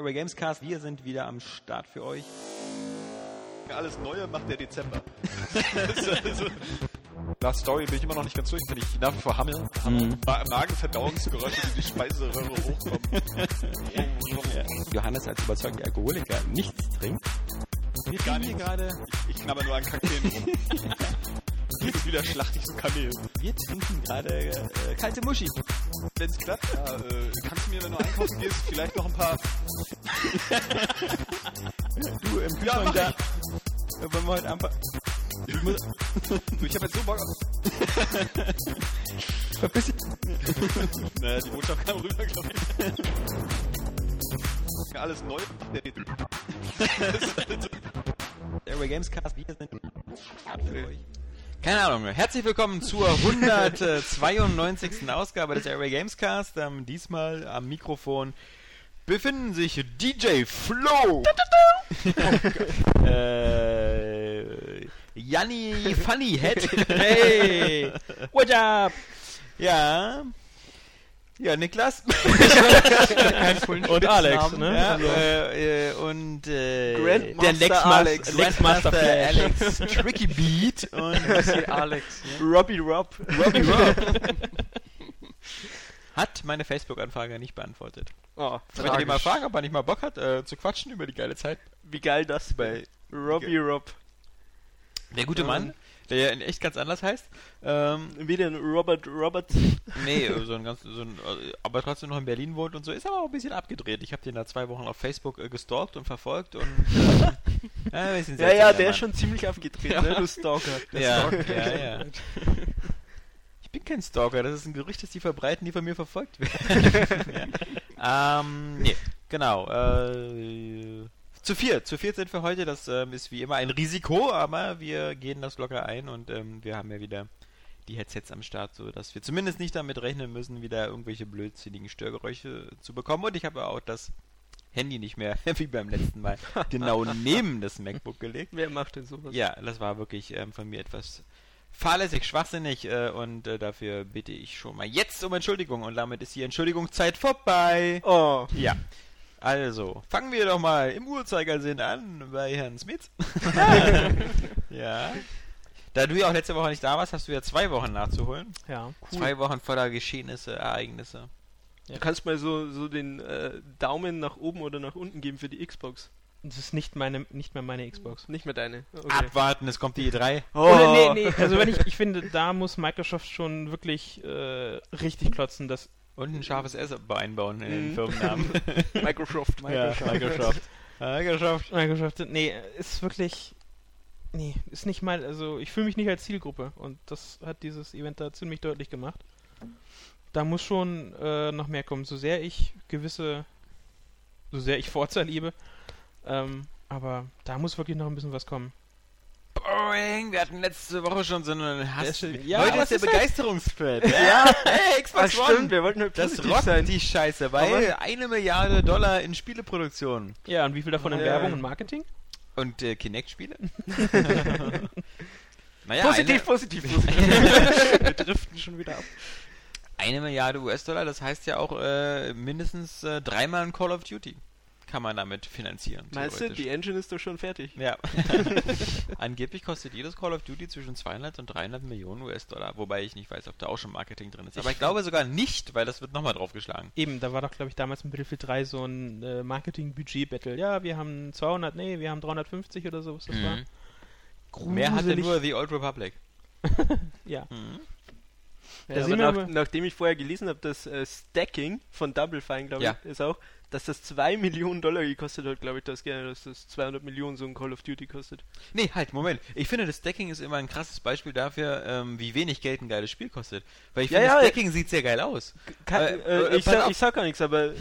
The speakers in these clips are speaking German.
Airway Gamescast. Wir sind wieder am Start für euch. Alles Neue macht der Dezember. also, nach Story bin ich immer noch nicht ganz durch, wenn ich nach wie vor hammel. Mhm. Ma Magenverdauungsgeräusche, die die Speiseröhre hochkommen. Ja, Johannes als überzeugter Alkoholiker nichts trinkt. Wir Gar nichts. gerade, Ich knabber nur an Kakteen rum. Jedes wieder schlachte ich so Kamel. wir trinken gerade äh, kalte Muschi. Wenn's klappt, ja, äh, kannst du mir, wenn du einkaufen gehst, vielleicht noch ein paar... Du im Kühlschrank mach da. Wollen wir heute einfach. Ich muss, Du, ich hab jetzt so Bock auf... verpiss dich. Naja, die Botschaft kam rüber, glaube ich. Alles neu der. Airway Gamescast, wir sind Start für euch. Keine Ahnung. Herzlich willkommen zur 192. Ausgabe des Airway Gamescast. Ähm, diesmal am Mikrofon befinden sich DJ Flo, äh, Janni Funnyhead, Hey! What up? ja, ja Niklas Und Alex, ne? ja, Also, äh, äh, und äh, Grandmaster der Lex Alex. Lexmaster. Alex Tricky Beat und Alex. Robbie Rob. Robbie Rob hat meine Facebook-Anfrage nicht beantwortet. Oh, Ich wollte ihn mal fragen, ob er nicht mal Bock hat, äh, zu quatschen über die geile Zeit. wie geil das bei Robbie Rob. Der gute Mann, der ja in echt ganz anders heißt. Ähm, Wie denn Robert Roberts? nee, so ein ganz, so ein, äh, aber trotzdem noch in Berlin wohnt und so, ist aber auch ein bisschen abgedreht. Ich habe den da zwei Wochen auf Facebook äh, gestalkt und verfolgt und äh, ja, bisschen Ja, seltsam, ja, der Mann. ist schon ziemlich aufgetreten, ne, du Stalker. Der Ja, Stalker. ja, ja. Ich bin kein Stalker, das ist ein Gerücht, das die verbreiten, die von mir verfolgt werden. ja. Ähm, nee, genau. Äh, zu viert, zu viert sind wir heute, das ähm, ist wie immer ein Risiko, aber wir gehen das locker ein und ähm, wir haben ja wieder die Headsets am Start, so dass wir zumindest nicht damit rechnen müssen, wieder irgendwelche blödsinnigen Störgeräusche zu bekommen. Und ich habe auch das Handy nicht mehr, wie beim letzten Mal, genau neben das MacBook gelegt. Wer macht denn sowas? Ja, das war wirklich ähm, von mir etwas fahrlässig, schwachsinnig äh, und äh, dafür bitte ich schon mal jetzt um Entschuldigung und damit ist die Entschuldigungszeit vorbei. Oh, Ja. Also, fangen wir doch mal im Uhrzeigersinn an bei Herrn Smith. ja. Da du ja auch letzte Woche nicht da warst, hast du ja zwei Wochen nachzuholen. ja. Zwei Wochen voller Geschehnisse, Ereignisse. Du kannst mal so, so den äh, Daumen nach oben oder nach unten geben für die Xbox. Das ist nicht meine, nicht mehr meine Xbox. Nicht mehr deine. Okay. Abwarten, es kommt die E3. Oh. Oder nee, nee, also wenn ich, ich finde, da muss Microsoft schon wirklich äh, richtig klotzen, dass Und ein scharfes S einbauen in den Mhm. Firmennamen. Microsoft. Ja, Microsoft. Microsoft. Microsoft, nee, ist wirklich, nee, ist nicht mal, also ich fühle mich nicht als Zielgruppe und das hat dieses Event da ziemlich deutlich gemacht. Da muss schon äh, noch mehr kommen, so sehr ich gewisse, so sehr ich Forza liebe, ähm, aber da muss wirklich noch ein bisschen was kommen. Boing, wir hatten letzte Woche schon so einen Hass. Ja, Heute was ist der? Begeisterungsthread. Ja, hey, Xbox stimmt, One. wir wollten halt Das positiv rockt sein. die Scheiße, weil eine Milliarde Dollar in Spieleproduktion Ja, und wie viel davon in Ja. Werbung und Marketing? und äh, Kinect-Spiele. naja, Positiv, positiv, positiv. Wir driften schon wieder ab. Eine, eine Milliarde US-Dollar, das heißt ja auch äh, mindestens äh, dreimal ein Call of Duty kann man damit finanzieren. Meinst du, die Engine ist doch schon fertig? Ja. Angeblich kostet jedes Call of Duty zwischen 200 und 300 Millionen US-Dollar, wobei ich nicht weiß, ob da auch schon Marketing drin ist. Aber ich, Ich glaube sogar nicht, weil das wird nochmal draufgeschlagen. Eben, da war doch, glaube ich, damals mit Battlefield 3 so ein äh, Marketing-Budget-Battle. Ja, wir haben 200, nee, wir haben 350 oder so, was das war. Mhm. Mehr hatte Gruselig. nur The Old Republic. Ja. Mhm. Ja, nach, nachdem ich vorher gelesen habe, dass äh, Stacking von Double Fine, glaube Ja. ich, ist auch, dass das 2 Millionen Dollar gekostet hat, glaube ich, das gerne, dass das 200 Millionen so ein Call of Duty kostet. Nee, halt, Moment. Ich finde, das Stacking ist immer ein krasses Beispiel dafür, ähm, wie wenig Geld ein geiles Spiel kostet. Weil ich Ja, finde, ja, Stacking sieht sehr geil aus. Ka Äh, äh, äh, ich, sag, ich sag gar nichts, aber äh,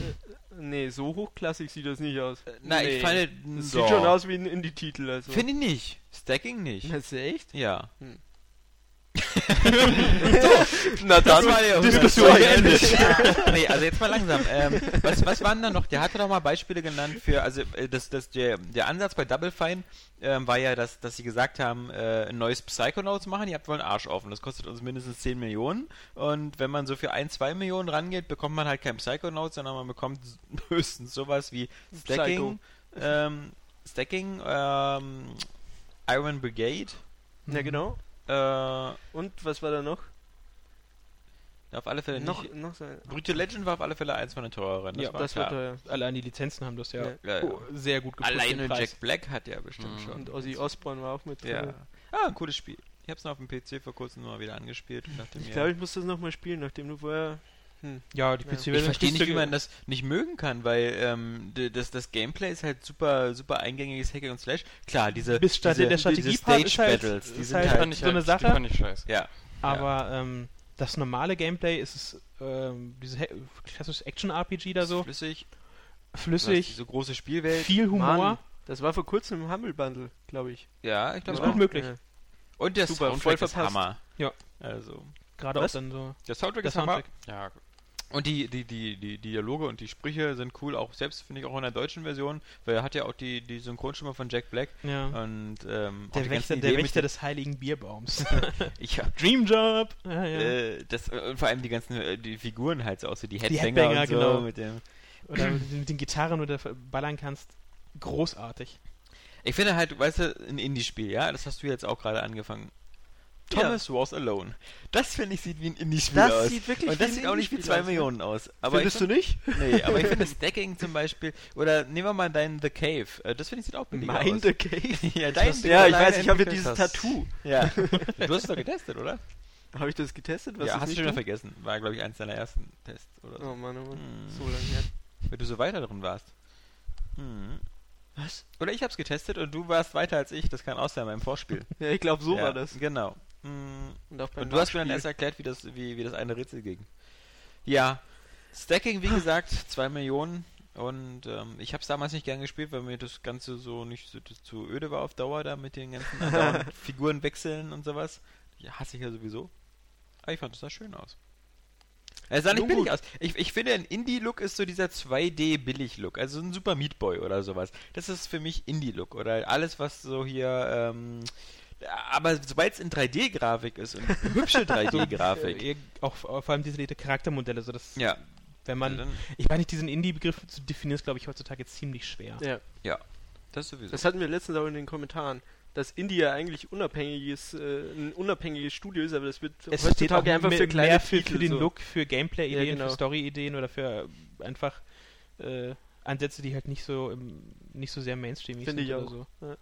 nee, so hochklassig sieht das nicht aus. Na, nee. ich fand, Das so. sieht schon aus wie ein Indie-Titel. Also. Finde ich nicht. Stacking nicht. Das ist echt? Ja. Hm. Na dann, war der Diskussion beendet. beendet. nee, also jetzt mal langsam. Ähm, was, was waren da noch? Der hatte doch mal Beispiele genannt für, also äh, das, das, der, der Ansatz bei Double Fine ähm, war ja, dass, dass sie gesagt haben, äh, ein neues Psychonauts machen, ihr habt wohl einen Arsch offen. Das kostet uns mindestens 10 Millionen. Und wenn man so für 1, 2 Millionen rangeht, bekommt man halt kein Psychonauts, sondern man bekommt höchstens sowas wie Stacking, ähm, Stacking, ähm, Iron Brigade, Ja, genau. Äh, Und was war da noch? auf alle Fälle noch, nicht. noch so Brute Legend war auf alle Fälle eins von den teureren. Das Ja, war das klar. war teuer. Allein die Lizenzen haben das ja, Ja. Ja, ja. oh, sehr gut gepusht, Alleine. Jack Black hat ja bestimmt Mhm. schon. Und Ozzy Osbourne war auch mit Ja. drin. Ah, ein cooles Spiel. Ich hab's noch auf dem PC vor kurzem mal wieder angespielt und dachte Ich glaube, ich muss das nochmal spielen, nachdem du vorher... Ja, die Ja. PC ich verstehe nicht, wie man das nicht mögen kann, weil ähm, das, das Gameplay ist halt super, super eingängiges Hack und Slash. Klar, diese, Bis diese, der diese Strategiepart ist halt- Stage-Battles, die ist sind halt halt, so eine halt, Sache. Die fand ich scheiße. ja, Aber ähm, das normale Gameplay ist es, ähm, dieses he- klassische Action-RPG da so, flüssig, flüssig, diese große Spielwelt. viel Humor. Mann, das war vor kurzem im Humble Bundle, glaube ich. Ja, ich glaube ist gut auch. möglich. Ja. Und der Super, Soundtrack voll ist. Hammer. Ja. Also, Gerade auch dann so der Soundtrack der ist Hammer. Soundtrack. Ja, Und die, die, die, die Dialoge und die Sprüche sind cool, auch selbst finde ich auch in der deutschen Version, weil er hat ja auch die, die Synchronstimme von Jack Black Ja. und ähm, Der die Wächter, der Wächter des heiligen Bierbaums. ich, Dream Job! Ja, ja. Äh, das, und vor allem die ganzen äh, die Figuren halt so aus, die Headbanger, Headbanger, und so genau. mit dem. Oder mit den- Gitarren, wo du da ballern kannst. Großartig. Ich finde halt, weißt du, ein Indie-Spiel, ja, das hast du jetzt auch gerade angefangen. Thomas was alone. Das finde ich sieht wie ein Indie-Spiel Das aus. sieht wirklich und das sieht auch nicht wie Indie-Spiel 2 aus, ne? Millionen aus. Aber Findest ich du nicht? find, Nee, aber ich finde Stacking zum Beispiel, oder nehmen wir mal deinen The Cave, äh, das finde ich sieht auch billig Mein aus. The Cave? ja, dein, den Ja, du ich weiß, ich habe ja entwickelt dieses hast. Tattoo. Ja. du hast es doch getestet, oder? Habe ich das getestet? Was ja, hast du schon wieder vergessen. War, glaube ich, eins deiner ersten Tests oder so. Oh Mann, oh Mann. Hm. So lange her. Weil du so weiter drin warst. Hm. Was? Oder ich hab's getestet und du warst weiter als ich. Das kann auch sein beim Vorspiel. Ja, ich glaube, so ja, war das. Genau. Hm. Und auch beim Und du hast mir dann erst erklärt, wie das, wie, wie das eine Rätsel ging. Ja. Stacking, wie gesagt, 2 Millionen. Und ähm, ich habe es damals nicht gern gespielt, weil mir das Ganze so nicht so zu öde war auf Dauer da mit den ganzen Figuren wechseln und sowas. Ja, hasse ich ja sowieso. Aber ich fand es sah schön aus. Es sah nicht Nun billig gut. aus. Ich, ich finde, ein Indie-Look ist so dieser 2D-Billig-Look. Also so ein Super Meat Boy oder sowas. Das ist für mich Indie-Look. Oder alles, was so hier. Ähm, aber sobald es in 3D-Grafik ist und hübsche 3D-Grafik. Äh, auch vor allem detaillierte Charaktermodelle, so dass, ja, wenn man, ich weiß nicht, diesen Indie-Begriff zu definieren, ist, glaube ich, heutzutage ziemlich schwer. Ja, das sowieso. das hatten wir letztens auch in den Kommentaren. Dass Indie ja eigentlich unabhängiges, äh, ein unabhängiges Studio ist, aber das wird Es steht auch heutzutage einfach mehr, für kleine mehr für, Titel für den so. Look, für Gameplay-Ideen, Ja, genau. für Story-Ideen oder für äh, einfach äh, Ansätze, die halt nicht so im, nicht so sehr mainstreamig Finde sind ich oder auch. so. Ja.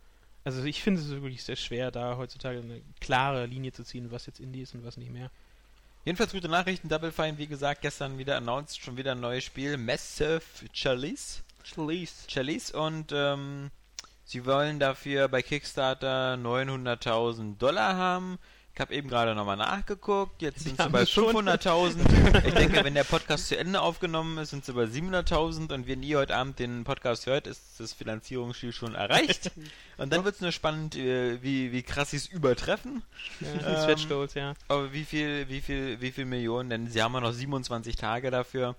Also ich finde es wirklich sehr schwer, da heutzutage eine klare Linie zu ziehen, was jetzt Indie ist und was nicht mehr. Jedenfalls gute Nachrichten. Double Fine, wie gesagt, gestern wieder announced, schon wieder ein neues Spiel. Massive Chalice. Schließt. Chalice und ähm, sie wollen dafür bei Kickstarter 900.000 Dollar haben. Ich habe eben gerade nochmal nachgeguckt. Jetzt sind sie bei sie schon. 500.000. ich denke, wenn der Podcast zu Ende aufgenommen ist, sind sie bei 700.000. Und wenn ihr heute Abend den Podcast hört, ist das Finanzierungsziel schon erreicht. Und dann wird es nur spannend, äh, wie, wie krass sie es übertreffen. Ja, Ähm, Stretch Goals, ja. Aber wie viel, wie viel, wie viel Millionen? Denn sie haben ja noch 27 Tage dafür.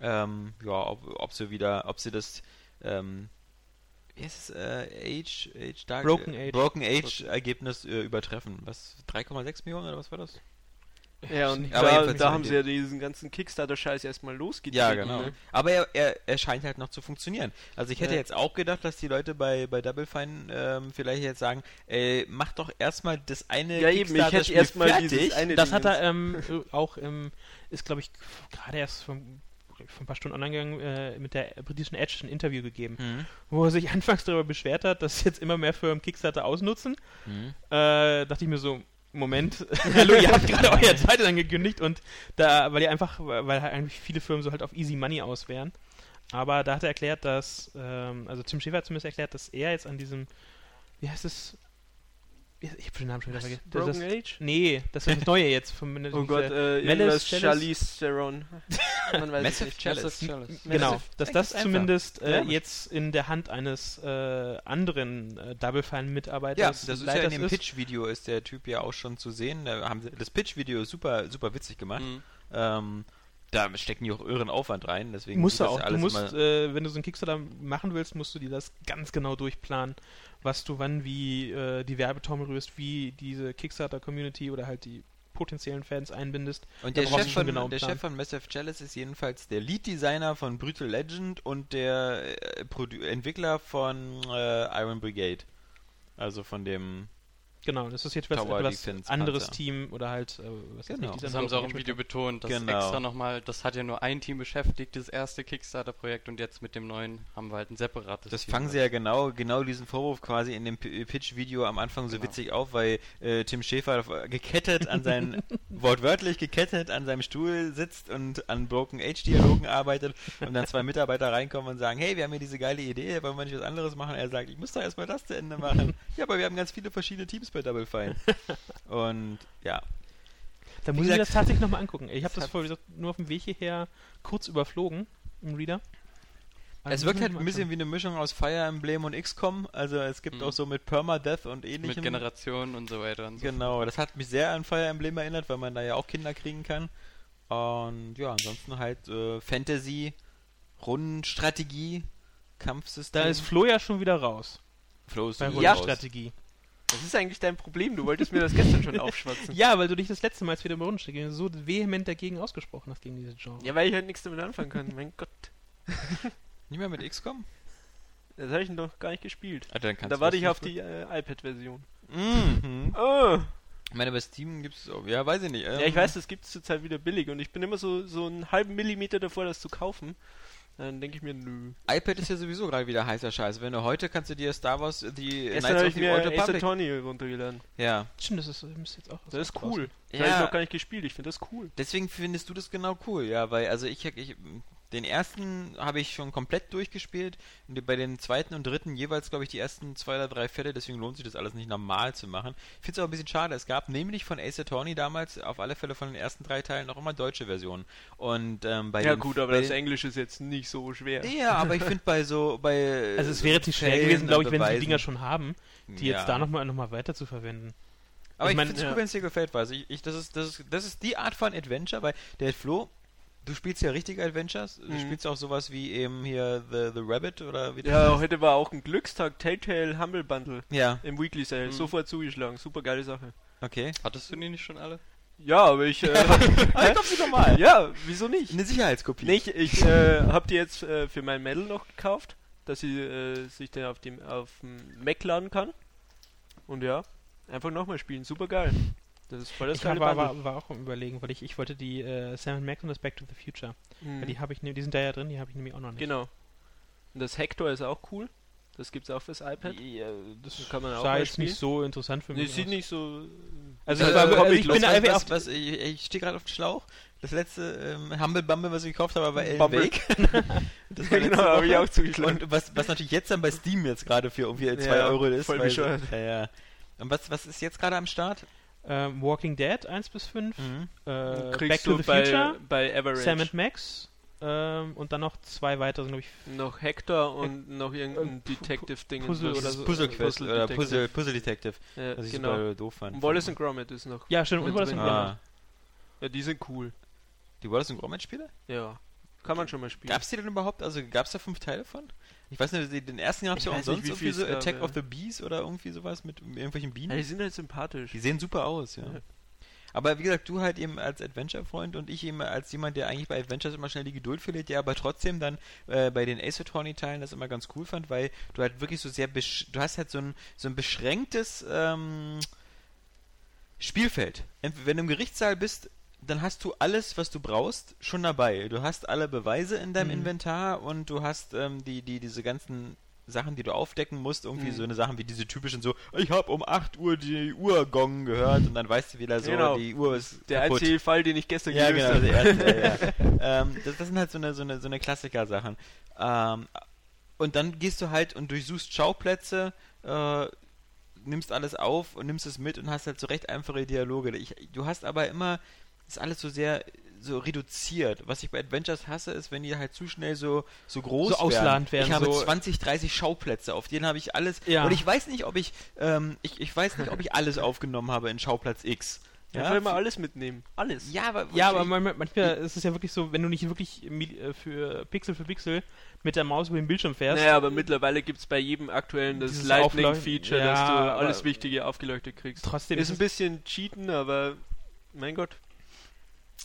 Ähm, ja, ob, ob sie wieder, ob sie das, ähm, es, äh, Age, Age, Dark, Broken äh, Age. Broken Age Ergebnis äh, übertreffen. Was, 3,6 Millionen oder was war das? Ja, und Aber da, haben sie ja diesen ganzen Kickstarter-Scheiß erstmal losgetreten. Ja, genau. Ne? Aber er, er, er scheint halt noch zu funktionieren. Also ich hätte Ja. jetzt auch gedacht, dass die Leute bei, bei Double Fine ähm, vielleicht jetzt sagen, ey, mach doch erstmal das eine Ja, eben, ich hätte erstmal fertig. dieses eine Das Ding hat er ähm, äh, auch im, ist glaube ich gerade erst vom, vor ein paar Stunden online gegangen, äh, mit der britischen Edge ein Interview gegeben, Mhm. wo er sich anfangs darüber beschwert hat, dass jetzt immer mehr Firmen Kickstarter ausnutzen. Mhm. Äh, dachte ich mir so, Moment, hallo, ihr habt gerade euer zweites angekündigt und da, weil ihr einfach, weil halt eigentlich viele Firmen so halt auf Easy Money aus wären. Aber da hat er erklärt, dass, ähm, also Tim Schäfer hat zumindest erklärt, dass er jetzt an diesem, wie heißt es, Ich hab den Namen schon wieder vergessen. Broken das, Age? Nee, das ist das neue jetzt. Von, Oh diese- Gott, äh, Malice, Chalice? Charlize Theron. Massive. Chalice. Genau, dass das zumindest äh, Ja. jetzt in der Hand eines äh, anderen äh, Double Ja, Fine-Mitarbeiters das ist ja in dem Pitch-Video ist der Typ ja auch schon zu sehen. Da haben sie, das Pitch-Video ist super, super witzig gemacht. Mhm. Ähm, da stecken die auch irren Aufwand rein, deswegen Musst du auch. Du alles musst, immer- äh, wenn du so einen Kickstarter machen willst, musst du dir das ganz genau durchplanen, was du wann wie äh, die Werbetrommel rührst, wie diese Kickstarter-Community oder halt die potenziellen Fans einbindest. Und der, Chef du von, genau der. Chef von Massive Chalice ist jedenfalls der Lead-Designer von Brutal Legend und der äh, Entwickler von äh, Iron Brigade. Also von dem. Genau, das ist jetzt etwas Defense anderes Panzer. Team oder halt, äh, was Genau. nicht, Das haben sie auch im Video betont, dass Genau. extra nochmal, das hat ja nur ein Team beschäftigt, das erste Kickstarter-Projekt und jetzt mit dem neuen haben wir halt ein separates Das Team. fangen sie ja genau, genau diesen Vorwurf quasi in dem P- Pitch-Video am Anfang so Genau. witzig auf, weil äh, Tim Schäfer gekettet an seinen, wortwörtlich gekettet an seinem Stuhl sitzt und an Broken Age-Dialogen arbeitet und dann zwei Mitarbeiter reinkommen und sagen, hey, wir haben hier diese geile Idee, wollen wir nicht was anderes machen? Er sagt, ich muss doch erstmal das zu Ende machen. ja, aber wir haben ganz viele verschiedene Teams bei Double Fine. und ja, Da muss ich mir das tatsächlich nochmal angucken. Ich habe das hat- vorher gesagt, nur auf dem Weg hierher kurz überflogen im Reader. Aber es muss wirkt halt ein bisschen wie eine Mischung aus Fire Emblem und XCOM. Also es gibt Mhm. auch so mit Permadeath und mit ähnlichem. Generationen und so weiter und so. Genau, das hat mich sehr an Fire Emblem erinnert, weil man da ja auch Kinder kriegen kann. Und ja, ansonsten halt äh, Fantasy, Rundenstrategie, Kampfsystem. Da ist Flo ja schon wieder raus. Flo ist Bei Ja. raus. Was ist eigentlich dein Problem? Du wolltest mir das gestern schon aufschwatzen. Ja, weil du dich das letzte Mal als wieder im Rundenstrategie so vehement dagegen ausgesprochen hast gegen diese Genre. Ja, weil ich halt nichts damit anfangen kann. Mein Gott. Nicht mehr mit XCOM? Das habe ich noch gar nicht gespielt. Alter, dann kannst Da warte ich auf die äh, iPad-Version. Mhm. Oh. Ich meine, bei Steam gibt es auch. Ja, weiß ich nicht. Ja, ähm, ich weiß, das gibt es zurzeit wieder billig und ich bin immer so, so einen halben Millimeter davor, das zu kaufen. Dann denke ich mir, nö. iPad ist ja sowieso gerade wieder heißer Scheiß. Wenn du heute kannst du dir Star Wars, die Gestern habe of the mir Old Ace Republic. Attorney runtergeladen. Ja. Stimmt, das ist, müsste jetzt auch Das ist draußen. cool. Das Ja. habe ich noch gar nicht gespielt. Ich finde das cool. Deswegen findest du das genau cool, ja, weil also ich, ich den ersten habe ich schon komplett durchgespielt und bei den zweiten und dritten jeweils glaube ich die ersten zwei oder drei Fälle, deswegen lohnt sich das alles nicht normal zu machen. Ich finde es aber ein bisschen schade, es gab nämlich von Ace Attorney damals auf alle Fälle von den ersten drei Teilen noch immer deutsche Versionen und ähm, bei ja den, gut, aber das den, Englisch ist jetzt nicht so schwer. ja, aber ich finde bei so bei Also es wäre jetzt nicht schwer gewesen, glaube ich, wenn sie die Dinger schon haben, die Ja. jetzt da nochmal noch mal weiter zu verwenden. Aber Ich ich, mein, finde es ja. cool, wenn es dir gefällt, weil ich, ich, das, ist, das, ist, das ist die Art von Adventure, weil der Flo, du spielst ja richtige Adventures, du Mhm. spielst auch sowas wie eben hier The, The Rabbit oder wie das Ja, heißt. heute war auch ein Glückstag Telltale Humble Bundle Ja, im Weekly Sale. Mhm. Sofort zugeschlagen. Super geile Sache. okay. Hattest du die nicht schon alle? Ja, aber ich. Äh, Aber kauf sie normal. ja, wieso nicht? Eine Sicherheitskopie. Nicht, ich äh, habe die jetzt äh, für mein Medal noch gekauft, dass sie äh, sich dann auf dem auf dem Mac laden kann. Und ja, einfach nochmal spielen. Super geil. Das ist voll das Ich war, war, war auch am überlegen, weil ich, ich wollte die äh, Sam Max und das Back to the Future. Mhm. Weil die habe ich, ne- die sind da ja drin, die habe ich nämlich auch noch nicht. Genau. Und das Hector ist auch cool. Das gibt's auch fürs iPad. Ja, das Das kann man auch sah jetzt spielen. nicht so interessant für Nee, mich. sieht aus. nicht so. Also Äh, ich, war, also ich was- bin einfach auf was, was, ich, ich stehe gerade auf dem Schlauch. Das letzte ähm, Humble Bumble, was ich gekauft habe, war Bumble. Wake. das war genau, habe ich auch zugeschlagen. Und was, was natürlich jetzt dann bei Steam jetzt gerade für irgendwie 2 Ja, Euro ist. voll weil- bescheuert. Ja, ja. Und was, was ist jetzt gerade am Start? Ähm, Walking Dead 1 bis 5, Mhm. äh, Back to the bei, Future, bei Average Sam and Max ähm, und dann noch zwei weitere, glaube ich. noch Hector und noch irgendein Äh, Detective-Ding. Puzzle so. oder so. Puzzle Quest Puzzle oder Detective. Puzzle, Puzzle Detective. Ja, Was ich genau. super doof fand. Und Wallace und Gromit ist noch. Ja, stimmt, und Wallace and Gromit. ah. Ja, die sind cool. Die Wallace und Gromit Spiele? Ja. Kann man schon mal spielen. Gab es die denn überhaupt? Also gab es da fünf Teile von? Ich weiß nicht, den ersten gab es Ich ja auch sonst irgendwie viel so gab, Attack of the Bees oder irgendwie sowas mit irgendwelchen Bienen. Ja, die sind halt sympathisch. Die sehen super aus, ja. Ja. Aber wie gesagt, du halt eben als Adventure-Freund und ich eben als jemand, der eigentlich bei Adventures immer schnell die Geduld verliert, der aber trotzdem dann äh, bei den Ace Attorney-Teilen das immer ganz cool fand, weil du halt wirklich so sehr, besch du hast halt so ein, so ein beschränktes ähm, Spielfeld. Wenn du im Gerichtssaal bist, dann hast du alles, was du brauchst, schon dabei. Du hast alle Beweise in deinem Mhm. Inventar und du hast ähm, die, die, diese ganzen Sachen, die du aufdecken musst, irgendwie Mhm. so eine Sachen wie diese typischen so, ich habe um 8 Uhr die Uhr gong gehört und dann weißt du wieder so, Genau. die Uhr ist Der kaputt. einzige Fall, den ich gestern Ja, gelöst genau, habe. ja, ja. ähm, das, das sind halt so eine, so eine, so eine Klassiker-Sachen. Ähm, und dann gehst du halt und durchsuchst Schauplätze, äh, nimmst alles auf und nimmst es mit und hast halt so recht einfache Dialoge. Ich, du hast aber immer, ist alles so sehr so reduziert. Was ich bei Adventures hasse, ist, wenn die halt zu schnell so, so groß So ausladend werden, Ich habe so- 20, 30 Schauplätze, auf denen habe ich alles. Ja. Und ich weiß nicht, ob ich, ähm, ich, ich weiß nicht, ob ich alles aufgenommen habe in Schauplatz X. Ja, immer alles mitnehmen. Alles. Ja, aber, Ja, aber manchmal, manchmal ist es ja wirklich so, wenn du nicht wirklich äh, für Pixel für Pixel mit der Maus über den Bildschirm fährst. Naja, aber mittlerweile gibt es bei jedem aktuellen das Lightning-Feature, Aufleuchten- dass Ja, du alles Wichtige aufgeleuchtet kriegst. Trotzdem ist ist ein bisschen cheaten, aber mein Gott.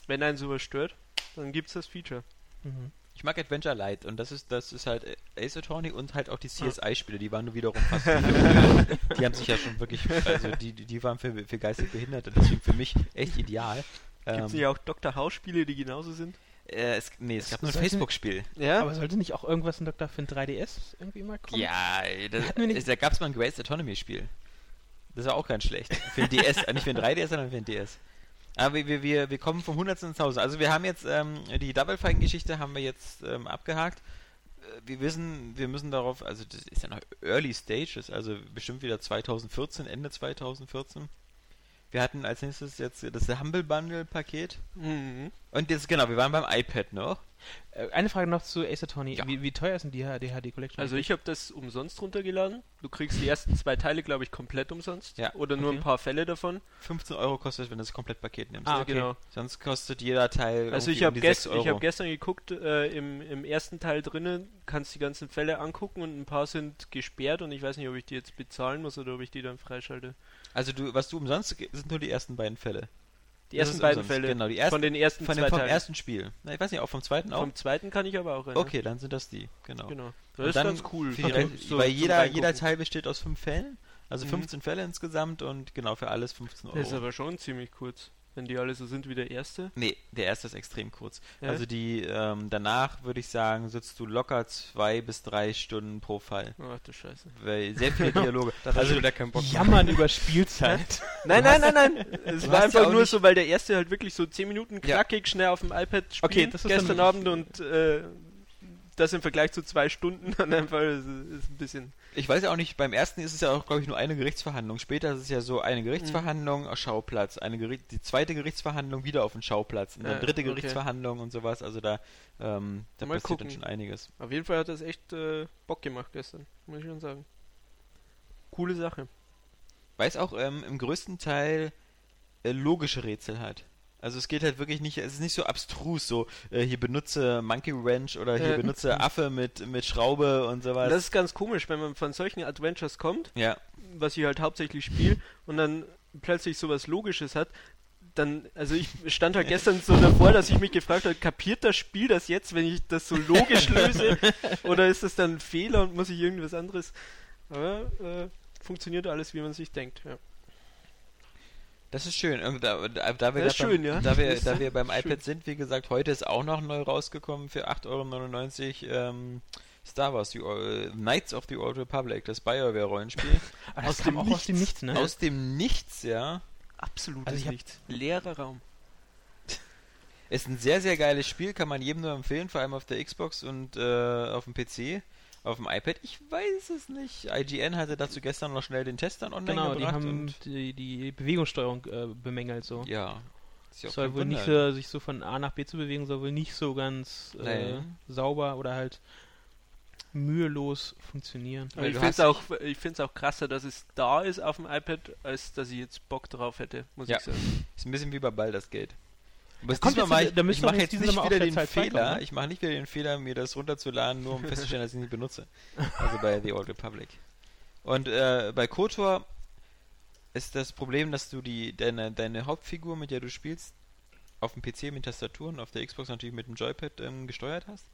Wenn einen sowas stört, dann gibt's das Feature. Mhm. Ich mag Adventure Light und das ist, das ist halt Ace Attorney und halt auch die. CSI-Spiele, die waren nur wiederum fast Die haben sich ja schon wirklich, also die, die waren für, für geistig Behinderte, deswegen für mich echt ideal. Gibt's Ähm, nicht auch Dr. House-Spiele, die genauso sind? äh, es, nee, es gab nur ein Facebook-Spiel. Ja? Aber sollte nicht auch irgendwas in Dr. für ein 3DS irgendwie mal kommen? Ja, das, Hatten wir nicht- da gab es mal ein Grace Autonomy-Spiel. Das war auch ganz schlecht. Für den DS, nicht für den 3DS, sondern für den DS. Aber wir, wir, wir, wir kommen vom Hundertsten ins Tausend. Also wir haben jetzt ähm, die Double Fighting-Geschichte haben wir jetzt ähm, abgehakt. Äh, Wir wissen, wir müssen darauf, also das ist ja noch Early Stages, also bestimmt wieder 2014, Ende 2014. Wir hatten als nächstes jetzt das Humble Bundle Paket. Mhm. Und jetzt, genau, wir waren beim iPad noch. Äh, Eine Frage noch zu Ace Attorney. Ja. Wie, wie teuer ist denn die HD Collection? Also ich habe das umsonst runtergeladen. Du kriegst die ersten zwei Teile, glaube ich, komplett umsonst. Ja, Oder nur okay. ein paar Fälle davon. 15 Euro kostet, wenn du das Komplettpaket nimmst. Ah, okay. Genau. Sonst kostet jeder Teil Also ich um habe die gest 6 Euro. ich hab gestern geguckt, äh, im, im ersten Teil drinnen kannst die ganzen Fälle angucken und ein paar sind gesperrt und ich weiß nicht, ob ich die jetzt bezahlen muss oder ob ich die dann freischalte. Also du, was du umsonst sind nur die ersten beiden Fälle. Die ersten beiden umsonst, Fälle Genau, die ersten von den ersten von dem, vom Teilen. ersten Spiel. Na, ich weiß nicht, auch vom zweiten auch. Vom zweiten kann ich aber auch rein. okay, dann sind das die, genau. Genau. Das ist dann ganz cool. So weil zum jeder, jeder Teil besteht aus fünf Fällen, also Mhm. 15 Fälle insgesamt und genau für alles 15 Euro. Das ist aber schon ziemlich kurz, wenn die alle so sind wie der erste. Nee, der erste ist extrem kurz. Ja? Also die ähm, danach würde ich sagen, sitzt du locker zwei bis drei Stunden pro Fall. Ach du Scheiße. Weil sehr viele Dialoge. Da also er wieder keinen Bock. Jammern über Spielzeit. Nein, nein, nein, nein. Es war ja einfach nur so, weil der erste halt wirklich so 10 Minuten Ja. knackig schnell auf dem iPad spielt Okay, das ist gestern Abend und äh, das im Vergleich zu zwei Stunden dann einfach ist, ist ein bisschen. Ich weiß ja auch nicht, beim ersten ist es ja auch, glaube ich, nur eine Gerichtsverhandlung. Später ist es ja so eine Mhm. Gerichtsverhandlung auf Schauplatz, eine Gericht, die zweite Gerichtsverhandlung wieder auf den Schauplatz, und dann Ja, dritte okay. Gerichtsverhandlung und sowas. Also da, ähm, da Mal passiert gucken. dann schon einiges. Auf jeden Fall hat das echt äh, Bock gemacht gestern, muss ich schon sagen. Coole Sache. Weil es auch ähm, im größten Teil äh, logische Rätsel hat. Also es geht halt wirklich nicht, es ist nicht so abstrus, so äh, hier benutze Monkey Wrench oder hier Ja. benutze Affe mit, mit Schraube und sowas. Das ist ganz komisch, wenn man von solchen Adventures kommt, ja, was ich halt hauptsächlich spiele, und dann plötzlich sowas Logisches hat. Dann, also ich stand halt gestern so davor, dass ich mich gefragt habe, kapiert das Spiel das jetzt, wenn ich das so logisch löse? Oder ist das dann ein Fehler und muss ich irgendwas anderes? Aber äh, funktioniert alles, wie man sich denkt. Ja. Das ist schön. Und da, da, da, wir Das ist grad schön, beim, ja. da, wir, da wir beim schön. iPad sind, wie gesagt, heute ist auch noch neu rausgekommen für 8,99 Euro ähm, Star Wars, die, äh, Knights of the Old Republic, das BioWare-Rollenspiel. Aus kam dem auch aus dem Nichts, ne? Aus dem Nichts, ja. Absolutes Also Nichts. Leerer Raum. Ist ein sehr, sehr geiles Spiel, kann man jedem nur empfehlen, vor allem auf der Xbox und äh, auf dem PC. Auf dem iPad, ich weiß es nicht. IGN hatte dazu gestern noch schnell den Test dann online genau, die gebracht. haben und, die, die Bewegungssteuerung äh, bemängelt so. ja. Soll wohl nicht so, sich so von A nach B zu bewegen, soll wohl nicht so ganz äh, sauber oder halt mühelos funktionieren. Aber ich finde es auch, ich find's auch krasser, dass es da ist auf dem iPad, als dass ich jetzt Bock drauf hätte, muss Ja. ich sagen. Ist ein bisschen wie bei Baldur's Gate. Aber kommt jetzt- mach ich, da ich mache jetzt nicht wieder der den Fehler, kommen, ne? ich mache nicht wieder den Fehler, mir das runterzuladen, nur um festzustellen, dass ich es nicht benutze. Also bei The Old Republic. Und äh, bei KOTOR ist das Problem, dass du die deine, deine Hauptfigur, mit der du spielst, auf dem PC mit Tastaturen, auf der Xbox natürlich mit dem Joypad ähm, gesteuert hast.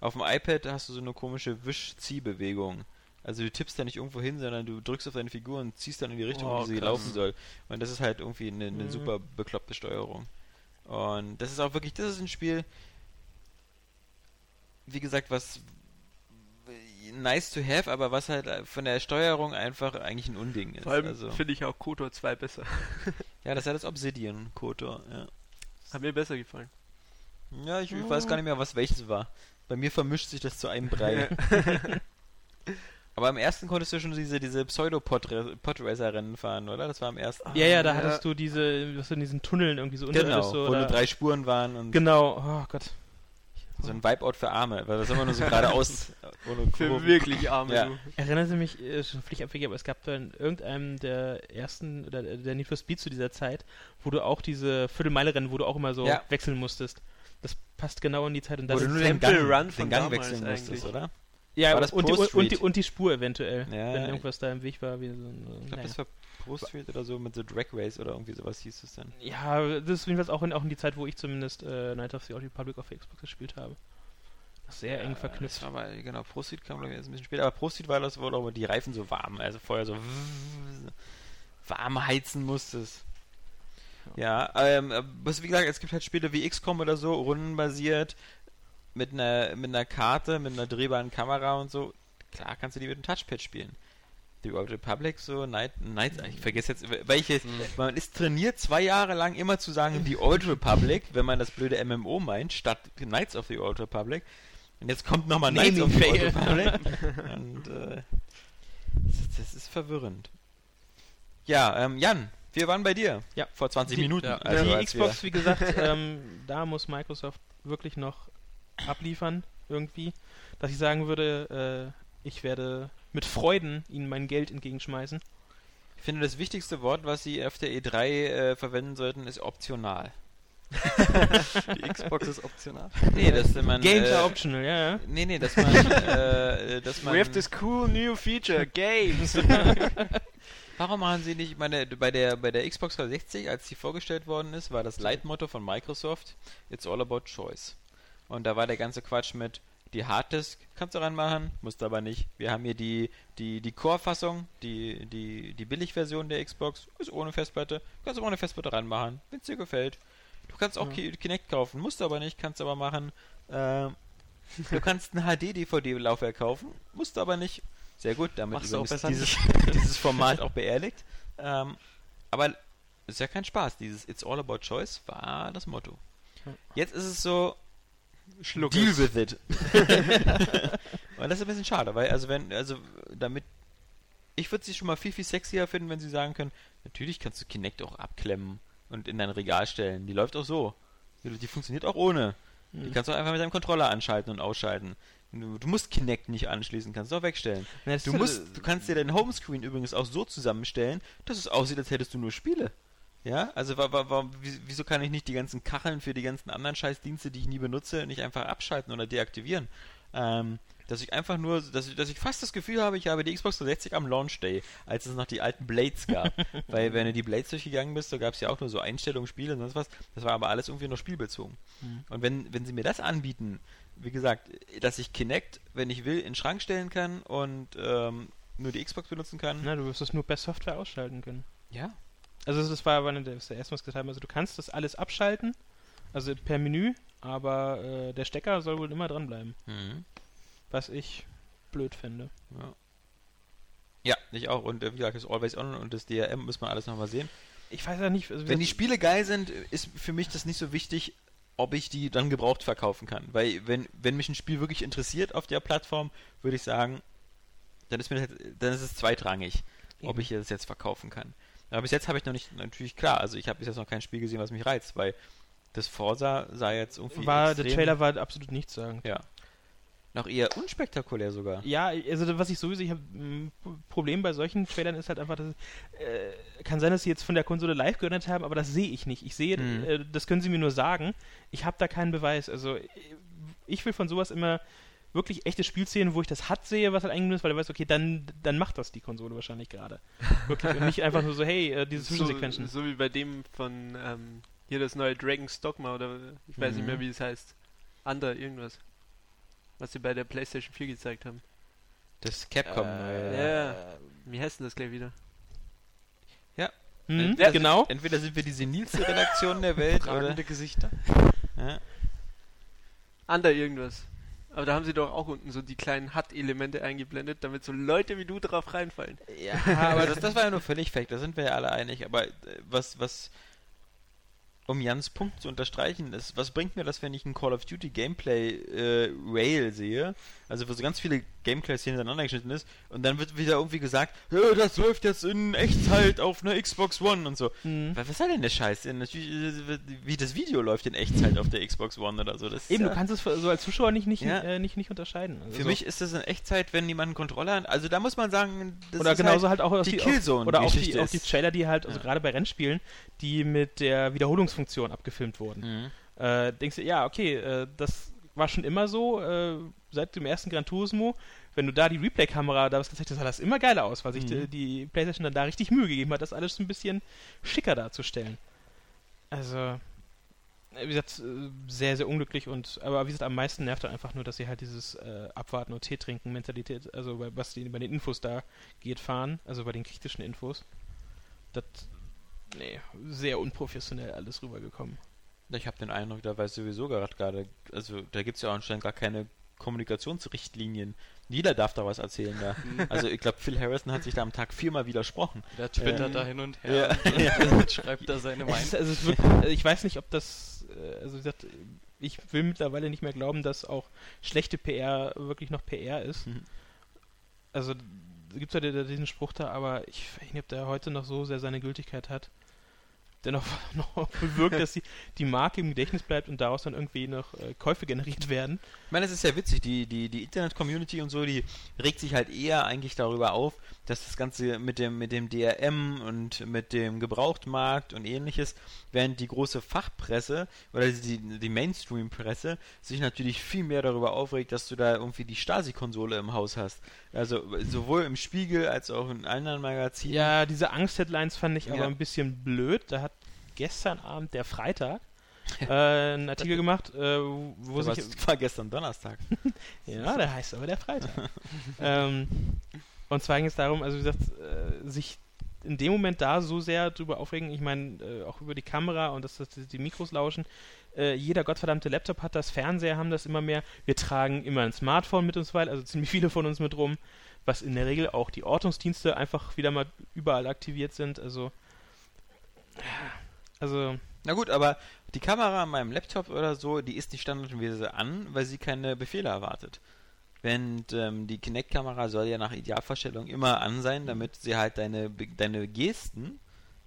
Auf dem iPad hast du so eine komische Wisch-Zieh-Bewegung. Also du tippst da nicht irgendwo hin, sondern du drückst auf deine Figur und ziehst dann in die Richtung, Oh, wo sie krass. laufen soll. Und das ist halt irgendwie eine, eine Mhm. super bekloppte Steuerung. Und das ist auch wirklich, das ist ein Spiel, wie gesagt, was nice to have, aber was halt von der Steuerung einfach eigentlich ein Unding ist. Vor allem also, finde ich auch KOTOR 2 besser. ja, das ist ja das Obsidian Kotor, ja. Hat mir besser gefallen. Ja, ich, ich weiß gar nicht mehr, was welches war. Bei mir vermischt sich das zu einem Brei. Aber am ersten konntest du schon diese, diese Pseudo-Podracer-Rennen fahren, oder? Das war am ersten. Ja, ja, da Ja. hattest du diese, was in diesen Tunneln irgendwie so unterirdisch Genau, so, wo nur drei Spuren waren und Genau, oh Gott. so ein Wipeout für Arme, weil das immer nur so geradeaus ohne Für Kurven. wirklich Arme. Ja. du. Erinnern Sie mich, äh, schon völlig abwegig, aber es gab da in irgendeinem der ersten, oder der Need for Speed zu dieser Zeit, wo du auch diese Viertelmeile-Rennen, wo du auch immer so Ja. wechseln musstest. Das passt genau in die Zeit und Wo das du ist nur den Temple Gang, Run von den Gang wechseln musstest, eigentlich. oder? Ja, das und, und, die, Street? und die Spur eventuell, Ja, wenn ja. irgendwas da im Weg war. Wie so ein, Ich glaube, naja. das war Street oder so mit so Drag Race oder irgendwie sowas hieß es dann. Ja, das ist jedenfalls auch in, auch in die Zeit, wo ich zumindest äh, Night of the Old Republic auf Xbox gespielt habe. Das sehr eng Das verknüpft. war mal, genau, Pro Street kam glaube ich erst ein bisschen später, aber Pro Street war das, wo du aber die Reifen so warm, also vorher so warm heizen musstest. Ja, ähm, was wie gesagt, es gibt halt Spiele wie XCOM oder so, rundenbasiert, mit einer, mit einer Karte, mit einer drehbaren Kamera und so. Klar kannst du die mit dem Touchpad spielen. The Old Republic, so, Night, Night, ich vergesse jetzt, welches, man ist trainiert zwei Jahre lang immer zu sagen The Old Republic, wenn man das blöde MMO meint, statt Knights of the Old Republic. Und jetzt kommt nochmal Knights of the Old Republic. Und äh, das, das ist verwirrend. Ja, ähm, Jan, wir waren bei dir. Ja. Vor 20 Die- Minuten. ja. also die Xbox, wie gesagt, ähm, da muss Microsoft wirklich noch abliefern, irgendwie, dass ich sagen würde, äh, ich werde mit Freuden ihnen mein Geld entgegenschmeißen. Ich finde, das wichtigste Wort, was sie auf der E3 äh, verwenden sollten, ist optional. Die Xbox ist optional. Nee, dass man. Games äh, are optional, ja, ja. Nee, nee, dass man. äh, dass man We have this cool new feature, games. Warum machen sie nicht, ich meine, bei der, bei der Xbox 360, als die vorgestellt worden ist, war das Leitmotto von Microsoft, It's all about choice. Und da war der ganze Quatsch mit, die Harddisk kannst du ranmachen, musst aber nicht. Wir haben hier die, die, die Core-Fassung, die, die, die Billigversion der Xbox, ist ohne Festplatte, kannst du ohne Festplatte ranmachen, wenn es dir gefällt. Du kannst auch Ki- Kinect kaufen, musst du aber nicht, kannst aber machen. Ähm, du kannst ein HD-DVD-Laufwerk kaufen, musst du aber nicht. Sehr gut, damit Machst übrigens besser dieses, dieses Format auch beerdigt. Ähm, aber ist ja kein Spaß. Dieses It's all about choice war das Motto. Jetzt ist es so, Schluck deal es. with it. Und das ist ein bisschen schade, weil, also wenn, also damit, ich würde sie schon mal viel, viel sexier finden, wenn sie sagen können, natürlich kannst du Kinect auch abklemmen und in dein Regal stellen. Die läuft auch so. Die, die funktioniert auch ohne. Die kannst du auch einfach mit deinem Controller anschalten und ausschalten. Du, du musst Kinect nicht anschließen, kannst du auch wegstellen. Na, Du musst, du kannst dir dein Homescreen übrigens auch so zusammenstellen, dass es aussieht, als hättest du nur Spiele. Ja, also wa, wa, wa, wie- wieso kann ich nicht die ganzen Kacheln für die ganzen anderen Scheißdienste, die ich nie benutze, nicht einfach abschalten oder deaktivieren? Ähm, dass ich einfach nur, dass ich, dass ich fast das Gefühl habe, ich habe die Xbox 360 am Launch Day, als es noch die alten Blades gab. Weil wenn du die Blades durchgegangen bist, da gab es ja auch nur so Einstellungen, Spiele und sonst was. Das war aber alles irgendwie nur spielbezogen. Mhm. Und wenn, wenn sie mir das anbieten, wie gesagt, dass ich Kinect, wenn ich will, in den Schrank stellen kann und ähm, nur die Xbox benutzen kann. Na, du wirst es nur per Software ausschalten können. Ja. Also das war aber eine der, das erste, was wir gesagt haben. Also du kannst das alles abschalten, also per Menü, aber äh, der Stecker soll wohl immer dranbleiben. Mhm. Was ich blöd finde. Ja. Ja, ich auch. Und äh, wie gesagt, das Always On und das DRM müssen wir alles nochmal sehen. Ich weiß ja nicht, also Wenn die Spiele geil sind, ist für mich das nicht so wichtig, ob ich die dann gebraucht verkaufen kann. Weil wenn, wenn mich ein Spiel wirklich interessiert auf der Plattform, würde ich sagen, dann ist mir das, dann ist es zweitrangig, ob Eben. ich das jetzt verkaufen kann. Aber bis jetzt habe ich noch nicht, natürlich klar, also ich habe bis jetzt noch kein Spiel gesehen, was mich reizt, weil das Forsa sah jetzt irgendwie war, der Trailer war absolut nichts sagen. ja. Noch eher unspektakulär sogar. Ja, also was ich sowieso, ich habe ein Problem bei solchen Trailern ist halt einfach, dass äh, kann sein, dass sie jetzt von der Konsole live gehört haben, aber das sehe ich nicht. Ich sehe, Mhm. äh, das können sie mir nur sagen. Ich habe da keinen Beweis. Also äh, ich will von sowas immer wirklich echte Spielszenen, wo ich das HUD sehe, was halt eingenommen ist, weil du weißt, okay, dann, dann macht das die Konsole wahrscheinlich gerade. Wirklich. Und nicht einfach nur so, hey, äh, diese so, Zwischensequenzen. so wie bei dem von ähm, hier das neue Dragon's Dogma oder ich weiß nicht Mhm. mehr wie es heißt. Under irgendwas. Was sie bei der PlayStation 4 gezeigt haben. Das Capcom. Äh, äh, ja. Wie heißt denn das gleich wieder? Mhm, Ja, genau. Entweder sind wir die senilste Redaktion der Welt oder. Gesichter. Ja. Under irgendwas. Aber da haben sie doch auch unten so die kleinen HUD-Elemente eingeblendet, damit so Leute wie du drauf reinfallen. Ja, aber das, das war ja nur völlig fake, da sind wir ja alle einig. Aber äh, was, was, um Jans Punkt zu unterstreichen, ist, was bringt mir das, wenn ich ein Call of Duty Gameplay äh, Rail sehe? Also wo so ganz viele Gameplay-Szenen hintereinander geschnitten ist und dann wird wieder irgendwie gesagt, "Ja, das läuft jetzt in Echtzeit auf einer Xbox One und so. Mhm. Was, was soll denn der Scheiß? Wie das Video läuft in Echtzeit auf der Xbox One oder so. Das Eben, ja, du kannst es so als Zuschauer nicht, nicht, Ja. äh, nicht, nicht unterscheiden. Also für so. mich ist das in Echtzeit, wenn jemand einen Controller hat. Also da muss man sagen, das oder ist genauso halt, auch aus die die, Killzone oder auch die, auch die. Trailer, die halt, also Ja. gerade bei Rennspielen, die mit der Wiederholungsfunktion abgefilmt wurden. Mhm. Äh, denkst du, ja, okay, äh, das war schon immer so, äh, seit dem ersten Gran Turismo. Wenn du da die Replay-Kamera da was gezeigt hast, sah das immer geiler aus, weil sich Mhm. die, die PlayStation dann da richtig Mühe gegeben hat, das alles ein bisschen schicker darzustellen. Also, äh, wie gesagt, äh, sehr, sehr unglücklich und, aber wie gesagt, am meisten nervt dann einfach nur, dass sie halt dieses äh, Abwarten und Tee trinken Mentalität, also bei, was die, bei den Infos da geht, fahren, also bei den kritischen Infos. Das, nee, sehr unprofessionell alles rübergekommen. Ich habe den Eindruck, da weiß sowieso gerade gerade, also da gibt es ja anscheinend gar keine Kommunikationsrichtlinien. Jeder darf da was erzählen da. Also ich glaube, Phil Harrison hat sich da am Tag viermal widersprochen. Der twittert Äh, da hin und her Ja. und schreibt da seine Meinung. ist, also wirklich, also ich weiß nicht, ob das, äh, also wie gesagt, ich will mittlerweile nicht mehr glauben, dass auch schlechte PR wirklich noch PR ist. Mhm. Also gibt es ja diesen Spruch da, aber ich weiß nicht, ob der heute noch so sehr seine Gültigkeit hat. Der noch, noch bewirkt, dass die, die Marke im Gedächtnis bleibt und daraus dann irgendwie noch äh, Käufe generiert werden. Ich meine, es ist ja witzig, die, die, die Internet-Community und so, die regt sich halt eher eigentlich darüber auf, dass das Ganze mit dem, mit dem DRM und mit dem Gebrauchtmarkt und ähnliches, während die große Fachpresse oder die, die Mainstream-Presse sich natürlich viel mehr darüber aufregt, dass du da irgendwie die Stasi-Konsole im Haus hast. Also sowohl im Spiegel als auch in anderen Magazinen. Ja, diese Angst-Headlines fand ich aber Ja. ein bisschen blöd. Da hat gestern Abend der Freitag äh, einen Artikel gemacht, äh, wo Das war, sich war gestern Donnerstag. Ja, der heißt aber der Freitag. ähm, und zwar ging es darum, also wie gesagt, äh, sich in dem Moment da so sehr drüber aufregen, ich meine, äh, auch über die Kamera und dass das die, die Mikros lauschen. Äh, jeder gottverdammte Laptop hat das, Fernseher haben das immer mehr. Wir tragen immer ein Smartphone mit uns weil, also ziemlich viele von uns mit rum, was in der Regel auch die Ortungsdienste einfach wieder mal überall aktiviert sind. Also, also Na gut, aber die Kamera an meinem Laptop oder so, die ist nicht standardmäßig an, weil sie keine Befehle erwartet. Während ähm, die Kinect-Kamera soll ja nach Idealvorstellung immer an sein, damit sie halt deine, deine Gesten,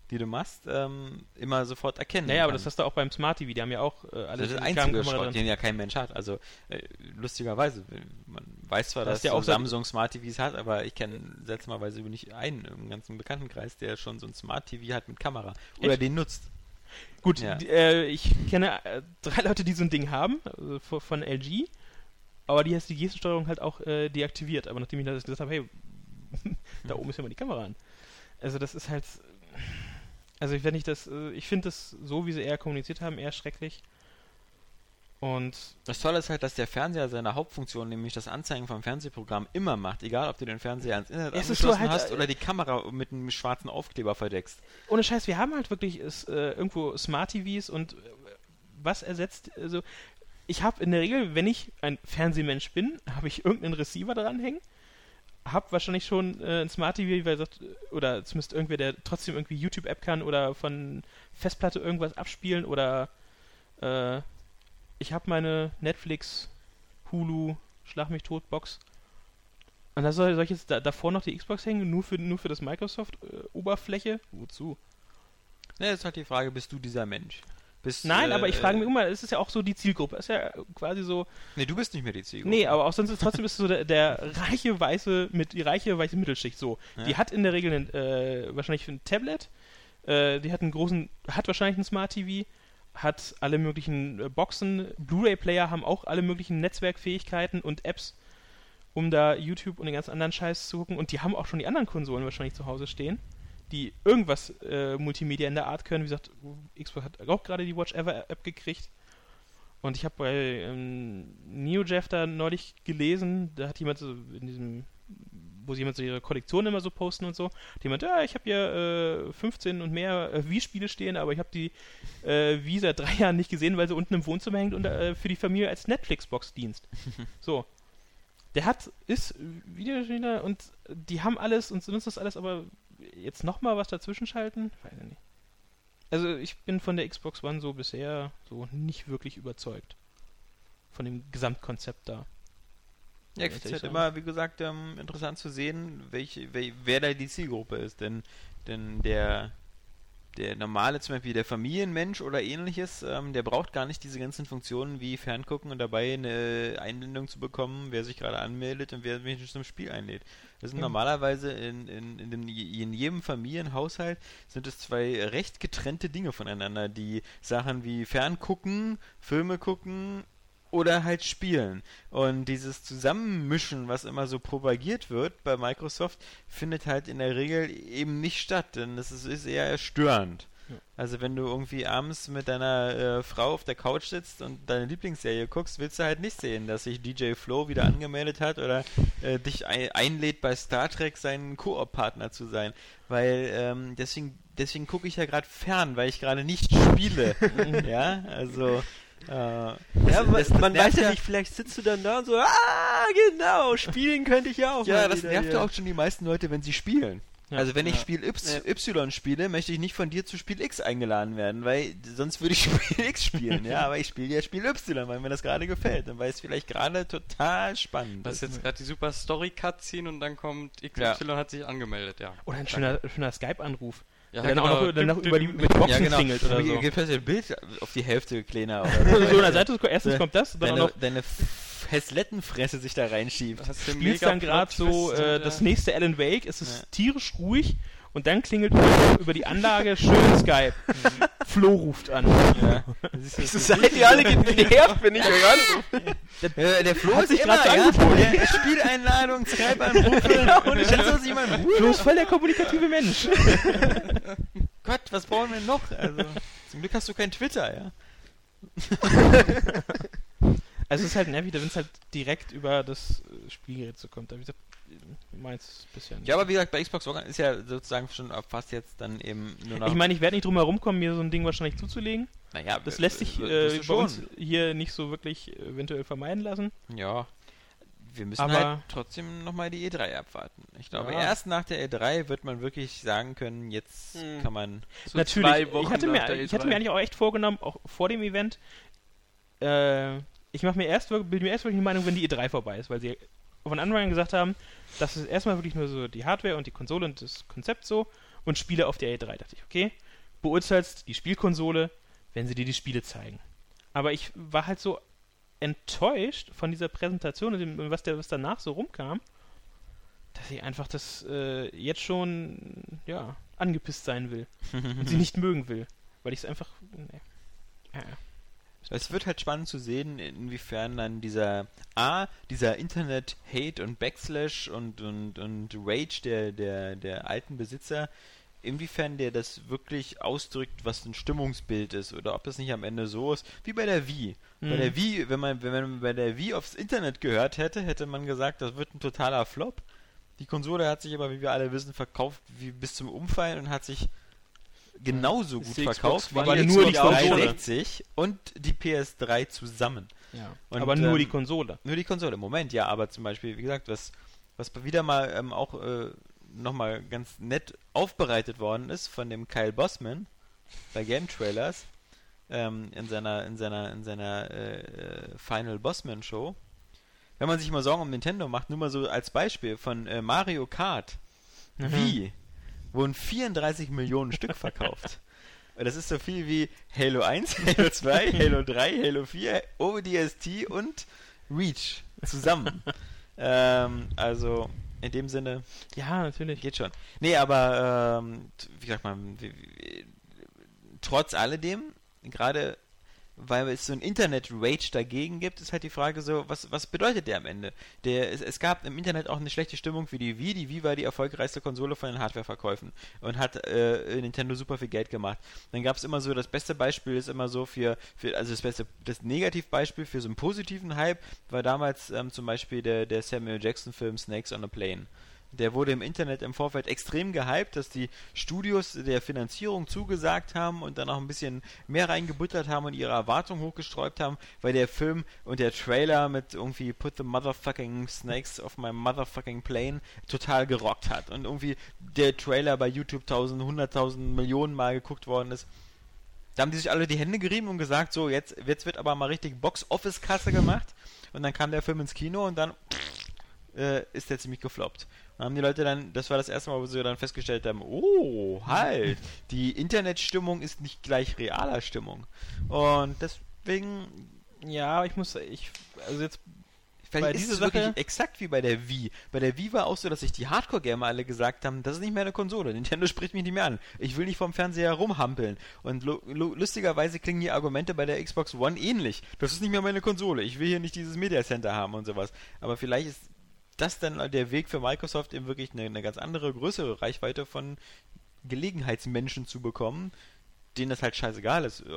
die du machst, ähm, immer sofort erkennen naja, aber kann. das hast du auch beim Smart TV, die haben ja auch äh, alle das ist der einzige Schrott, den ja kein Mensch hat. Also äh, lustigerweise, man weiß zwar, Das dass ja so auch Samsung Smart TVs hat, aber ich kenne seltsamerweise nicht einen im ganzen Bekanntenkreis, der schon so ein Smart TV hat mit Kamera oder Echt? den nutzt. Gut, Ja. äh, ich kenne äh, drei Leute, die so ein Ding haben, also von, von LG, aber die hast die Gestensteuerung halt auch äh, deaktiviert. Aber nachdem ich das gesagt habe, hey, da oben ist ja mal die Kamera an. Also das ist halt, also ich, wenn ich das, äh, ich finde das so, wie sie eher kommuniziert haben, eher schrecklich. Und Das Tolle ist halt, dass der Fernseher seine Hauptfunktion, nämlich das Anzeigen vom Fernsehprogramm, immer macht, egal ob du den Fernseher ans Internet Es ist angeschlossen halt, hast äh, oder die Kamera mit einem schwarzen Aufkleber verdeckst. ohne Scheiß, wir haben halt wirklich es, äh, irgendwo Smart TVs und äh, was ersetzt, also ich habe in der Regel, wenn ich ein Fernsehmensch bin, habe ich irgendeinen Receiver dranhängen, habe wahrscheinlich schon äh, ein Smart TV, weil sagt, oder zumindest irgendwer, der trotzdem irgendwie YouTube-App kann oder von Festplatte irgendwas abspielen oder äh, ich habe meine Netflix, Hulu, Schlag mich tot Box. Und da soll, soll ich jetzt da, davor noch die Xbox hängen, nur für, nur für das Microsoft-Oberfläche? Wozu? Ja, jetzt ist halt die Frage, bist du dieser Mensch? Bist, Nein, äh, aber ich frage mich immer, es ist ja auch so die Zielgruppe. Es ist ja quasi so. Nee, du bist nicht mehr die Zielgruppe. Nee, aber auch sonst ist trotzdem ist so der, der reiche weiße mit die reiche weiße Mittelschicht so. Ja. Die hat in der Regel ein, äh, wahrscheinlich ein Tablet, äh, die hat einen großen, hat wahrscheinlich einen Smart TV, hat alle möglichen äh, Boxen, Blu-ray-Player haben auch alle möglichen Netzwerkfähigkeiten und Apps, um da YouTube und den ganzen anderen Scheiß zu gucken. Und die haben auch schon die anderen Konsolen wahrscheinlich zu Hause stehen, die irgendwas äh, Multimedia in der Art können. Wie gesagt, Xbox hat auch gerade die Watch Ever App gekriegt. Und ich habe bei ähm, NeoJeff da neulich gelesen, da hat jemand so in diesem, wo sie jemand so ihre Kollektion immer so posten und so, hat jemand, ja, ich habe hier äh, 15 und mehr äh, Wii-Spiele stehen, aber ich habe die äh, Wii seit drei Jahren nicht gesehen, weil sie unten im Wohnzimmer hängt und äh, für die Familie als Netflix-Box-Dienst. so. Der hat, ist Videospieler und die haben alles und nutzen das alles, aber jetzt nochmal was dazwischen schalten? Weiß ich nicht. Also ich bin von der Xbox One so bisher so nicht wirklich überzeugt. Von dem Gesamtkonzept da. Ja, ich finde es halt immer, wie gesagt, ähm, interessant zu sehen, welche, wel, wer da die Zielgruppe ist. Denn, denn der, der normale, zum Beispiel der Familienmensch oder ähnliches, ähm, der braucht gar nicht diese ganzen Funktionen wie Ferngucken und dabei eine Einblendung zu bekommen, wer sich gerade anmeldet und wer mich zum Spiel einlädt. Das sind normalerweise in, in, in, den, in jedem Familienhaushalt sind es zwei recht getrennte Dinge voneinander, die Sachen wie Ferngucken, Filme gucken oder halt spielen. Und dieses Zusammenmischen, was immer so propagiert wird bei Microsoft, findet halt in der Regel eben nicht statt, denn es ist, ist eher störend. Ja. Also wenn du irgendwie abends mit deiner äh, Frau auf der Couch sitzt und deine Lieblingsserie guckst, willst du halt nicht sehen, dass sich DJ Flo wieder angemeldet hat oder äh, dich ein einlädt bei Star Trek seinen Koop-Partner zu sein. Weil ähm, deswegen, deswegen gucke ich ja gerade fern, weil ich gerade nicht spiele. ja, also äh, Ja, das- man, das- das weiß ja nicht, vielleicht sitzt du dann da und so, ah, genau, spielen könnte ich ja auch. Ja, mal das nervt ja auch schon die meisten Leute, wenn sie spielen. Ja. also wenn ich Ja. Spiel y, y spiele, möchte ich nicht von dir zu Spiel X eingeladen werden, weil sonst würde ich Spiel X spielen. ja, aber ich spiele ja Spiel Y, weil mir das gerade gefällt und weil es vielleicht gerade total spannend Das ist ist. jetzt gerade die super Story-Cutscene und dann kommt XY Ja. hat sich angemeldet, ja. Oder ein schöner, schöner Skype-Anruf. Ja, der dann auch noch, dann noch über die, über die Boxen Ja, genau. oder so. Gibt plötzlich ein Bild auf die Hälfte kleiner oder so so. an der Seite, erstens kommt das, dann deine, noch deine Hässlettenfresse sich da reinschiebt. Spielst dann gerade so äh, und, das nächste Alan Wake, es ist tierisch ruhig und dann klingelt über, über die Anlage schön Skype. Flo ruft an. Ja. Das ist Wieso seid ihr alle genervt, wenn ich euch anrufe? Ja, der Flo Hat ist sich immer, so ja, angeboten. der Spieleinladung, Skype-Anrufe und ich lasse jemand Flo ist voll der kommunikative Mensch. Gott, was brauchen wir noch? Also, zum Glück hast du kein Twitter, ja. Also es ist halt nervig, wenn es halt direkt über das Spielgerät so kommt. Aber wie gesagt, meins bisher nicht. Ja, aber wie gesagt, bei Xbox One ist ja sozusagen schon fast jetzt dann eben nur noch. ich meine, ich werde nicht drum herum kommen, mir so ein Ding wahrscheinlich zuzulegen. naja, Das lässt sich äh, bei uns hier nicht so wirklich eventuell vermeiden lassen. Ja. Wir müssen Aber- halt trotzdem nochmal die E3 abwarten. Ich glaube, Ja. erst nach der E3 wird man wirklich sagen können, jetzt Hm. kann man. So Natürlich. zwei Wochen ich, hatte nach mir, der ich hatte E3. mir eigentlich auch echt vorgenommen, auch vor dem Event, äh, ich mache mir erst, bilde mir erst wirklich die Meinung, wenn die E3 vorbei ist, weil sie von Anfang an gesagt haben, das ist erstmal wirklich nur so die Hardware und die Konsole und das Konzept so und Spiele auf der E3. Da dachte ich, okay, beurteilst die Spielkonsole, wenn sie dir die Spiele zeigen. Aber ich war halt so enttäuscht von dieser Präsentation und dem, was, der, was danach so rumkam, dass ich einfach das äh, jetzt schon ja, angepisst sein will und sie nicht mögen will. Weil ich es einfach. Nee. Ja. Es wird halt spannend zu sehen, inwiefern dann dieser A, dieser Internet-Hate und Backslash und, und, und Rage der, der, der alten Besitzer, inwiefern der das wirklich ausdrückt, was ein Stimmungsbild ist, oder ob das nicht am Ende so ist, wie bei der Wii. Bei Mhm. der Wii, wenn man, wenn man bei der Wii aufs Internet gehört hätte, hätte man gesagt, das wird ein totaler Flop. Die Konsole hat sich aber, wie wir alle wissen, verkauft wie bis zum Umfallen und hat sich genauso gut Xbox verkauft wie die nur die Xbox Konsole. 360 und die PS3 zusammen. Und, Aber nur ähm, die Konsole. Nur die Konsole, im Moment, ja, aber zum Beispiel, wie gesagt, was, was wieder mal ähm, auch äh, nochmal ganz nett aufbereitet worden ist von dem Kyle Bossman bei Game Trailers ähm, in seiner, in seiner, in seiner äh, äh, Final Bossman Show. Wenn man sich mal Sorgen um Nintendo macht, nur mal so als Beispiel von äh, Mario Kart Mhm. Wii wurden 34 Millionen Stück verkauft. Und Das ist so viel wie Halo 1, Halo 2, Halo 3, Halo 4, ODST und Reach zusammen. ähm, also in dem Sinne Ja, natürlich. geht schon. Nee, aber ähm, wie sagt man, wie, wie, trotz alledem, gerade weil es so ein Internet-Rage dagegen gibt, ist halt die Frage so, was, was bedeutet der am Ende? Der, es, es gab im Internet auch eine schlechte Stimmung für die Wii. Die Wii war die erfolgreichste Konsole von den Hardwareverkäufen und hat äh, Nintendo super viel Geld gemacht. Dann gab es immer so, das beste Beispiel ist immer so für, für also das beste, das Negativbeispiel für so einen positiven Hype war damals ähm, zum Beispiel der, der Samuel Jackson Film Snakes on a Plane. Der wurde im Internet im Vorfeld extrem gehypt, dass die Studios der Finanzierung zugesagt haben und dann auch ein bisschen mehr reingebuttert haben und ihre Erwartungen hochgesträubt haben, weil der Film und der Trailer mit irgendwie Put the motherfucking snakes of my motherfucking plane total gerockt hat und irgendwie der Trailer bei YouTube tausend, hunderttausend Millionen Mal geguckt worden ist. Da haben die sich alle die Hände gerieben und gesagt, so, jetzt, jetzt wird aber mal richtig Box-Office-Kasse gemacht. Und dann kam der Film ins Kino und dann äh, ist der ziemlich gefloppt. Haben die Leute dann, das war das erste Mal, wo sie dann festgestellt haben, oh, halt, die Internetstimmung ist nicht gleich realer Stimmung. Und deswegen, Ja, ich muss, ich, also jetzt Vielleicht ist es wirklich exakt wie bei der Wii. Bei der Wii war auch so, dass sich die Hardcore-Gamer alle gesagt haben, das ist nicht mehr eine Konsole. Nintendo spricht mich nicht mehr an. Ich will nicht vom Fernseher rumhampeln. Und lu lu lustigerweise klingen die Argumente bei der Xbox One ähnlich. Das ist nicht mehr meine Konsole. Ich will hier nicht dieses Media Center haben und sowas. Aber vielleicht ist das dann der Weg für Microsoft, eben wirklich eine, eine ganz andere, größere Reichweite von Gelegenheitsmenschen zu bekommen, denen das halt scheißegal ist, äh,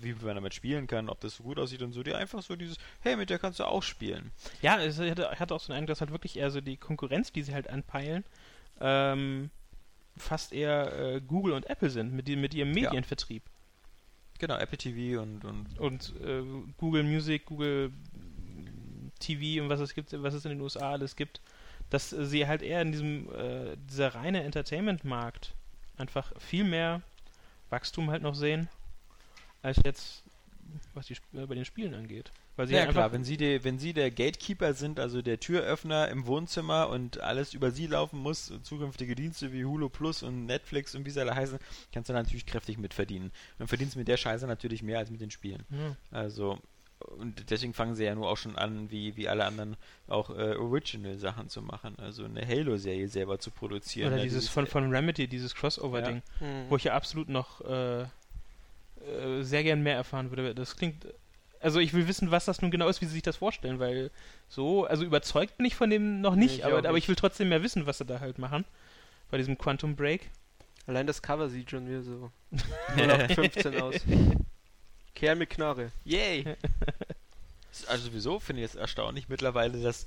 wie man damit spielen kann, ob das so gut aussieht und so, die einfach so dieses, hey, mit der kannst du auch spielen. Ja, es hatte, ich hatte auch so den Eindruck, dass halt wirklich eher so die Konkurrenz, die sie halt anpeilen, ähm, fast eher äh, Google und Apple sind mit, die, mit ihrem Ja. Medienvertrieb. Genau, Apple TV und, und Und äh, Google Music, Google TV und was es gibt, was es in den USA alles gibt, dass sie halt eher in diesem äh, dieser reine Entertainment-Markt einfach viel mehr Wachstum halt noch sehen, als jetzt was die äh, bei den Spielen angeht. Weil sie ja, halt klar, wenn sie, die, wenn sie der Gatekeeper sind, also der Türöffner im Wohnzimmer und alles über sie laufen muss, zukünftige Dienste wie Hulu Plus und Netflix und wie sie alle heißen, kannst du natürlich kräftig mitverdienen. Und verdienst mit der Scheiße natürlich mehr als mit den Spielen. ja. Also, und deswegen fangen sie ja nur auch schon an, wie, wie alle anderen auch äh, Original-Sachen zu machen. Also eine Halo-Serie selber zu produzieren. Oder Ja, dieses von, von Remedy, dieses Crossover-Ding, Hm. wo ich ja absolut noch äh, äh, sehr gern mehr erfahren würde. Das klingt. Also ich will wissen, was das nun genau ist, wie sie sich das vorstellen, weil so, also überzeugt bin ich von dem noch Nee, nicht, ich aber, auch aber nicht. ich will trotzdem mehr wissen, was sie da halt machen. Bei diesem Quantum Break. Allein das Cover sieht schon wieder so 0815 aus. Kerl mit Knarre. Yay! also sowieso finde ich es erstaunlich mittlerweile, dass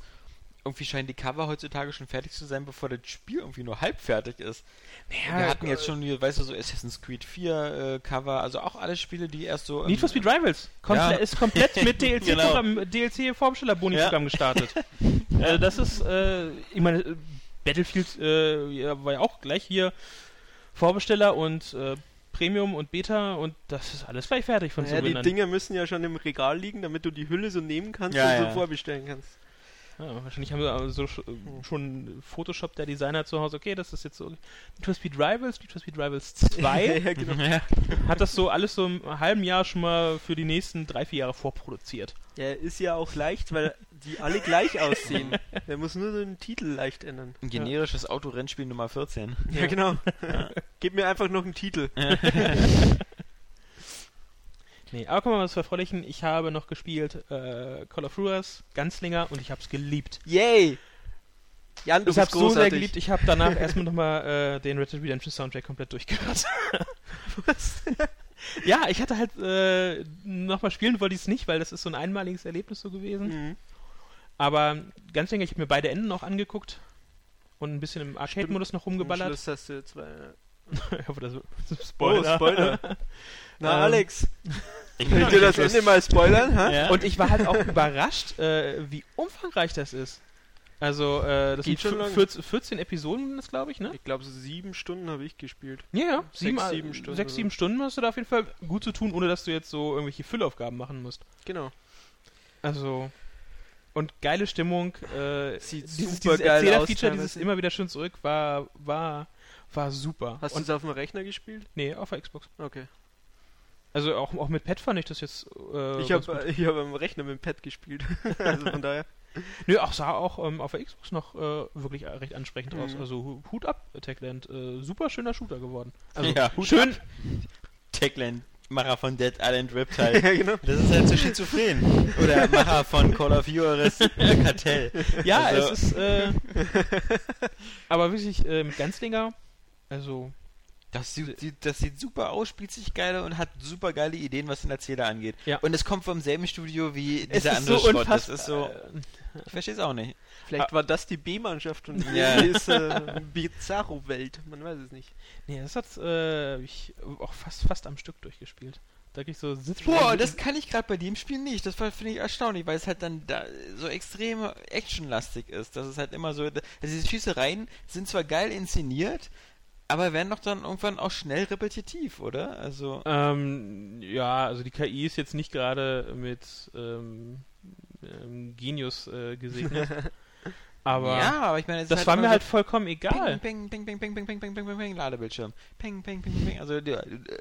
irgendwie scheinen die Cover heutzutage schon fertig zu sein, bevor das Spiel irgendwie nur halb fertig ist. Wir hatten jetzt schon, weißt du, so Assassin's Creed 4 äh, Cover, also auch alle Spiele, die erst so... Need for Speed Rivals Komple Ja. ist komplett mit Genau. DLC-Programm, DLC-Vorbestellerboni-Programm gestartet. Also das ist, äh, ich meine, äh, Battlefield äh, ja, war ja auch gleich hier Vorbesteller und äh, Premium und Beta und das ist alles gleich fertig von Ja, die Souvenir. Dinger müssen ja schon im Regal liegen, damit du die Hülle so nehmen kannst Ja, und so ja. vorbestellen kannst. Ja, wahrscheinlich haben sie so sch äh, schon Photoshop der Designer zu Hause. Okay, das ist jetzt so. Need for Speed Rivals, Need for Speed Rivals 2 ja, genau. Ja. hat das so alles so im halben Jahr schon mal für die nächsten drei, vier Jahre vorproduziert. ja, ist ja auch leicht, weil die alle gleich aussehen. Der muss nur den Titel leicht ändern. Ein generisches Autorennspiel Nummer 14. Ja, genau. Gib mir einfach noch einen Titel. Nee, aber kommen wir mal zu Verfreulichen. Ich habe noch gespielt äh, Call of Duty, Ganzlinger und ich habe es geliebt. Yay! Jan, du Ich habe so sehr großartig. geliebt, ich habe danach erstmal nochmal äh, den Red Dead Redemption Soundtrack komplett durchgehört. ja, ich hatte halt äh, nochmal spielen wollte ich es nicht, weil das ist so ein einmaliges Erlebnis so gewesen. Mhm. Aber ganz länger, ich habe mir beide Enden noch angeguckt und ein bisschen im Arcade-Modus noch Am rumgeballert. Schluss hast du zwei. ich hoffe, das ist Spoiler. Oh, Spoiler. Na, Ähm, Alex, Ich will dir das Ende mal spoilern? Ha? Ja. Und ich war halt auch überrascht, äh, wie umfangreich das ist. Also, äh, das Geht sind schon f- lang. 14, 14 Episoden, das glaube ich, ne? Ich glaube, so sieben Stunden habe ich gespielt. Ja, ja. Sechs, Sieben, sieben äh, Stunden Sechs, sieben Stunden hast du da auf jeden Fall gut zu tun, ohne dass du jetzt so irgendwelche Füllaufgaben machen musst. Genau. Also. Und geile Stimmung. Äh, Sieht dieses super dieses geil aus Erzählerfeature, dieses immer wieder schön zurück, war, war, war super. Hast du es auf dem Rechner gespielt? nee, auf der Xbox. Okay. Also auch, auch mit Pad fand ich das jetzt. Äh, ich habe ich hab am Rechner mit dem Pad gespielt. also von daher. Nö, auch sah auch ähm, auf der Xbox noch äh, wirklich recht ansprechend aus. Mhm. Also Hu- Hut ab, Techland. Äh, super schöner Shooter geworden. Also Ja, schön. Techland, Macher von Dead Island Riptide. ja, genau. Das ist halt so schizophren. Oder Macher von Call of Juarez äh, Kartell. Ja, Also- es ist. Äh, aber wirklich äh, mit Ganzlinger. Also Das sieht, sieht- das sieht super aus, spielt sich geil und hat super geile Ideen, was den Erzähler angeht. Ja. Und es kommt vom selben Studio wie es dieser andere so Schrott. Das ist so. äh, Ich verstehe es auch nicht. Vielleicht war das die B-Mannschaft und Ja. die ist äh, Bizarro-Welt. Man weiß es nicht. nee, das hat äh, ich auch fast fast am Stück durchgespielt. Da krieg ich so Sitz Boah, das kann ich gerade bei dem Spiel nicht. Das finde ich erstaunlich, weil es halt dann da so extrem actionlastig ist. Das ist halt immer so. Also diese Schießereien sind zwar geil inszeniert, aber werden doch dann irgendwann auch schnell repetitiv, oder? Also. Ähm, ja, also die KI ist jetzt nicht gerade mit ähm, ähm, Genius äh, gesegnet. Aber ja, aber ich meine, es ist das war immer mir halt vollkommen egal. Ping, ping, ping, ping, ping, ping, ping, ping, ping, ping, Ladebildschirm. Ping, ping, ping, ping. Also, die,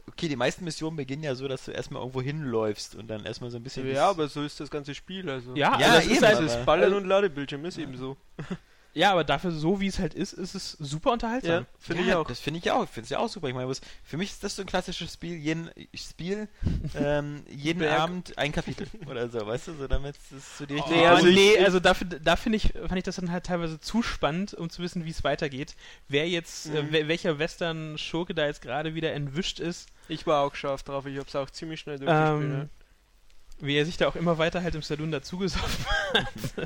okay, die meisten Missionen beginnen ja so, dass du erstmal irgendwo hinläufst und dann erstmal so ein bisschen. Ja, aber so ist das ganze Spiel. Also. Ja, Ja, also es eben, ist halt, Das Ballern also- und Ladebildschirm ist eben so. Ja, aber dafür, so wie es halt ist, ist es super unterhaltsam. finde ja, ich auch. Das finde ich auch. Ich finde es ja auch super. Ich meine, was- für mich ist das so ein klassisches Spiel, jeden Spiel, ähm, jeden Berg. Abend ein Kapitel oder so, weißt du, so damit es so die richtige Nee, Oh, also, nee, ich- also dafür, da finde ich, fand ich das dann halt teilweise zu spannend, um zu wissen, wie es weitergeht. Wer jetzt, äh, Mhm. wer, welcher Western-Schurke da jetzt gerade wieder entwischt ist, Ich war auch scharf drauf. Ich hab's auch ziemlich schnell durchgespielt. ähm, wie er sich da auch immer weiter halt im Saloon dazugesoffen ja.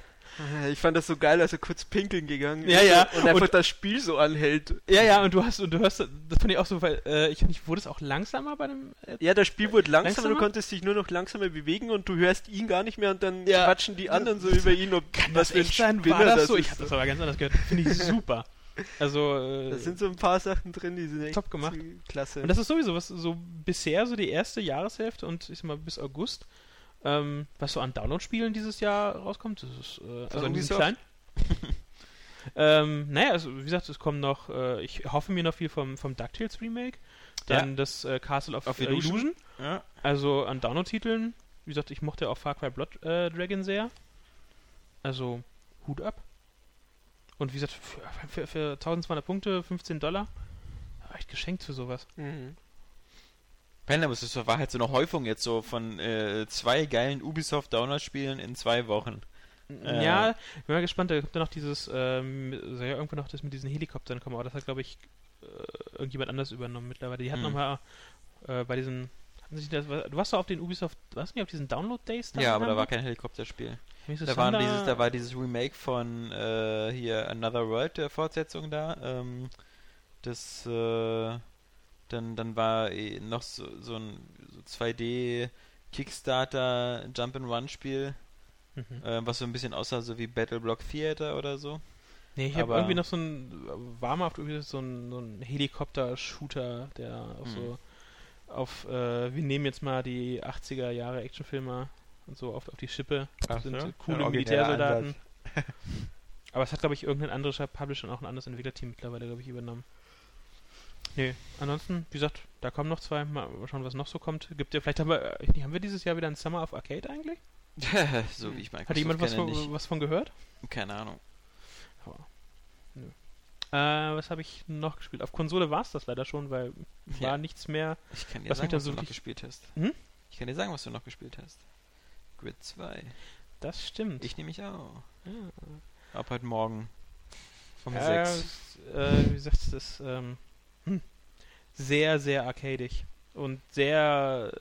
Ich fand das so geil, als er kurz pinkeln gegangen Ja, ist ja. und einfach Und- das Spiel so anhält. Ja, ja, und du hast, und du hörst, das fand ich auch so, weil, äh, ich nicht, wurde es auch langsamer bei dem, äh, Ja, das Spiel wurde langsamer, Langsamer? du konntest dich nur noch langsamer bewegen und du hörst ihn gar nicht mehr und dann Ja. quatschen die anderen so über ihn, ob kann was das für ein echt sein? Spinner War das, so? ist. Ich habe das aber ganz anders gehört. Finde ich super. Also, äh, Da sind so ein paar Sachen drin, die sind echt Top gemacht. klasse. Und das ist sowieso was so bisher so die erste Jahreshälfte und ich sag mal bis August, ähm, was so an Download-Spielen dieses Jahr rauskommt. Das ist äh, also in diesem kleinen. ähm, naja, also wie gesagt, es kommen noch, äh, ich hoffe mir noch viel vom, vom DuckTales Remake, dann das äh, Castle of, Of Illusion. Illusion. Ja. Also an Download-Titeln, wie gesagt, ich mochte auch Far Cry Blood äh, Dragon sehr. Also Hut ab. Und wie gesagt, für, für, für 1200 Punkte, 15 Dollar, echt geschenkt für sowas. Mhm. Aber es war halt so eine Häufung jetzt so von äh, zwei geilen Ubisoft Download-Spielen in zwei Wochen. Äh. Ja, bin mal gespannt, da kommt ja noch dieses, ähm, soll ja irgendwann noch das mit diesen Helikoptern kommen, aber das hat, glaube ich, äh, irgendjemand anders übernommen mittlerweile. Die hatten Hm. nochmal äh, bei diesen, hatten sich das, du warst doch auf den Ubisoft, warst du nicht auf diesen Download-Days da? Ja, aber da war kein Helikopterspiel. Da, dieses, da war dieses Remake von äh, hier Another World, der Fortsetzung da. Ähm, das, äh, dann, dann war eh noch so, so ein so 2D Kickstarter Jump-and-Run-Spiel, Mhm. äh, was so ein bisschen aussah so wie Battle Block Theater oder so. Nee, ich habe irgendwie noch so ein, war mal auf Ubisoft so ein, so ein Helikopter-Shooter, der auch so auf, äh, wir nehmen jetzt mal die 80er Jahre Actionfilme und so auf, auf die Schippe. Ach sind so? so coole Ja, Militärsoldaten. Aber es hat, glaube ich, irgendein anderer Publisher und auch ein anderes Entwicklerteam mittlerweile, glaube ich, übernommen. Nee, ansonsten, wie gesagt, da kommen noch zwei. Mal schauen, was noch so kommt. Gibt ja, vielleicht haben wir, äh, haben wir dieses Jahr wieder ein Summer of Arcade eigentlich? so wie ich Microsoft Hat jemand was von, nicht. was von gehört? Keine Ahnung. Äh, was habe ich noch gespielt? Auf Konsole war es das leider schon, weil war Ja. nichts mehr. Ich kann dir Was sagen, was so du noch gespielt hast. Hm? Ich kann dir sagen, was du noch gespielt hast. Grid 2. Das stimmt. Ich nehme mich auch. ja. Ab heute Morgen. Um Äh, 6. äh, wie gesagt, das ähm, hm, sehr, sehr arcadig und sehr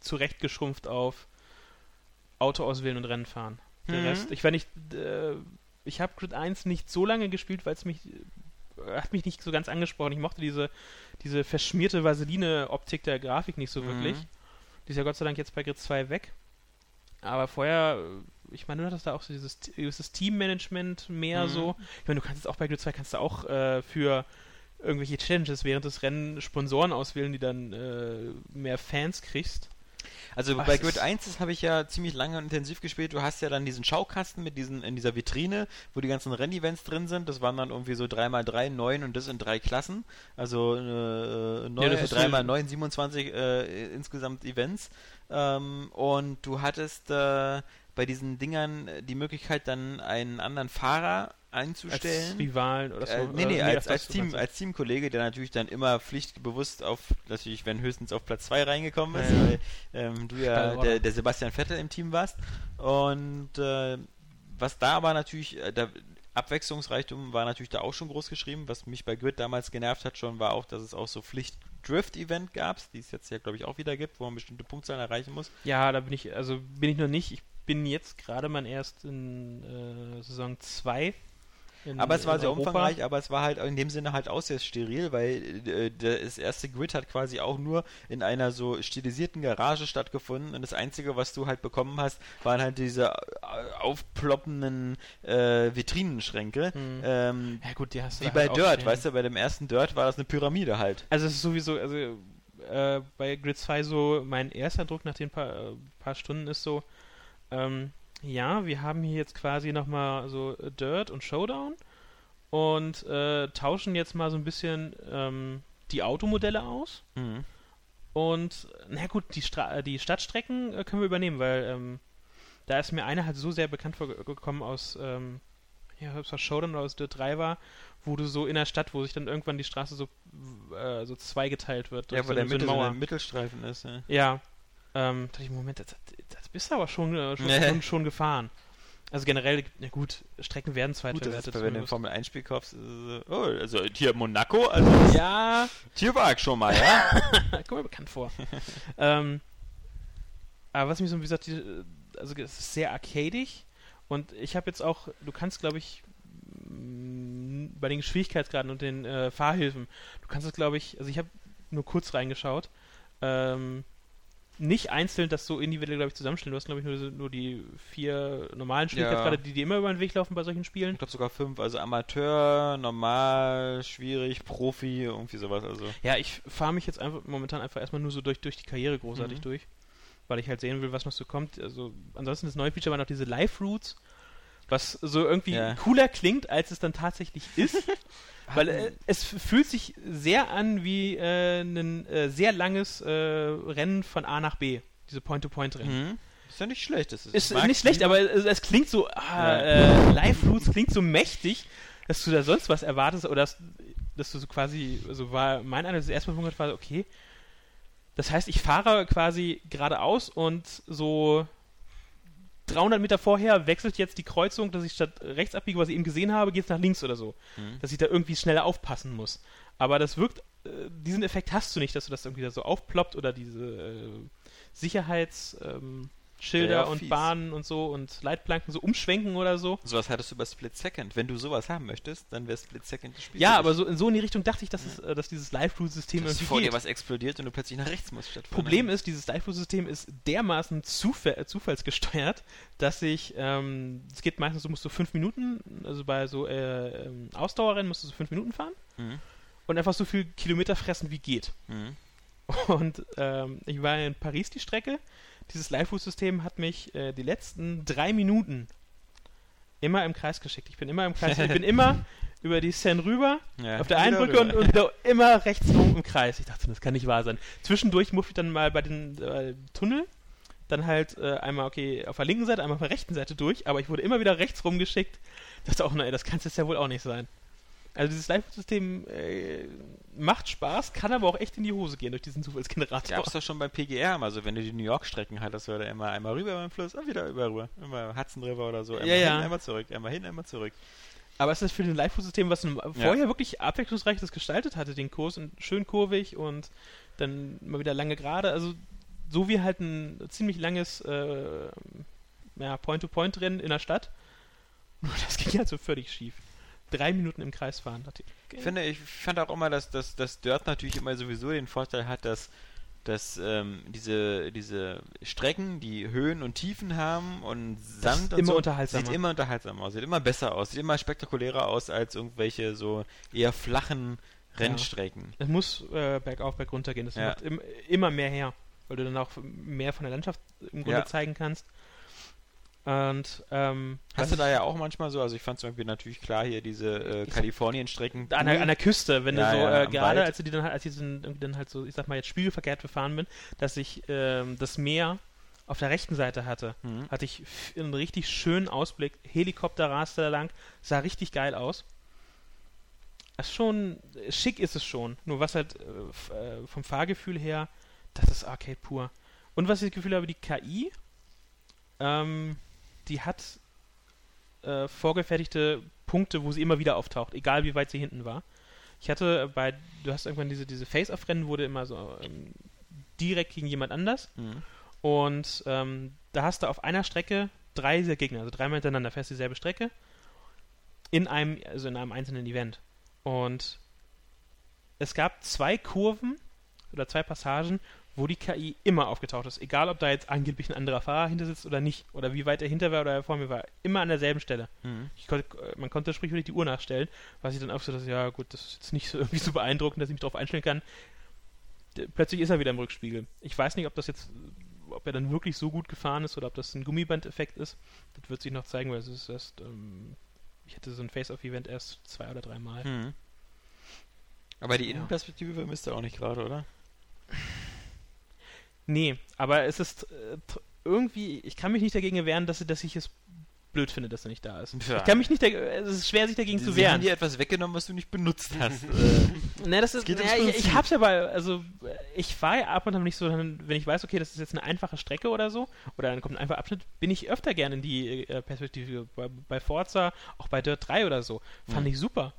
zurechtgeschrumpft auf Auto auswählen und Rennen fahren. Der Mhm. Rest, ich war nicht, äh, ich habe Grid 1 nicht so lange gespielt, weil es mich, äh, hat mich nicht so ganz angesprochen. Ich mochte diese, diese verschmierte Vaseline-Optik der Grafik nicht so Mhm. wirklich. Die ist ja Gott sei Dank jetzt bei Grid 2 weg. Aber vorher, äh, ich meine, du hattest da auch so dieses, dieses Teammanagement mehr Mhm. so. Ich meine, du kannst jetzt auch bei Grid 2 kannst du auch äh, für irgendwelche Challenges während des Rennens Sponsoren auswählen, die dann äh, mehr Fans kriegst. Also Ach, bei Grid ist- 1, das habe ich ja ziemlich lange und intensiv gespielt. Du hast ja dann diesen Schaukasten mit diesen in dieser Vitrine, wo die ganzen Rennevents drin sind. Das waren dann irgendwie so 3x3, 9 und das in drei Klassen. Also äh, neun, das ist so- 3x9, 27 äh, insgesamt Events. Ähm, und du hattest äh, bei diesen Dingern die Möglichkeit, dann einen anderen Fahrer einzustellen. Als Rivalen oder so. Äh, nee, nee, als, als, Team, als Teamkollege, der natürlich dann immer pflichtbewusst auf, natürlich, wenn höchstens auf Platz 2 reingekommen ist, Ja, weil ähm, du ja der, der Sebastian Vettel im Team warst. Und äh, was da aber natürlich, äh, der Abwechslungsreichtum war natürlich da auch schon groß geschrieben. Was mich bei Grid damals genervt hat schon, war auch, dass es auch so Pflicht-Drift-Event gab, die es jetzt ja, glaube ich, auch wieder gibt, wo man bestimmte Punktzahlen erreichen muss. Ja, da bin ich, also bin ich noch nicht. Ich bin jetzt gerade mal erst in äh, Saison 2. in- Aber es war sehr Europa. umfangreich, aber es war halt in dem Sinne halt auch sehr steril, weil äh, das erste Grid hat quasi auch nur in einer so stilisierten Garage stattgefunden und das Einzige, was du halt bekommen hast, waren halt diese äh, aufploppenden äh, Vitrinenschränke. Mhm. Ähm, Ja gut, die hast du wie da bei halt Dirt, weißt du, bei dem ersten Dirt war das eine Pyramide halt. Also es ist sowieso, also äh, bei Grid 2 so, mein erster Druck nach den paar, äh, paar Stunden ist so, ähm, Ja, wir haben hier jetzt quasi nochmal so Dirt und Showdown und äh, tauschen jetzt mal so ein bisschen ähm, die Automodelle aus. Mhm. Und na gut, die, Stra die Stadtstrecken äh, können wir übernehmen, weil ähm, da ist mir eine halt so sehr bekannt vorgekommen aus, ähm, ja, ob es aus Showdown oder aus Dirt 3 war, wo du so in der Stadt, wo sich dann irgendwann die Straße so, äh, so zweigeteilt wird. Ja, so, der so Mitte so ein Mittelstreifen ist. Ja. Ja. Ähm, dachte ich, Moment, das, das bist du aber schon, äh, schon, Nee. schon, schon gefahren. Also generell, na gut, Strecken werden zweitverwertet. wenn du ein. Formel 1 Spiel kaufst, so, oh, also hier Monaco, also ja, hier war ich schon mal, ja? kommt mir bekannt vor. ähm, aber was mich so, wie gesagt, die, äh, also es ist sehr arcadig und ich habe jetzt auch, du kannst glaube ich m, bei den Schwierigkeitsgraden und den äh, Fahrhilfen, du kannst es glaube ich, also ich habe nur kurz reingeschaut, ähm, nicht einzeln das so individuell, glaube ich, zusammenstellen. Du hast, glaube ich, nur, nur die vier normalen Schwierigkeitsgrade, die dir immer über den Weg laufen bei solchen Spielen. Ich glaube sogar fünf, also Amateur, normal, schwierig, Profi, irgendwie sowas, also. Ja, ich fahre mich jetzt einfach momentan einfach erstmal nur so durch, durch die Karriere großartig Mhm. durch, weil ich halt sehen will, was noch so kommt. Also ansonsten das neue Feature war noch diese Live-Routes, was so irgendwie Ja. cooler klingt, als es dann tatsächlich ist. weil äh, es fühlt sich sehr an wie äh, ein äh, sehr langes äh, Rennen von A nach B. Diese Point-to-Point-Rennen. Mhm. Ist ja nicht schlecht. Das ist, Ist nicht schlecht, aber es, es klingt so, ah, Ja. äh, Live-Routes klingt so mächtig, dass du da sonst was erwartest oder dass, dass du so quasi, also war mein Eindruck, das erste Mal war, okay, das heißt, ich fahre quasi geradeaus und so 300 Meter vorher wechselt jetzt die Kreuzung, dass ich statt rechts abbiege, was ich eben gesehen habe, geht es nach links oder so. Mhm. Dass ich da irgendwie schneller aufpassen muss. Aber das wirkt, äh, diesen Effekt hast du nicht, dass du das irgendwie da so aufploppt oder diese äh, Sicherheitsschilder ähm, Schilder Ja, und fies. Bahnen und so und Leitplanken so umschwenken oder so. Sowas hattest du bei Split Second. Wenn du sowas haben möchtest, dann wäre Split Second das Spiel. Ja, aber so in so in die Richtung dachte ich, dass, es, äh, dass dieses Live-Route-System dass irgendwie vor dir geht. was explodiert und du plötzlich nach rechts musst Problem ist, dieses Live-System ist dermaßen Zufall, äh, zufallsgesteuert, dass ich, ähm, es geht meistens, du musst so fünf Minuten, also bei so äh, ähm, Ausdauerrennen musst du so fünf Minuten fahren Mhm. und einfach so viel Kilometer fressen, wie geht. Mhm. Und ähm, ich war in Paris die Strecke. Dieses Live-System hat mich äh, die letzten drei Minuten immer im Kreis geschickt. Ich bin immer im Kreis, ich bin immer über die Seine rüber, Ja. auf der einen Brücke und, und immer rechts rum im Kreis. Ich dachte, das kann nicht wahr sein. Zwischendurch musste ich dann mal bei den äh, Tunnel dann halt äh, einmal, okay, auf der linken Seite, einmal auf der rechten Seite durch, aber ich wurde immer wieder rechts rumgeschickt. Dachte auch, nein, das kann es jetzt ja wohl auch nicht sein. Also dieses Live-System äh, macht Spaß, kann aber auch echt in die Hose gehen durch diesen Zufallsgenerator. Gab's doch schon beim PGR mal so, wenn du die New York-Strecken hattest, war da immer einmal rüber beim Fluss und wieder über rüber. Immer Hudson River oder so. Einmal Ja, ja. hin, einmal zurück, einmal hin, einmal zurück. Aber es ist für den Live-System, was ein vorher wirklich abwechslungsreich das gestaltet hatte, den Kurs und schön kurvig und dann mal wieder lange gerade. Also so wie halt ein ziemlich langes äh, ja, Point-to-Point-Rennen in der Stadt. Nur das ging halt so völlig schief. Drei Minuten im Kreis fahren. Dachte ich, Ich finde, ich fand auch immer, dass, dass, dass Dirt natürlich immer sowieso den Vorteil hat, dass, dass ähm, diese, diese Strecken, die Höhen und Tiefen haben und Sand und immer so, unterhaltsamer. sieht immer unterhaltsamer aus, sieht immer besser aus, sieht immer spektakulärer aus als irgendwelche so eher flachen Rennstrecken. Es muss äh, bergauf, bergunter gehen. Das Ja. macht im, immer mehr her, weil du dann auch mehr von der Landschaft im Grunde Ja. zeigen kannst. Und ähm, Hast du da ja auch manchmal so, also ich fand zum Beispiel natürlich klar hier diese äh, Kalifornien-Strecken. an der, an der Küste, wenn Ja, du so, ja, äh, gerade als dann halt, als ich dann, dann halt so, ich sag mal jetzt spiegelverkehrt gefahren bin, dass ich ähm, das Meer auf der rechten Seite hatte, Mhm. hatte ich einen richtig schönen Ausblick. Helikopter raste da lang, sah richtig geil aus. Das ist schon, schick ist es schon. Nur was halt äh, äh, vom Fahrgefühl her, das ist Arcade pur. Und was ich das Gefühl habe, die KI, ähm, die hat äh, vorgefertigte Punkte, wo sie immer wieder auftaucht, egal wie weit sie hinten war. Ich hatte bei, du hast irgendwann diese, diese Face-Off-Rennen, wurde immer so ähm, direkt gegen jemand anders. Mhm. Und ähm, da hast du auf einer Strecke drei Gegner, also dreimal hintereinander fährst dieselbe Strecke in einem, also in einem einzelnen Event. Und es gab zwei Kurven oder zwei Passagen, wo die KI immer aufgetaucht ist. Egal, ob da jetzt angeblich ein anderer Fahrer hinter sitzt oder nicht. Oder wie weit er hinter war oder er vor mir war. Immer an derselben Stelle. Mhm. Äh, man konnte sprichwörtlich die Uhr nachstellen, was ich dann auch so, dass, ja gut, das ist jetzt nicht so irgendwie so beeindruckend, dass ich mich darauf einstellen kann. Plötzlich ist er wieder im Rückspiegel. Ich weiß nicht, ob das jetzt ob er dann wirklich so gut gefahren ist oder ob das ein Gummiband-Effekt ist, das wird sich noch zeigen, weil es ist erst, ähm, ich hatte so ein Face-Off-Event erst zwei oder drei Mal. Hm. Aber die Ja. Innenperspektive vermisst er auch nicht gerade, oder? Nee, aber es ist äh, tr- irgendwie, ich kann mich nicht dagegen wehren, dass, dass ich es blöd finde, dass er nicht da ist. Ja. Ich kann mich nicht, dagegen- es ist schwer, sich dagegen zu Sie haben wehren. dir etwas weggenommen, was du nicht benutzt hast. Ne, das ist, geht ums ja, ich, ich hab's ja bei, also ich fahre ja ab und an nicht so, wenn ich weiß, okay, das ist jetzt eine einfache Strecke oder so, oder dann kommt ein einfacher Abschnitt, bin ich öfter gerne in die äh, Perspektive. Bei, bei Forza, auch bei Dirt 3 oder so. Fand Mhm. ich super.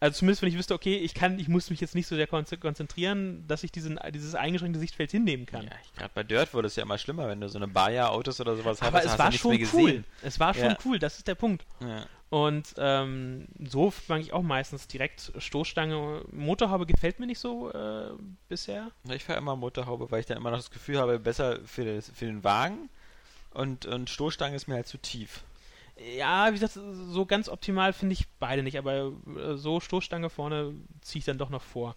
Also zumindest, wenn ich wüsste, okay, ich kann, ich muss mich jetzt nicht so sehr konze- konzentrieren, dass ich diesen, dieses eingeschränkte Sichtfeld hinnehmen kann. ja, gerade bei Dirt wurde es ja immer schlimmer, wenn du so eine Baja-Autos oder sowas Aber es hast war du nichts schon cool. Es war schon Ja. cool, das ist der Punkt. Ja. Und ähm, so fange ich auch meistens direkt Stoßstange. Motorhaube gefällt mir nicht so äh, bisher. Ich fahre immer Motorhaube, weil ich dann immer noch das Gefühl habe, besser für, das, für den Wagen und, und Stoßstange ist mir halt zu tief. Ja, wie gesagt, so ganz optimal finde ich beide nicht, aber äh, so Stoßstange vorne ziehe ich dann doch noch vor.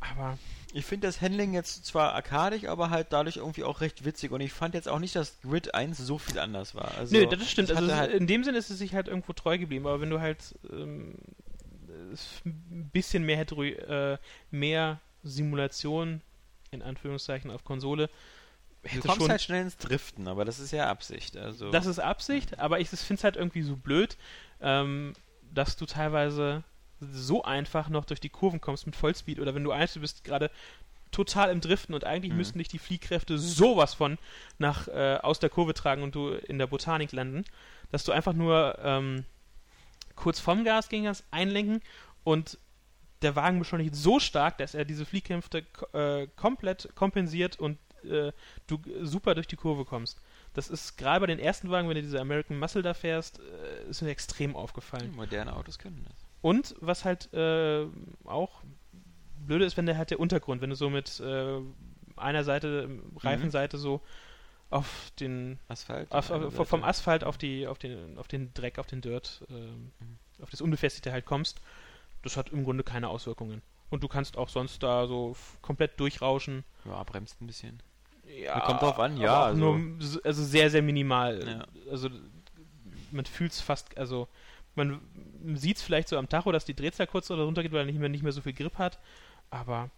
Aber Ich finde das Handling jetzt zwar arkadig, aber halt dadurch irgendwie auch recht witzig und ich fand jetzt auch nicht, dass Grid 1 so viel anders war. Also, nö, das stimmt. Also halt, in dem Sinne ist es sich halt irgendwo treu geblieben, aber wenn du halt ähm, ein bisschen mehr hätte, äh, mehr Simulation in Anführungszeichen auf Konsole du hätte kommst schon halt schnell ins Driften, aber das ist ja Absicht. Also, Das ist Absicht, aber ich finde es halt irgendwie so blöd, ähm, dass du teilweise so einfach noch durch die Kurven kommst mit Vollspeed oder wenn du eins, du bist gerade total im Driften und eigentlich Mhm. müssten dich die Fliehkräfte sowas von nach äh, aus der Kurve tragen und du in der Botanik landen, dass du einfach nur ähm, kurz vom Gas gehen kannst, einlenken und der Wagen beschleunigt so stark, dass er diese Fliehkräfte äh, komplett kompensiert und äh, du super durch die Kurve kommst. Das ist gerade bei den ersten Wagen, wenn du diese American Muscle da fährst, äh, ist mir extrem aufgefallen. moderne Autos können das. Und was halt äh, auch blöde ist, wenn der halt der Untergrund, wenn du so mit äh, einer Seite, Reifenseite so auf den Asphalt. auf, auf vom. Asphalt auf die auf den auf den Dreck, auf den Dirt, ähm, auf das Unbefestigte halt kommst, das hat im Grunde keine Auswirkungen. Und du kannst auch sonst da so komplett durchrauschen. Ja, bremst ein bisschen. Ja, Kommt drauf an, ja, also- Nur, also sehr, sehr minimal. Ja. Also man fühlt es fast, also man sieht es vielleicht so am Tacho, dass die Drehzahl kurz oder runter geht, weil er nicht mehr, nicht mehr so viel Grip hat. Aber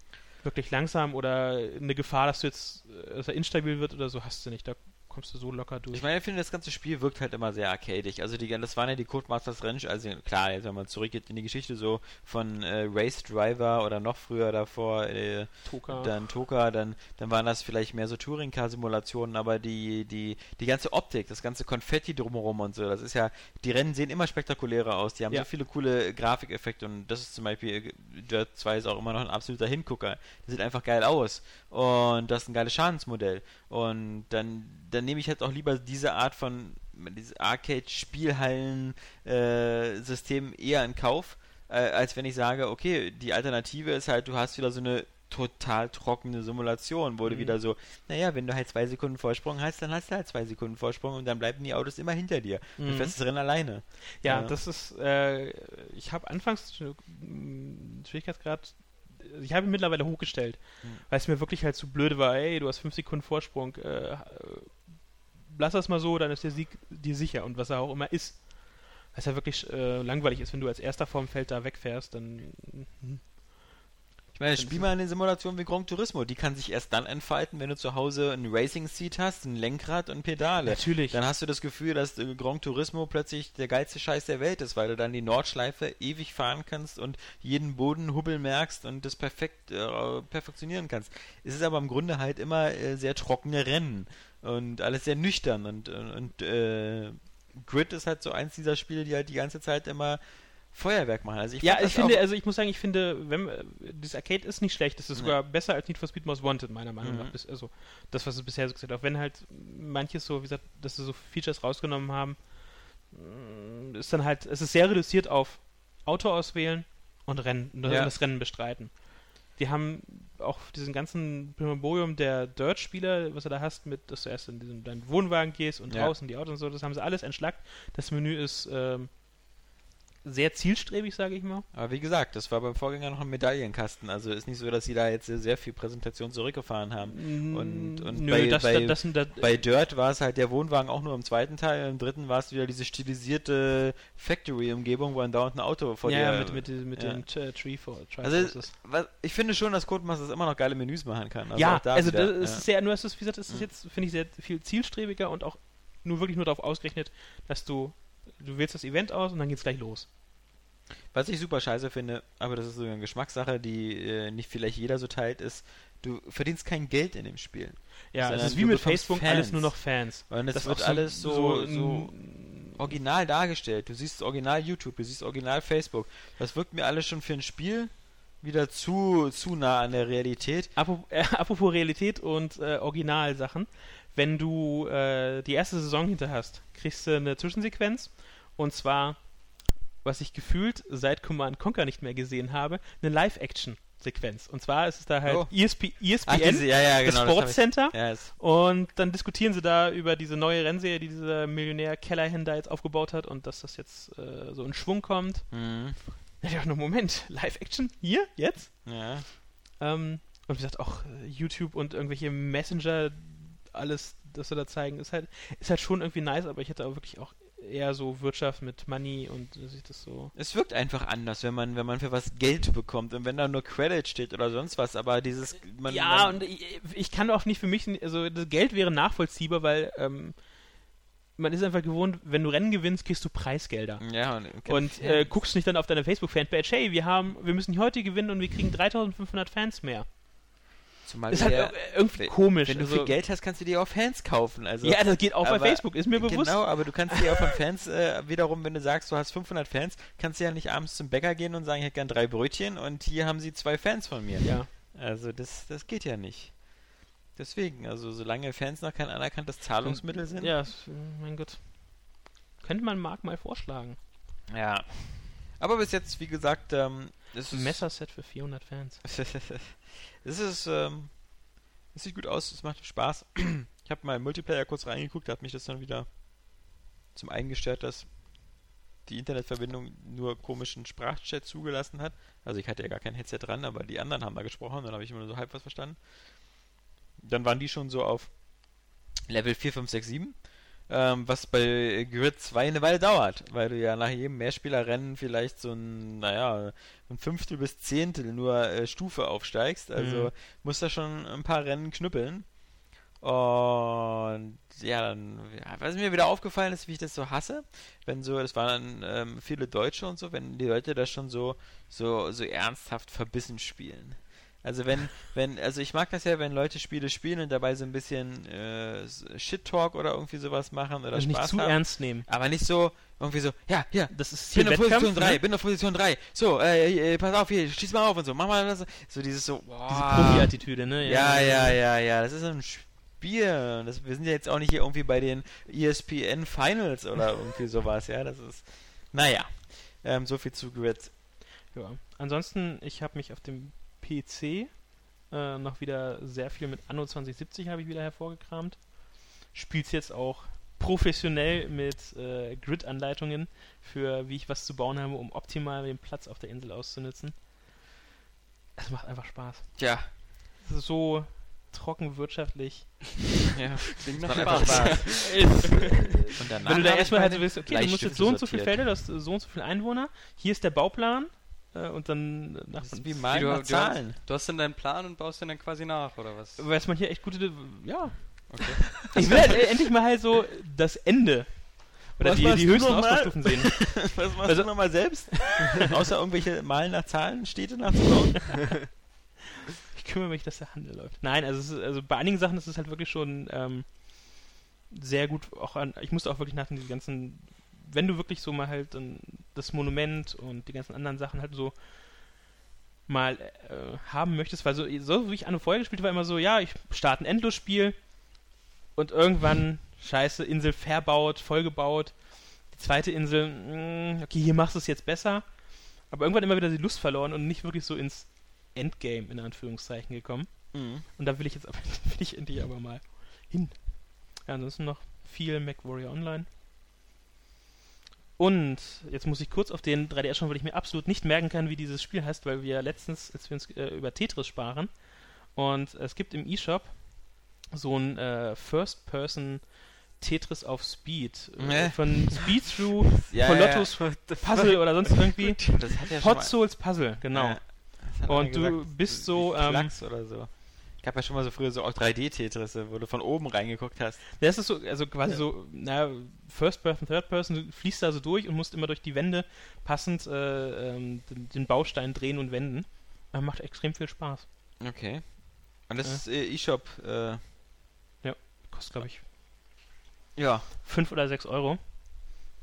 wirklich langsam oder eine Gefahr, dass du jetzt, äh, dass er instabil wird oder so, hast du nicht. Da kommst du so locker durch. Ich meine, ich finde, das ganze Spiel wirkt halt immer sehr arcadig. Also, die, das waren ja die Codemasters Rennspiele, also klar, jetzt wenn man zurückgeht in die Geschichte so von äh, Race Driver oder noch früher davor, äh, Toka. dann Toka, dann, dann waren das vielleicht mehr so Touring-Car-Simulationen, aber die, die, die ganze Optik, das ganze Konfetti drumherum und so, das ist ja, die Rennen sehen immer spektakulärer aus, die haben Ja. so viele coole Grafikeffekte und das ist zum Beispiel, äh, Dirt 2 ist auch immer noch ein absoluter Hingucker. Das sieht einfach geil aus und das ist ein geiles Schadensmodell und dann, dann nehme ich halt auch lieber diese Art von dieses Arcade-Spielhallen-System eher in Kauf, äh, als wenn ich sage, okay, die Alternative ist halt, du hast wieder so eine total trockene Simulation, wo du Mhm. wieder so, naja, wenn du halt zwei Sekunden Vorsprung hast, dann hast du halt zwei Sekunden Vorsprung und dann bleiben die Autos immer hinter dir. Du Mhm. fährst das Rennen alleine. Ja, Ja. das ist, äh, ich habe anfangs äh, Schwierigkeitsgrad, ich habe ihn mittlerweile hochgestellt, Mhm. weil es mir wirklich halt zu blöde war, ey, du hast fünf Sekunden Vorsprung, äh, äh, lass das mal so, dann ist der Sieg dir sicher und was er auch immer ist. Was ja wirklich äh, langweilig ist, wenn du als erster vorm Feld da wegfährst, dann hm, Ich meine, spiel mal eine Simulation wie Gran Turismo. Die kann sich erst dann entfalten, wenn du zu Hause ein Racing-Seat hast, ein Lenkrad und Pedale. natürlich. Dann hast du das Gefühl, dass äh, Gran Turismo plötzlich der geilste Scheiß der Welt ist, weil du dann die Nordschleife ewig fahren kannst und jeden Bodenhubbel merkst und das perfekt äh, perfektionieren kannst. Es ist aber im Grunde halt immer äh, sehr trockene Rennen und alles sehr nüchtern und, und, äh, Grid ist halt so eins dieser Spiele, die halt die ganze Zeit immer Feuerwerk machen. Also ich ja, ich finde, also ich muss sagen, ich finde, wenn äh, das Arcade ist nicht schlecht, das ist Nee. sogar besser als Need for Speed Most Wanted, meiner Meinung Mhm. nach. Also das, was es bisher so gesagt hat. Auch wenn halt manches so, wie gesagt, dass sie so Features rausgenommen haben, mh, ist dann halt, es ist sehr reduziert auf Auto auswählen und Rennen, Ja. das Rennen bestreiten. Die haben auch diesen ganzen Primamborium der Dirt-Spieler, was du da hast, mit, dass du erst in diesen, deinen Wohnwagen gehst und Ja. draußen die Autos und so, das haben sie alles entschlackt. Das Menü ist ähm, sehr zielstrebig, sage ich mal. Aber wie gesagt, das war beim Vorgänger noch ein Medaillenkasten. Also ist nicht so, dass sie da jetzt sehr, sehr viel Präsentation zurückgefahren haben. Und, und Nö, bei, das, bei, das, das, bei Dirt war es halt der Wohnwagen auch nur im zweiten Teil. Im dritten war es wieder diese stilisierte Factory-Umgebung, wo ein dauernd ein Auto vor ja, dir... mit, mit, mit ja. den T- Tree for, Also, was, ich finde schon, dass Codemasters immer noch geile Menüs machen kann. Also ja, da also wieder, das ja. ist sehr, nur ist es, wie gesagt, ist es Mhm. jetzt, finde ich, sehr viel zielstrebiger und auch nur wirklich nur darauf ausgerechnet, dass du, du wählst das Event aus und dann geht's gleich los. Was ich super scheiße finde, aber das ist so eine Geschmackssache, die äh, nicht vielleicht jeder so teilt, ist, du verdienst kein Geld in dem Spiel. Ja, es ist wie mit Facebook Fans. alles nur noch Fans. Und es Das wird auch alles so, so, n- original dargestellt. Du siehst original YouTube, du siehst original Facebook. Das wirkt mir alles schon für ein Spiel wieder zu, zu nah an der Realität. Apropos, äh, apropos Realität und äh, Originalsachen. Wenn du äh, die erste Saison hinter hast, kriegst du eine Zwischensequenz. Und zwar, was ich gefühlt seit Command Conquer nicht mehr gesehen habe, eine Live-Action-Sequenz. Und zwar ist es da halt Oh. ESP, ESPN, Ach, diese- ja, ja, das genau. hab Sportcenter. ich- Ja, es, Und dann diskutieren sie da über diese neue Rennserie, die dieser Millionär Kellerhen da jetzt aufgebaut hat und dass das jetzt äh, so in Schwung kommt. mhm. Ja, ja, no, Moment, Live-Action? Hier? Jetzt? ja. Ähm, und wie gesagt, auch äh, YouTube und irgendwelche Messenger, alles, das sie da zeigen, ist halt, ist halt schon irgendwie nice, aber ich hätte auch wirklich auch eher so Wirtschaft mit Money und dass ich das so. Es wirkt einfach anders, wenn man, wenn man für was Geld bekommt und wenn da nur Credit steht oder sonst was, aber dieses. Man, ja, man, und ich, ich kann auch nicht für mich, also das Geld wäre nachvollziehbar, weil ähm, man ist einfach gewohnt, wenn du Rennen gewinnst, kriegst du Preisgelder. Ja, und, Und äh, guckst nicht dann auf deine Facebook-Fanpage, hey, wir haben, wir müssen heute gewinnen und wir kriegen 3500 Fans mehr. Zumal Ist halt ir- irgendwie komisch. Wenn du also, viel Geld hast, kannst du dir auch Fans kaufen. Also, ja, das geht auch bei Facebook, ist mir bewusst. Genau, aber du kannst dir auch von Fans äh, wiederum, wenn du sagst, du hast 500 Fans, kannst du ja nicht abends zum Bäcker gehen und sagen, ich hätte gern drei Brötchen und hier haben sie zwei Fans von mir. Ja. Also das, das geht ja nicht. Deswegen, also solange Fans noch kein anerkanntes Zahlungsmittel sind. Ja, mein Gott. Könnte man Marc mal vorschlagen. ja. Aber bis jetzt, wie gesagt, ähm, es Ein Messerset für 400 Fans. es ist, ähm, es sieht gut aus, es macht Spaß. Ich habe mal im Multiplayer kurz reingeguckt, da hat mich das dann wieder zum einen gestört, dass die Internetverbindung nur komischen Sprachchat zugelassen hat. Also ich hatte ja gar kein Headset dran, aber die anderen haben da gesprochen, dann habe ich immer nur so halb was verstanden. Dann waren die schon so auf Level 4, 5, 6, 7. Ähm, was bei Grid 2 eine Weile dauert, weil du ja nach jedem Mehrspielerrennen vielleicht so ein, naja, ein Fünftel bis Zehntel nur äh, Stufe aufsteigst. Also Mhm. musst da schon ein paar Rennen knüppeln. Und ja, dann, ja, was mir wieder aufgefallen ist, wie ich das so hasse, wenn so, das waren ähm, viele Deutsche und so, wenn die Leute das schon so, so, so ernsthaft verbissen spielen. Also wenn, wenn, also ich mag das ja, wenn Leute Spiele spielen und dabei so ein bisschen äh, Shit-Talk oder irgendwie sowas machen oder Also nicht Spaß zu haben. ernst nehmen. Aber nicht so, irgendwie so, ja, hier, Das ist bin hier auf Position Wettkampf, 3, ne? bin auf Position 3. So, äh, äh, pass auf, hier, schieß mal auf und so, mach mal das. So dieses so, Diese boah. Profi-Attitüde, ne? Ja, ja, ja, ja, das ist ein Spiel. Das, wir sind ja jetzt auch nicht hier irgendwie bei den ESPN Finals oder irgendwie sowas, ja, das ist, naja, ähm, so viel zu Grid. ja. Ansonsten, ich habe mich auf dem PC äh, noch wieder sehr viel mit Anno 2070 habe ich wieder hervorgekramt. Spiel's jetzt auch professionell mit äh, Grid-Anleitungen für wie ich was zu bauen habe, um optimal den Platz auf der Insel auszunutzen. Es macht einfach Spaß. Ist so trocken wirtschaftlich. ja, Klingt nach macht einfach Spaß. Spaß. Wenn du da erstmal halt so willst, okay, du musst jetzt so und so viele Felder, du hast so und so viele Einwohner, hier ist der Bauplan und dann nach Das ist wie Malen du- nach du Zahlen. Du hast dann deinen Plan und baust den dann quasi nach, oder was? weiß man hier echt gute, ja. Okay. Ich will halt äh, endlich mal halt so das Ende oder Was die, die höchsten? Ausbaustufen sehen. Was machst Also- du nochmal selbst? Außer irgendwelche Malen nach Zahlen, Städte nachzubauen? Ich kümmere mich, dass der Handel läuft. Nein, also, es ist, also bei einigen Sachen ist es halt wirklich schon ähm, sehr gut. Auch an, ich musste auch wirklich nach den ganzen, wenn du wirklich so mal halt dann das Monument und die ganzen anderen Sachen halt so mal äh, haben möchtest, weil so, so wie ich Anno vorher gespielt habe, war immer so, ja, ich starte ein Endlosspiel und irgendwann, scheiße, Insel verbaut, vollgebaut, die zweite Insel, mh, okay, hier machst du es jetzt besser, aber irgendwann immer wieder die Lust verloren und nicht wirklich so ins Endgame in Anführungszeichen gekommen. Mhm. Und da will ich jetzt aber, will ich endlich aber mal hin. Ja, ansonsten noch viel MacWarrior Online. Und jetzt muss ich kurz auf den 3DS schauen, weil ich mir absolut nicht merken kann, wie dieses Spiel heißt, weil wir letztens, als wir uns äh, über Tetris sparen, und es gibt im eShop so ein äh, First-Person Tetris auf Speed. Äh, Äh. von Speed Through, Ja, von ja, Lottos Puzzle oder sonst irgendwie. Das ja Hot Souls Puzzle, genau. Ja, Und du bist so, ähm, so. Gab ja schon mal so früher so auch 3D-Tetris, wo du von oben reingeguckt hast. Das ist so, also quasi so, na, First Person, Third Person, du fließt da so durch und musst immer durch die Wände passend äh, ähm, den, den Baustein drehen und wenden. Aber macht extrem viel Spaß. Okay. Und das Ja. ist äh, eShop, äh, Kostet, glaube ich, ja. 5 oder 6 Euro.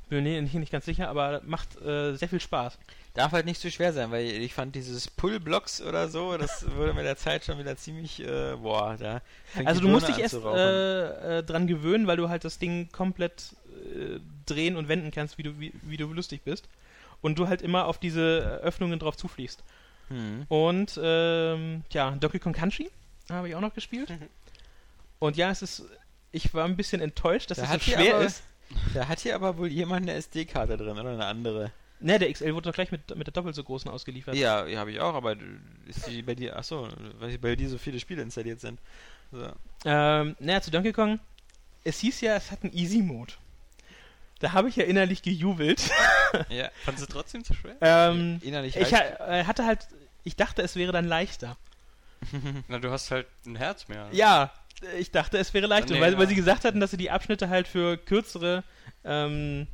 Bin mir nicht, nicht ganz sicher, aber macht äh, sehr viel Spaß. Darf halt nicht zu schwer sein, weil ich fand dieses Pull-Blocks oder so, das wurde mit der Zeit schon wieder ziemlich, äh, boah, da. Also du musst dich erst äh, äh, dran gewöhnen, weil du halt das Ding komplett äh, drehen und wenden kannst, wie du, wie, wie du lustig bist. Und du halt immer auf diese Öffnungen drauf zufliegst. Hm. Und ähm, ja, Donkey Kong Country habe ich auch noch gespielt. Mhm. Und ja, es ist. Ich war ein bisschen enttäuscht, dass Da es so schwer aber- ist. Da hat hier aber wohl jemand eine SD-Karte drin oder eine andere. Ne, der XL wurde doch gleich mit, mit der doppelt so großen ausgeliefert. Ja, ja habe ich auch, aber ist die bei dir, achso, weil bei dir so viele Spiele installiert sind. So. Ähm, naja, zu Donkey Kong. Es hieß ja, es hat einen Easy-Mode. Da habe ich ja innerlich gejubelt. Ja, Fandest du trotzdem zu schwer? ähm, innerlich ich ha äh, hatte halt. Ich dachte, es wäre dann leichter. Na, du hast halt ein Herz mehr. Ja, ich dachte, es wäre leichter. Nee, weil, weil sie gesagt hatten, dass sie die Abschnitte halt für kürzere ähm,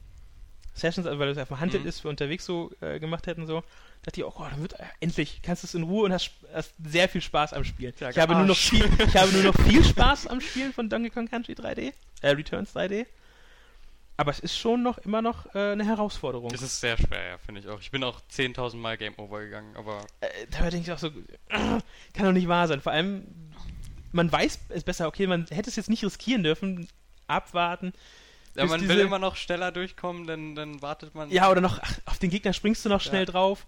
Sessions, also weil das einfach Handheld Mhm. ist, für unterwegs so äh, gemacht hätten, so. Dachte ich, oh Gott, dann wird, äh, endlich kannst du es in Ruhe und hast, hast sehr viel Spaß am Spielen. Ja, ich, habe nur noch viel, ich habe nur noch viel Spaß am Spielen von Donkey Kong Country 3D, äh, Returns 3D. Aber es ist schon noch immer noch äh, eine Herausforderung. Das ist sehr schwer, ja, finde ich auch. Ich bin auch 10.000 Mal Game Over gegangen, aber äh, da denke ich auch so, kann doch nicht wahr sein. Vor allem, man weiß es besser, okay, man hätte es jetzt nicht riskieren dürfen, abwarten. Ja, man diese- will immer noch schneller durchkommen, dann, dann wartet man. Ja, oder noch, ach, auf den Gegner springst du noch schnell Ja. drauf.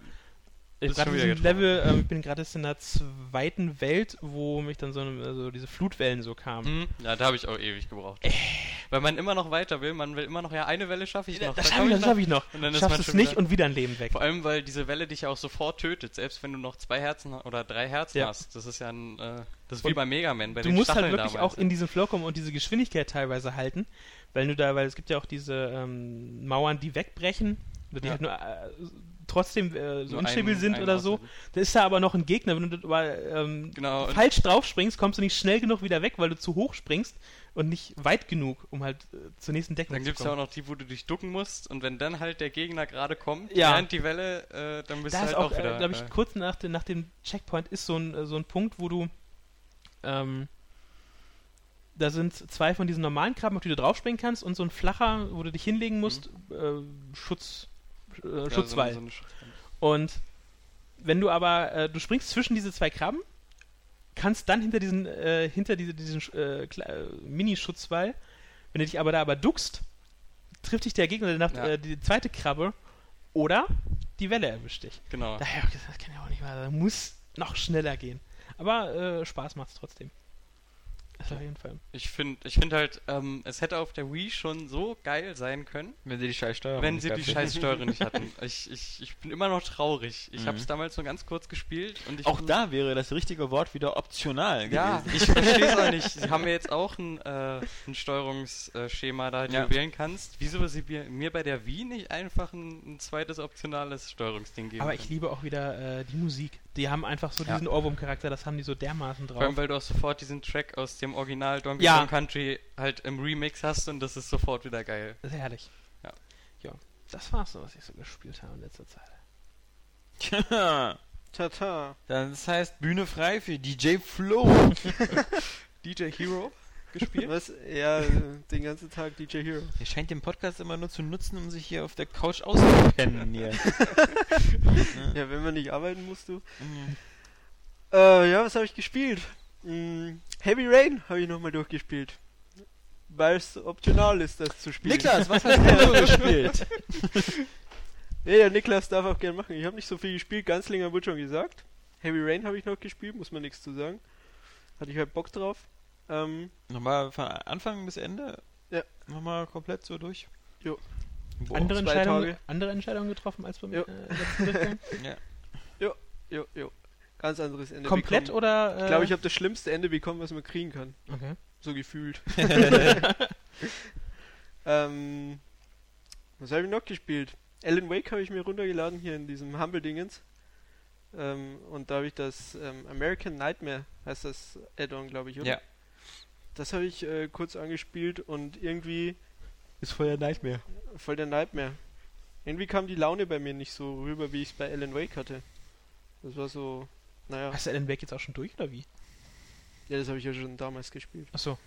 Ich. Level, ähm, ich bin gerade jetzt in der zweiten Welt, wo mich dann so, eine, also diese Flutwellen so kamen. Hm, ja, da habe ich auch ewig gebraucht. Weil man immer noch weiter will. Man will immer noch, ja, eine Welle schaffe ich noch. das da schaffe ich, noch. schaff ich noch. Und dann ist Schaffst man es nicht wieder- und wieder ein Leben weg. Vor allem, weil diese Welle dich ja auch sofort tötet, selbst wenn du noch zwei Herzen oder drei Herzen Ja. hast. Das ist ja ein, äh, das ist wie bei Mega Man, bei du musst halt Stacheln wirklich damals. auch in diesen Flow kommen und diese Geschwindigkeit teilweise halten, weil du da, weil es gibt ja auch diese ähm, Mauern, die wegbrechen, die Ja. halt nur äh, trotzdem äh, so Nur unstabil einen- sind einen oder so. Da ist da aber noch ein Gegner, wenn du aber ähm, Genau, falsch drauf springst, kommst du nicht schnell genug wieder weg, weil du zu hoch springst und nicht weit genug, um halt äh, zur nächsten Deckung Dann zu gibt es ja kommen. auch noch die, wo du dich ducken musst und wenn dann halt der Gegner gerade kommt, Ja. während die Welle, äh, dann bist da du halt auch, auch, wieder. glaube ich, äh, kurz nach, dem- nach dem Checkpoint ist so ein, äh, so ein Punkt, wo du ähm, da sind zwei von diesen normalen Krabben, auf die du draufspringen kannst und so ein flacher, wo du dich hinlegen musst, äh, Schutz, äh, Schutzwall. So, eine- so eine. Und wenn du aber, äh, du springst zwischen diese zwei Krabben, kannst dann hinter diesen, äh, hinter diese, diesen äh, äh, Mini-Schutzwall, wenn du dich aber da aber duckst, trifft dich der Gegner, der nach, Ja. äh, die zweite Krabbe oder die Welle erwischt dich. Genau. Da habe ich gesagt, das kann ja auch nicht sein. Muss noch schneller gehen. Aber äh, Spaß macht's trotzdem. Das auf jeden Fall. Ich finde ich find halt, ähm, es hätte auf der Wii schon so geil sein können, Wenn sie die scheiß Steuerung wenn nicht sie die gehabt scheiß Steuerung nicht hatten. Ich, ich, ich bin immer noch traurig. Ich Mhm. habe es damals nur ganz kurz gespielt und ich Auch da wäre das richtige Wort wieder optional Ja, gewesen. ich verstehe es auch nicht. Sie haben ja jetzt auch ein, äh, ein Steuerungsschema da, den Ja. du wählen kannst. Wieso sie mir, mir bei der Wii nicht einfach ein, ein zweites optionales Steuerungsding geben? Aber können? ich liebe auch wieder äh, die Musik. Die haben einfach so Ja. diesen Ohrwurm-Charakter, das haben die so dermaßen Vor drauf. allem, weil du auch sofort diesen Track aus dem Original Donkey Ja. Kong Country halt im Remix hast und das ist sofort wieder geil. Das ist herrlich. Ja. Ja. Das war's so, was ich so gespielt habe in letzter Zeit. Tja, Tata. das heißt Bühne frei für DJ Flo. DJ Hero gespielt? Was? Ja, den ganzen Tag DJ Hero. Er scheint den Podcast immer nur zu nutzen, um sich hier auf der Couch auszupennen hier. Ja, wenn man nicht arbeiten musst, du. Mhm. Äh, ja, was habe ich gespielt? Hm, Heavy Rain habe ich nochmal durchgespielt. Weil es optional ist, das zu spielen. Niklas, was hast du so gespielt? Nee, der Niklas darf auch gerne machen. Ich habe nicht so viel gespielt, ganz länger wurde schon gesagt. Heavy Rain habe ich noch gespielt, muss man nichts zu sagen. Hatte ich halt Bock drauf. Ähm, Nochmal von Anfang bis Ende? Ja. Nochmal komplett so durch? Boah. Andere, Tage. andere Entscheidungen getroffen als beim Ja. äh, letzten Durchgang? Ja. Jo, jo. Ganz anderes Ende. Komplett bekommen. oder? Äh, Ich glaube, ich habe das schlimmste Ende bekommen, was man kriegen kann. Okay. So gefühlt. ähm, was habe ich noch gespielt? Alan Wake habe ich mir runtergeladen hier in diesem Humble-Dingens. Ähm, und da habe ich das ähm, American Nightmare, heißt das Add-on, glaube ich, oder? Ja. Das habe ich äh, kurz angespielt und irgendwie Ist voll der Nightmare. voll der Nightmare. Irgendwie kam die Laune bei mir nicht so rüber, wie ich es bei Alan Wake hatte. Das war so, naja, Hast du Alan Wake jetzt auch schon durch oder wie? ja, das habe ich ja schon damals gespielt. Achso.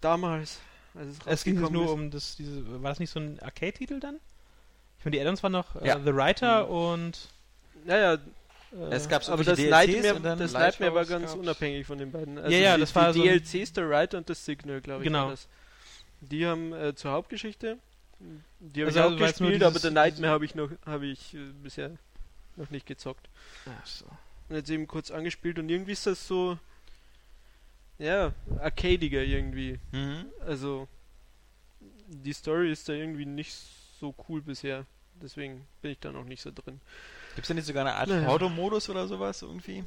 Damals, als es Es ging nur ist. um das, diese, war das nicht so ein Arcade-Titel dann? Ich meine, die Addons waren noch äh, Ja. The Writer und. Naja, Äh, Es gab so aber das Nightmare, und dann das Nightmare war ganz gab's. unabhängig von den beiden. Also Ja, ja, die, das war die so DLCs, der Writer und das Signal, glaube ich. Genau. War das. Die haben äh, zur Hauptgeschichte. Die habe Also, ich auch also gespielt, aber dieses- der Nightmare habe ich noch, habe ich äh, bisher noch nicht gezockt. Ach so. Und jetzt eben kurz angespielt und irgendwie ist das so, ja, arcadiger irgendwie. Mhm. Also die Story ist da irgendwie nicht so cool bisher. Deswegen bin ich da noch nicht so drin. Gibt es da nicht sogar eine Art Naja. Automodus oder sowas irgendwie?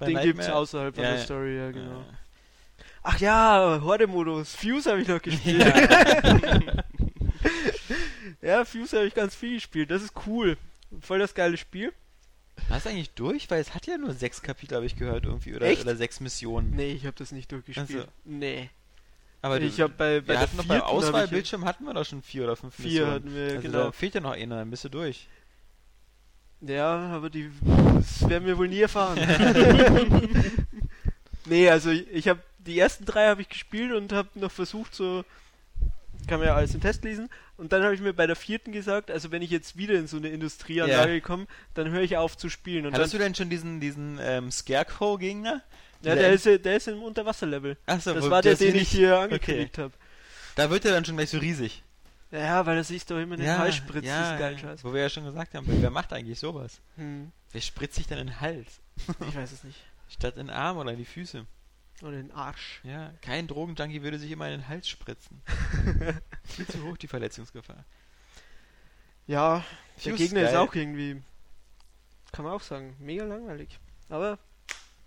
Bei Den gibt's Nightmare? außerhalb von Ja, der ja. Story, ja genau. Äh, Ach ja, Horde-Modus. Fuse habe ich noch gespielt. ja, Fuse habe ich ganz viel gespielt. Das ist cool. Voll das geile Spiel. War es eigentlich durch? Weil es hat ja nur sechs Kapitel, habe ich gehört, irgendwie. Oder, Echt? oder sechs Missionen. Nee, ich habe das nicht durchgespielt. Also, nee. Aber du, ich habe bei, bei wir der hatten noch beim Auswahlbildschirm hatten wir doch schon vier oder fünf Vier Missionen. hatten wir, also genau. da fehlt ja noch einer, dann bist du durch. Ja, aber die das werden wir wohl nie erfahren. nee, also ich, ich habe die ersten drei habe ich gespielt und habe noch versucht so kann man ja alles im Test lesen und dann habe ich mir bei der vierten gesagt, also wenn ich jetzt wieder in so eine Industrieanlage komme, dann höre ich auf zu spielen und Hattest dann du denn schon diesen, diesen ähm, Scarecrow-Gegner? ja, der ist der ist im Unterwasserlevel. Achso, Das war der, den ich hier angekündigt habe. Da wird er dann schon gleich so riesig. Ja, weil er sich doch immer in den Hals spritzt, ja, das ist geil scheiße. Wo wir ja schon gesagt haben, wer wer macht eigentlich sowas? Hm, Wer spritzt sich dann in den Hals? ich weiß es nicht. Statt in den Arm oder in die Füße. Oder den Arsch. Ja, kein Drogenjunkie würde sich immer in den Hals spritzen. Viel zu hoch die Verletzungsgefahr. Ja, der Fuse Gegner ist geil. auch irgendwie, kann man auch sagen, mega langweilig. Aber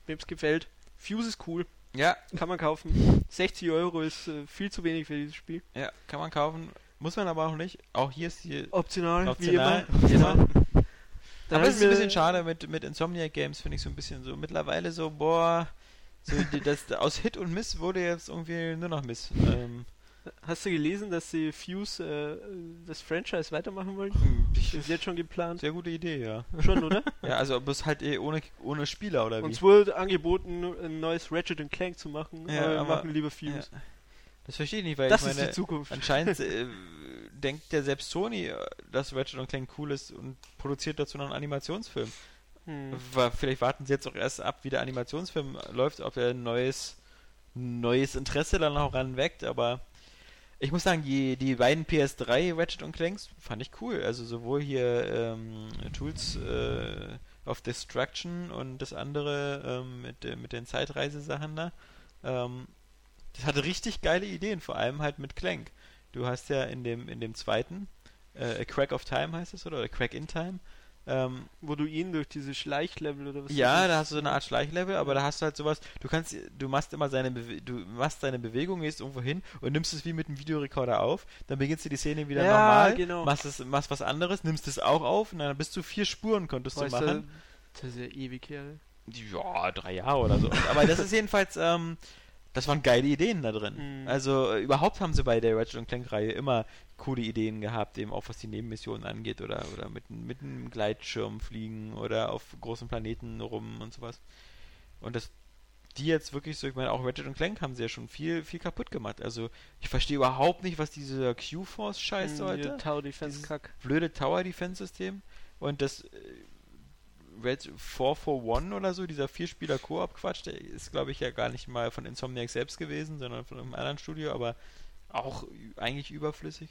wem's gefällt, Fuse ist cool, Ja, kann man kaufen. 60 Euro ist äh, viel zu wenig für dieses Spiel. ja, kann man kaufen. Muss man aber auch nicht. Auch hier ist die Optional, Optional, wie immer. Dann aber es ist ein bisschen schade mit, mit Insomniac Games, finde ich so ein bisschen so. Mittlerweile so, boah, so das, aus Hit und Miss wurde jetzt irgendwie nur noch Miss. Ähm, Hast du gelesen, dass sie Fuse äh, das Franchise weitermachen wollen? ich, Das ist jetzt schon geplant. sehr gute Idee, ja. Schon, oder? Ja, also bloß halt eh ohne, ohne Spieler oder wie? Uns wurde angeboten, ein neues Ratchet Clank zu machen, Ja, aber wir machen lieber Fuse. ja. Das verstehe ich nicht, weil Das ich ist meine, die Zukunft. anscheinend äh, denkt ja selbst Sony, äh, dass Ratchet Clank cool ist und produziert dazu noch einen Animationsfilm. Hm. Vielleicht warten sie jetzt auch erst ab, wie der Animationsfilm läuft, ob er ein neues, neues Interesse dann auch ranweckt, aber ich muss sagen, die, die beiden PS3 Ratchet und Clanks fand ich cool. Also sowohl hier ähm, Tools äh, of Destruction und das andere ähm, mit, mit den Zeitreisesachen da. Ähm, das hatte richtig geile Ideen, vor allem halt mit Clank. Du hast ja in dem, in dem zweiten, äh, A Crack of Time heißt es, oder? Oder Crack in Time. Ähm, Wo du ihn durch diese Schleichlevel oder was ja, da hast du so eine Art Schleichlevel, aber da hast du halt sowas, du kannst, du machst immer seine, Bewe du machst seine Bewegung, gehst irgendwo hin und nimmst es wie mit einem Videorekorder auf, dann beginnst du die Szene wieder Ja, normal, genau. machst, es, machst was anderes, nimmst es auch auf und dann bist du vier Spuren konntest Boah, du machen. Das ist ja ewig her. Ja, drei Jahre oder so. Aber das ist jedenfalls, ähm, das waren geile Ideen da drin. Mhm. Also äh, überhaupt haben sie bei der Ratchet Clank-Reihe immer coole Ideen gehabt, eben auch was die Nebenmissionen angeht oder, oder mit, mit einem Gleitschirm fliegen oder auf großen Planeten rum und sowas. Und das die jetzt wirklich so, ich meine, auch Ratchet Clank haben sie ja schon viel, viel kaputt gemacht. Also ich verstehe überhaupt nicht, was dieser Q-Force-Scheiß Hm, sollte Tower Defense Kack. blöde Tower Defense System und das äh, Red 441 oder so, dieser Vierspieler Koop Quatsch, der ist glaube ich ja gar nicht mal von Insomniac selbst gewesen, sondern von einem anderen Studio, aber auch eigentlich überflüssig.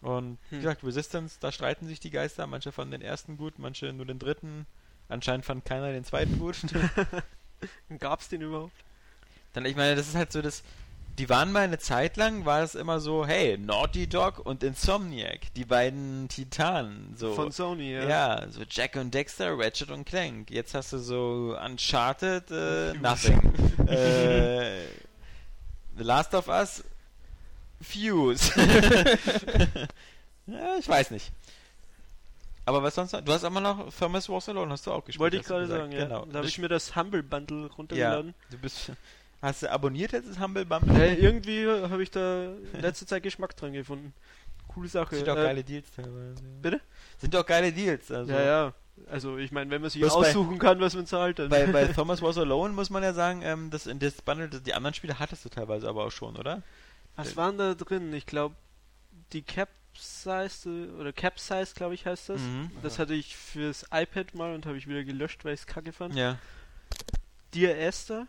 Und wie Hm. gesagt, Resistance, da streiten sich die Geister, manche fanden den ersten gut, manche nur den dritten. Anscheinend fand keiner den zweiten gut. Gab's den überhaupt? Dann, ich meine, das ist halt so das. Die waren mal eine Zeit lang, war es immer so, hey, Naughty Dog und Insomniac, die beiden Titanen, so. Von Sony, ja. ja. so Jack und Dexter, Ratchet und Clank. Jetzt hast du so Uncharted, äh, Nothing. äh, The Last of Us, Fuse. ja, ich weiß nicht. Aber was sonst noch? Du hast immer noch Famous Wars Alone, hast du auch gespielt. Wollte ich gerade sagen, ja. Genau. Da habe ich mir das Humble Bundle runtergeladen. du bist. Hast du abonniert jetzt das Humble Bumble? Äh, irgendwie habe ich da in letzter Zeit Geschmack dran gefunden. Coole Sache. Sind doch Äh, geile Deals teilweise. Bitte? Sind doch geile Deals. Also. Ja, ja. Also ich meine, wenn man sich bei- aussuchen kann, was man zahlt, dann. Bei, bei Thomas Was Alone muss man ja sagen, ähm, das in das Bundle, die anderen Spiele hattest du teilweise aber auch schon, oder? was waren da drin? Ich glaube, die Capsize oder Capsize, glaube ich, heißt das. Mhm. Das hatte ich fürs iPad mal und habe ich wieder gelöscht, weil ich es kacke fand. Ja. Dear Esther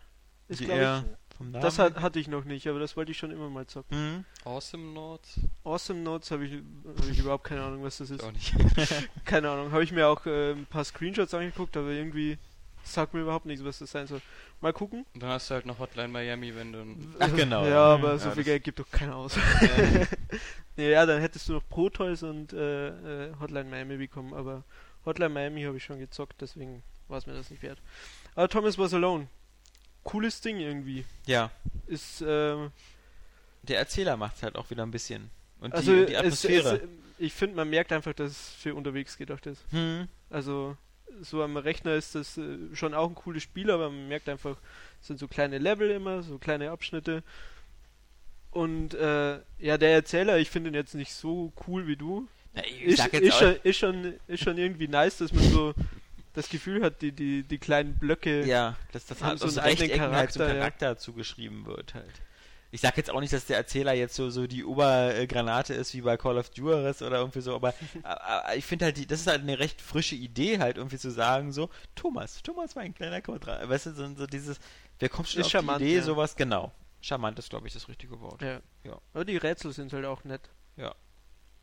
ist, glaube ja, ich. Vom Namen. Das hat, hatte ich noch nicht, aber das wollte ich schon immer mal zocken. Mhm. Awesome Notes? Awesome Notes habe ich, hab ich überhaupt keine Ahnung, was das ist. Auch nicht. Keine Ahnung. Habe ich mir auch äh, ein paar Screenshots angeguckt, aber irgendwie sagt mir überhaupt nichts, was das sein soll. Mal gucken. Und dann hast du halt noch Hotline Miami, wenn du... Ach, genau. Ja, Ja, aber so das- viel Geld gibt doch keiner aus. nee, ja, dann hättest du noch Protoys und äh, äh, Hotline Miami bekommen, aber Hotline Miami habe ich schon gezockt, deswegen war es mir das nicht wert. Aber Thomas was alone. Cooles Ding irgendwie. Ja. Ist, ähm, Der Erzähler macht es halt auch wieder ein bisschen. Und also die, die es, Atmosphäre. es, ich finde, man merkt einfach, dass es für unterwegs gedacht ist. hm. Also so am Rechner ist das äh, schon auch ein cooles Spiel, aber man merkt einfach, es sind so kleine Level immer, so kleine Abschnitte. Und äh, ja, der Erzähler, ich finde ihn jetzt nicht so cool wie du. Na, ich Ist, ist, schon, ist, schon, ist schon irgendwie nice, dass man so das Gefühl hat, die, die, die kleinen Blöcke. ja, dass das halt so aus Rechtecken halt zum Charakter, ja. Charakter zugeschrieben wird halt. Ich sag jetzt auch nicht, dass der Erzähler jetzt so, so die Obergranate ist wie bei Call of Duty oder irgendwie so, aber, aber ich finde halt, die, das ist halt eine recht frische Idee halt irgendwie zu sagen so, Thomas, Thomas war ein kleiner Quadrat, weißt du, so, so dieses, wer kommt schon Ist auf charmant, die Idee, ja. sowas, genau. Charmant ist, glaube ich, das richtige Wort. Ja. Ja. Aber die Rätsel sind halt auch nett. Ja.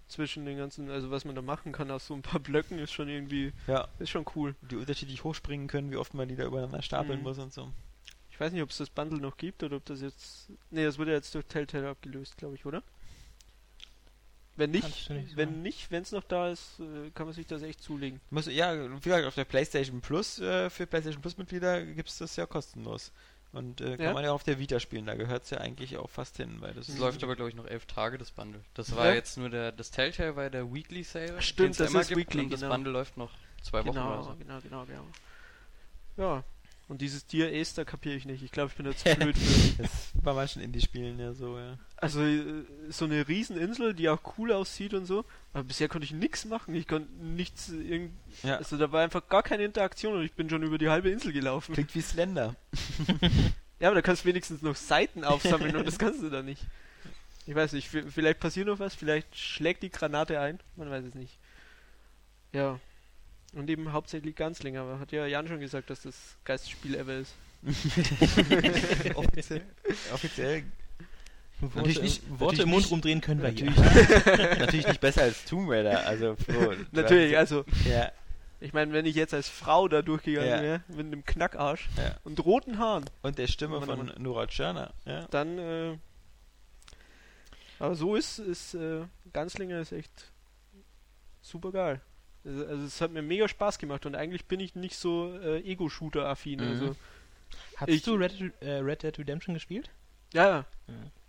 Zwischen den ganzen, also was man da machen kann aus so ein paar Blöcken ist schon irgendwie, Ja, ist schon cool. die unterschiedlich hochspringen können, wie oft man die da übereinander stapeln Mhm. muss und so. Ich weiß nicht, ob es das Bundle noch gibt oder ob das jetzt. Ne, das wurde jetzt durch Telltale abgelöst, glaube ich, oder? Wenn nicht, nicht wenn sagen. nicht, wenn es noch da ist, äh, kann man sich das echt zulegen. Muss, ja, wie gesagt, auf der PlayStation Plus, äh, für PlayStation Plus Mitglieder gibt es das ja kostenlos. Und äh, kann Ja? man ja auf der Vita spielen, da gehört es ja eigentlich auch fast hin, weil das Das läuft aber, glaube ich, noch elf Tage, das Bundle. Das war Ja. jetzt nur der, das Telltale war der Weekly Sale. Stimmt, das immer ist gibt, Weekly, Und das genau. Bundle läuft noch zwei Wochen oder Genau, so. genau, genau, genau. Ja. Und dieses Dear Ace, kapiere ich nicht. Ich glaube, ich bin da zu blöd für. Das bei manchen Indie-Spielen ja so, ja. Also, äh, so eine Rieseninsel, die auch cool aussieht und so. Aber bisher konnte ich nichts machen. Ich konnte nichts. äh, Irgend Ja. Also, da war einfach gar keine Interaktion und ich bin schon über die halbe Insel gelaufen. Klingt wie Slender. Ja, aber da kannst du wenigstens noch Seiten aufsammeln und das kannst du da nicht. Ich weiß nicht, vielleicht passiert noch was, vielleicht schlägt die Granate ein, man weiß es nicht. Ja. Und eben hauptsächlich Ganzlinger, aber hat ja Jan schon gesagt, dass das geilste ever ist. offiziell. offiziell. Worte, Natürlich nicht- Worte natürlich im Mund nicht- rumdrehen können wir hier. Natürlich, natürlich nicht besser als Tomb Raider, also Flo, Natürlich, also, Ja, ich meine, wenn ich jetzt als Frau da durchgegangen Ja. wäre, mit einem Knackarsch Ja. und roten Haaren, und der Stimme von Nora Tschirner. Ja. dann, äh, aber so ist, ist, äh, Ganzlinger ist echt super geil. Also, also es hat mir mega Spaß gemacht und eigentlich bin ich nicht so äh, Ego-Shooter-affin. Mhm. Also, Hast Ich- du Red, äh, Red Dead Redemption gespielt? ja, ja.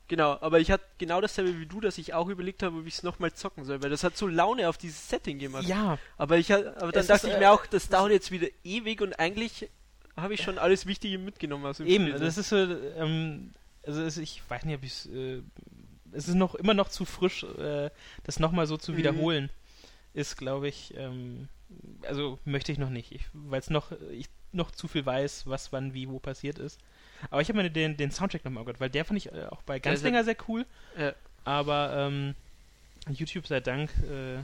Genau, aber ich hatte genau dasselbe wie du, dass ich auch überlegt habe, wie ich es nochmal zocken soll, weil das hat so Laune auf dieses Setting gemacht. Ja, Aber ich aber dann Es dachte ist, ich äh, mir auch, das dauert jetzt wieder ewig und eigentlich habe ich schon alles Wichtige mitgenommen aus dem eben. Spiel. Das ist so, ähm, also es, ich weiß nicht, ob ich äh, es ist noch immer noch zu frisch, äh, das nochmal so zu Mhm. wiederholen. Ist, glaube ich, ähm, also möchte ich noch nicht, weil es noch, ich noch zu viel weiß, was wann wie wo passiert ist. Aber ich habe mir den, den Soundtrack nochmal gehört, weil der fand ich äh, auch bei Der ist Ganzlinger sehr cool. Ja. Aber ähm, YouTube sei Dank äh,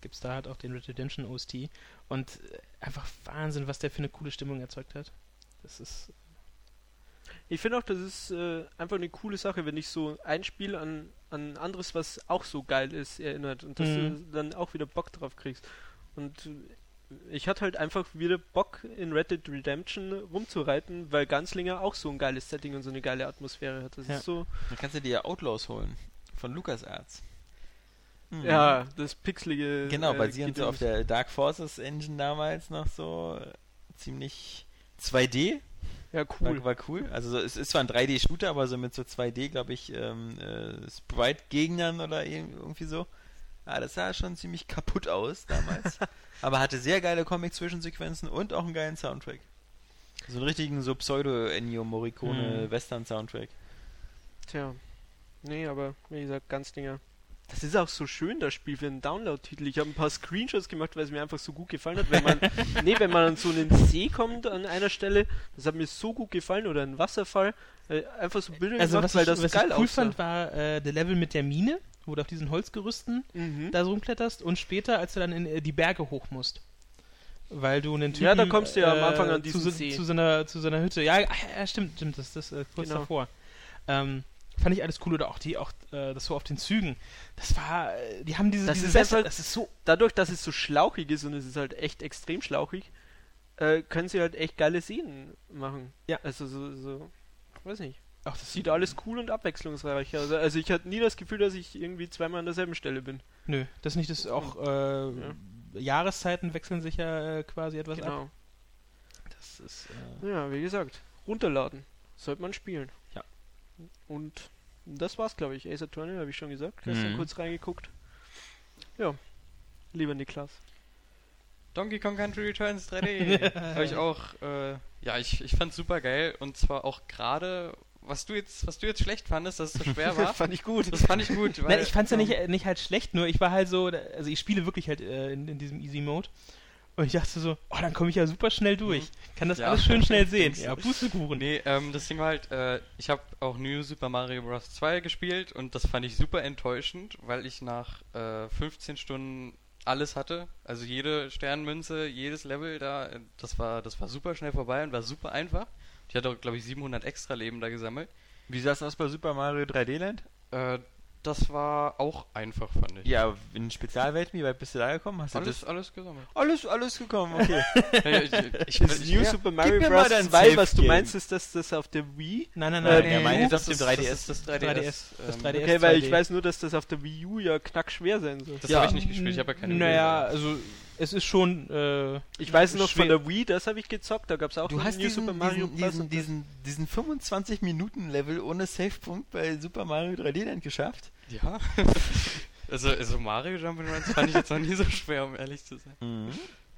gibt es da halt auch den Red Redemption OST. Und äh, einfach Wahnsinn, was der für eine coole Stimmung erzeugt hat. Das ist Ich finde auch, das ist äh, einfach eine coole Sache, wenn dich so ein Spiel an, an anderes, was auch so geil ist, erinnert und dass Mhm. du dann auch wieder Bock drauf kriegst. Und äh, ich hatte halt einfach wieder Bock in Red Dead Redemption rumzureiten, weil Ganzlinger auch so ein geiles Setting und so eine geile Atmosphäre hat. Das Ja. ist so, Dann kannst du dir ja Outlaws holen. Von LucasArts. Mhm. ja, das pixelige. Genau, äh, basierend so auf der Dark Forces Engine damals noch so äh, ziemlich 2D. Ja, cool. War, war cool. Also so, es ist zwar ein 3D-Shooter, aber so mit so 2D, glaube ich, ähm, äh, Sprite-Gegnern oder ir- irgendwie so. Ja, das sah schon ziemlich kaputt aus damals. aber hatte sehr geile Comic-Zwischensequenzen und auch einen geilen Soundtrack. So einen richtigen so Pseudo-Ennio Morricone Mhm. Western-Soundtrack. Tja. Nee, aber wie gesagt, ganz Dinger. Das ist auch so schön, das Spiel für einen Download-Titel. Ich habe ein paar Screenshots gemacht, weil es mir einfach so gut gefallen hat. Wenn man, nee, wenn man an so einen See kommt an einer Stelle, das hat mir so gut gefallen oder ein Wasserfall. Äh, einfach so Bilder Also gemacht, was weil ich, das was geil ich cool aussah. fand, war äh, der Level mit der Mine, wo du auf diesen Holzgerüsten Mhm. da so rumkletterst und später, als du dann in äh, die Berge hoch musst. Weil du einen Typen, Ja, da kommst du ja am Anfang an zu, diesen so, See. zu, so einer, zu so einer Hütte. Ja, ja stimmt, stimmt, das ist äh, kurz Genau. davor. Ähm, fand ich alles cool oder auch die, auch äh, das so auf den Zügen. Das war, äh, die haben diese, Das diese ist Weste- einfach- das ist so Dadurch, dass es so schlauchig ist und es ist halt echt extrem schlauchig, äh, können sie halt echt geile Szenen machen. Ja. Also so, so weiß nicht. Auch das Sieht alles cool und abwechslungsreich aus. Also ich hatte nie das Gefühl, dass ich irgendwie zweimal an derselben Stelle bin. Nö, das nicht, das auch äh, Jahreszeiten wechseln sich ja äh, quasi etwas ab. Genau. Das ist äh, Ja, wie gesagt, runterladen. Sollte man spielen. Und das war's, glaube ich. Ace Attorney, habe ich schon gesagt. Gestern Mhm. kurz reingeguckt. Ja. Lieber Niklas. Donkey Kong Country Returns 3D. Habe ich auch, äh, ja, ich, ich fand's super geil und zwar auch gerade, was du jetzt, was du jetzt schlecht fandest, dass es so schwer war. Fand ich gut. das fand ich gut. Weil, Nein, ich fand's ja nicht, nicht halt schlecht, nur ich war halt so, also ich spiele wirklich halt äh, in, in diesem Easy Mode. Und ich dachte so, oh, dann komme ich ja super schnell durch. Kann das Ja. alles schön schnell sehen. Ja, Pustekuchen. Nee, ähm, das Ding war halt, äh, ich habe auch New Super Mario Bros. 2 gespielt und das fand ich super enttäuschend, weil ich nach äh, 15 Stunden alles hatte. Also jede Sternmünze, jedes Level da, äh, das war, das war super schnell vorbei und war super einfach. Ich hatte auch, glaube ich, 700 extra Leben da gesammelt. Wie sah es aus bei Super Mario 3D Land? Äh, das war auch einfach, fand ich. Ja, in Spezialwelt, wie weit bist du da gekommen? Hast du Alles, das? alles gesammelt. Alles, alles gekommen, okay. ja, ich, ich, Ist ich, New ja, Super gib Mario mir Bros. mal dein 2, was du meinst, ist, dass das auf der Wii? Nein, nein, Äh, nein. nee, er meint das auf ist dem auf 3DS. das- das 3DS. 3DS. Das ähm, 3DS. Okay, weil ich 2D. weiß nur, dass das auf der Wii U ja knackschwer sein soll. Das habe ich nicht gespielt, ich habe ja keine Naja, Wii. also es ist schon. Äh, Ich weiß noch Schwer- von der Wii, das habe ich gezockt, da gab es auch Du hast New diesen, Super Mario diesen, diesen, diesen, diesen 25 Minuten Level ohne Savepunkt bei Super Mario 3D Land geschafft. Ja. also, also Mario Jump'n'Runs fand ich jetzt noch nie so schwer, um ehrlich zu sein. Mhm.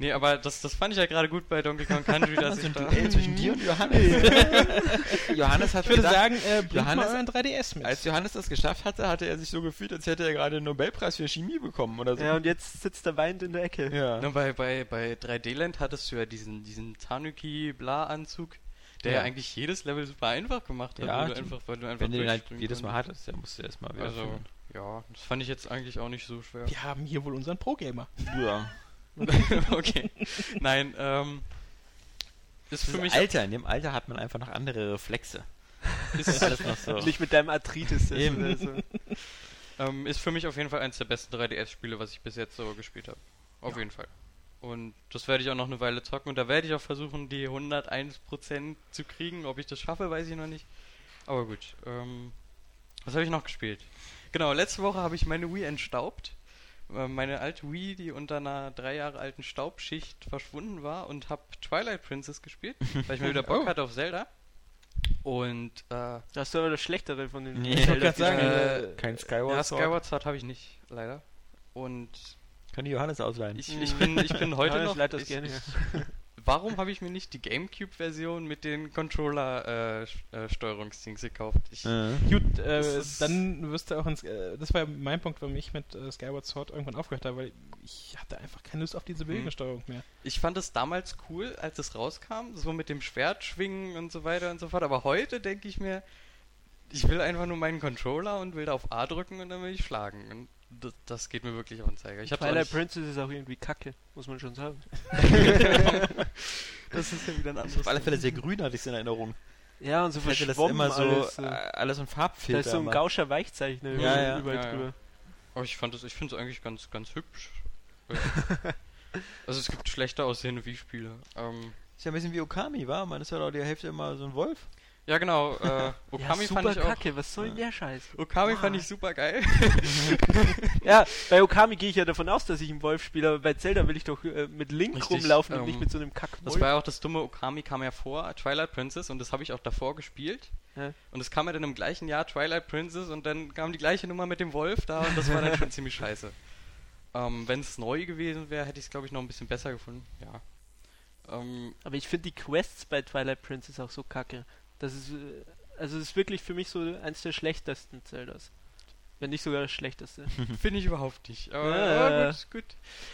Nee, aber das, das fand ich ja gerade gut bei Donkey Kong Country, dass ich da... Duell zwischen dir und Johannes. Johannes hat ich würde gedacht, sagen, äh, bringt Johannes- mal euren 3DS mit. als Johannes das geschafft hatte, hatte er sich so gefühlt, als hätte er gerade den Nobelpreis für Chemie bekommen oder so. Ja, und jetzt sitzt er weinend in der Ecke. Ja. Na, bei, bei, bei 3D Land hattest du ja diesen, diesen Tanuki-Bla-Anzug, der Ja. ja. eigentlich jedes Level super einfach gemacht hat, Ja, weil, du einfach, weil du einfach Wenn du den halt durchspringen jedes Mal konntest. hattest, dann musst du erstmal wieder Also, ja, das fand ich jetzt eigentlich auch nicht so schwer. Wir haben hier wohl unseren Pro-Gamer. Ja. okay. Nein, ähm... Ist für Das mich... Alter, in dem Alter hat man einfach noch andere Reflexe. Ist alles noch so. Nicht mit deinem Arthritis. Eben. oder so. Ähm, ist für mich auf jeden Fall eines der besten 3DS-Spiele, was ich bis jetzt so gespielt habe. Auf jeden Fall. Und das werde ich auch noch eine Weile zocken und da werde ich auch versuchen, die 101% zu kriegen. Ob ich das schaffe, weiß ich noch nicht. Aber gut. Ähm, was habe ich noch gespielt? Genau, letzte Woche habe ich meine Wii entstaubt. Äh, Meine alte Wii, die unter einer drei Jahre alten Staubschicht verschwunden war und habe Twilight Princess gespielt, weil ich mal wieder Bock Oh. hatte auf Zelda. Und äh, Das ist aber das Schlechtere von den Nee, ich Zelda wollte gerade sagen, äh, kein Skyward ja, Sword. Skyward Sword habe ich nicht, leider. Und Kann die Johannes ausleihen. ich, ich, bin, ich bin heute Ja, ich noch. leite das ich, gerne. Ich, warum habe ich mir nicht die GameCube-Version mit den Controller-Steuerungsdings gekauft? Ich, Äh. Gut, äh, dann wirst du auch ins. Äh, das war mein Punkt, warum ich mit äh, Skyward Sword irgendwann aufgehört habe, weil ich hatte einfach keine Lust auf diese Bewegungssteuerung mehr. ich fand es damals cool, als es rauskam, so mit dem Schwert schwingen und so weiter und so fort. Aber heute denke ich mir, ich will einfach nur meinen Controller und will da auf A drücken und dann will ich schlagen. Und das, das geht mir wirklich auf den Zeiger. Ich hab's auch Twilight Princess ist auch irgendwie kacke, muss man schon sagen. das ist ja wieder ein Das anderes. auf alle Fälle sehr grün, hatte ich in Erinnerung. Ja, und so Ich hätte das immer so alles. äh, so. alles in Da Farbfilter. ist so ein gauscher Weichzeichner Ja, ja. überall Ja, ja. drüber. Aber ich fand es ich find's eigentlich ganz, ganz hübsch. Also es gibt schlechter aussehende Wii-Spiele. Ähm, Ist ja ein bisschen wie Okami, war? Man ist ja doch die Hälfte immer so ein Wolf. Ja genau, äh, Okami ja, fand super ich auch. kacke, was soll denn der Scheiß? Okami fand ich super geil. Ja, bei Okami gehe ich ja davon aus, dass ich einen Wolf spiele, aber bei Zelda will ich doch äh, mit Link Richtig, rumlaufen und ähm, nicht mit so einem kack Das war ja auch das dumme, Okami kam ja vor, Twilight Princess, und das habe ich auch davor gespielt. Ja. Und es kam ja dann im gleichen Jahr Twilight Princess und dann kam die gleiche Nummer mit dem Wolf da und das war dann schon ziemlich scheiße. Ähm, Wenn es neu gewesen wäre, hätte ich es glaube ich noch ein bisschen besser gefunden. Ja. Ähm, Aber ich finde die Quests bei Twilight Princess auch so kacke. Das ist, äh, also es ist wirklich für mich so eins der schlechtesten Zeldas. Wenn nicht sogar das schlechteste. Finde ich überhaupt nicht. Aber, Ja. gut, gut.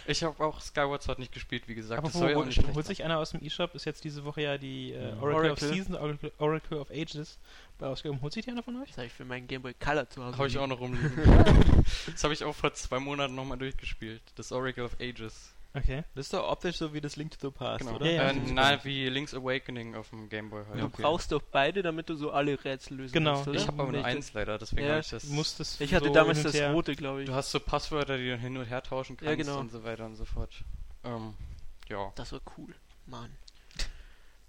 Ich habe auch Skyward Sword nicht gespielt, wie gesagt. Aber das soll ja auch wo, nicht holt, sich einer aus dem E-Shop, ist jetzt diese Woche ja die äh, Ja. Oracle, of Oracle. Seasons, Oracle, Oracle of Ages bei rausgekommen. Holt sich die einer von euch? Das habe ich für meinen Game Boy Color zu Hause. Habe ich auch noch rumliegen. das habe ich auch vor zwei Monaten nochmal durchgespielt. Das Oracle of Ages. Okay. Das ist doch optisch so wie das Link to the Past, Genau. oder? Ja, ja, äh, nein, wie Link's Awakening auf dem Game Boy halt. Du Okay. brauchst doch beide, damit du so alle Rätsel lösen Genau. kannst, oder? Ich habe aber nur eins leider, deswegen Ja, habe ich das. Du musst das Ich hatte so damals das her- rote, glaube ich. Du hast so Passwörter, die du hin und her tauschen kannst Ja, genau. und so weiter und so fort. Ähm, ja. Das war cool. Mann.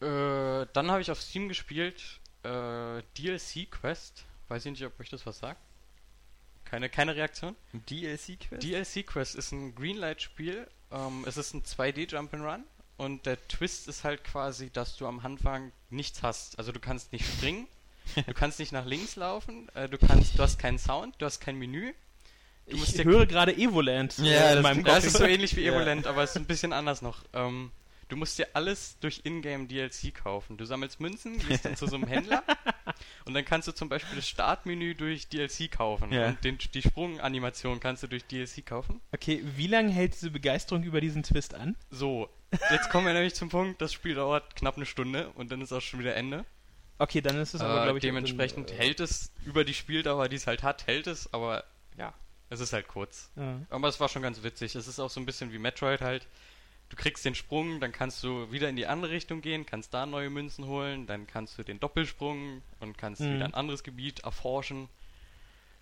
Äh, dann habe ich auf Steam gespielt äh, DLC Quest. Weiß ich nicht, ob euch das was sagt. Keine, keine Reaktion? DLC-Quest? DLC Quest ist ein Greenlight-Spiel. Ähm, es ist ein 2D Jump'n'Run und der Twist ist halt quasi, dass du am Anfang nichts hast. Also du kannst nicht springen, du kannst nicht nach links laufen, äh, du kannst, du hast keinen Sound, du hast kein Menü. Du musst Ich dir- höre gerade Evoland Ja, äh, in das meinem Ja, Kopf. es ist so ähnlich wie Ja. Evolent, aber es ist ein bisschen anders noch. Ähm, du musst dir alles durch Ingame DLC kaufen. Du sammelst Münzen, gehst dann zu so einem Händler und dann kannst du zum Beispiel das Startmenü durch DLC kaufen. Ja. Und den, die Sprunganimation kannst du durch DLC kaufen. Okay, wie lange hält diese Begeisterung über diesen Twist an? So, jetzt kommen wir nämlich zum Punkt, das Spiel dauert knapp eine Stunde und dann ist auch schon wieder Ende. Okay, dann ist es aber, Äh, glaube ich, dementsprechend äh, hält es über die Spieldauer, die es halt hat, hält es, aber ja, es ist halt kurz. Ja. Aber es war schon ganz witzig. Es ist auch so ein bisschen wie Metroid halt. Du kriegst den Sprung, dann kannst du wieder in die andere Richtung gehen, kannst da neue Münzen holen, dann kannst du den Doppelsprung und kannst Mhm. wieder ein anderes Gebiet erforschen.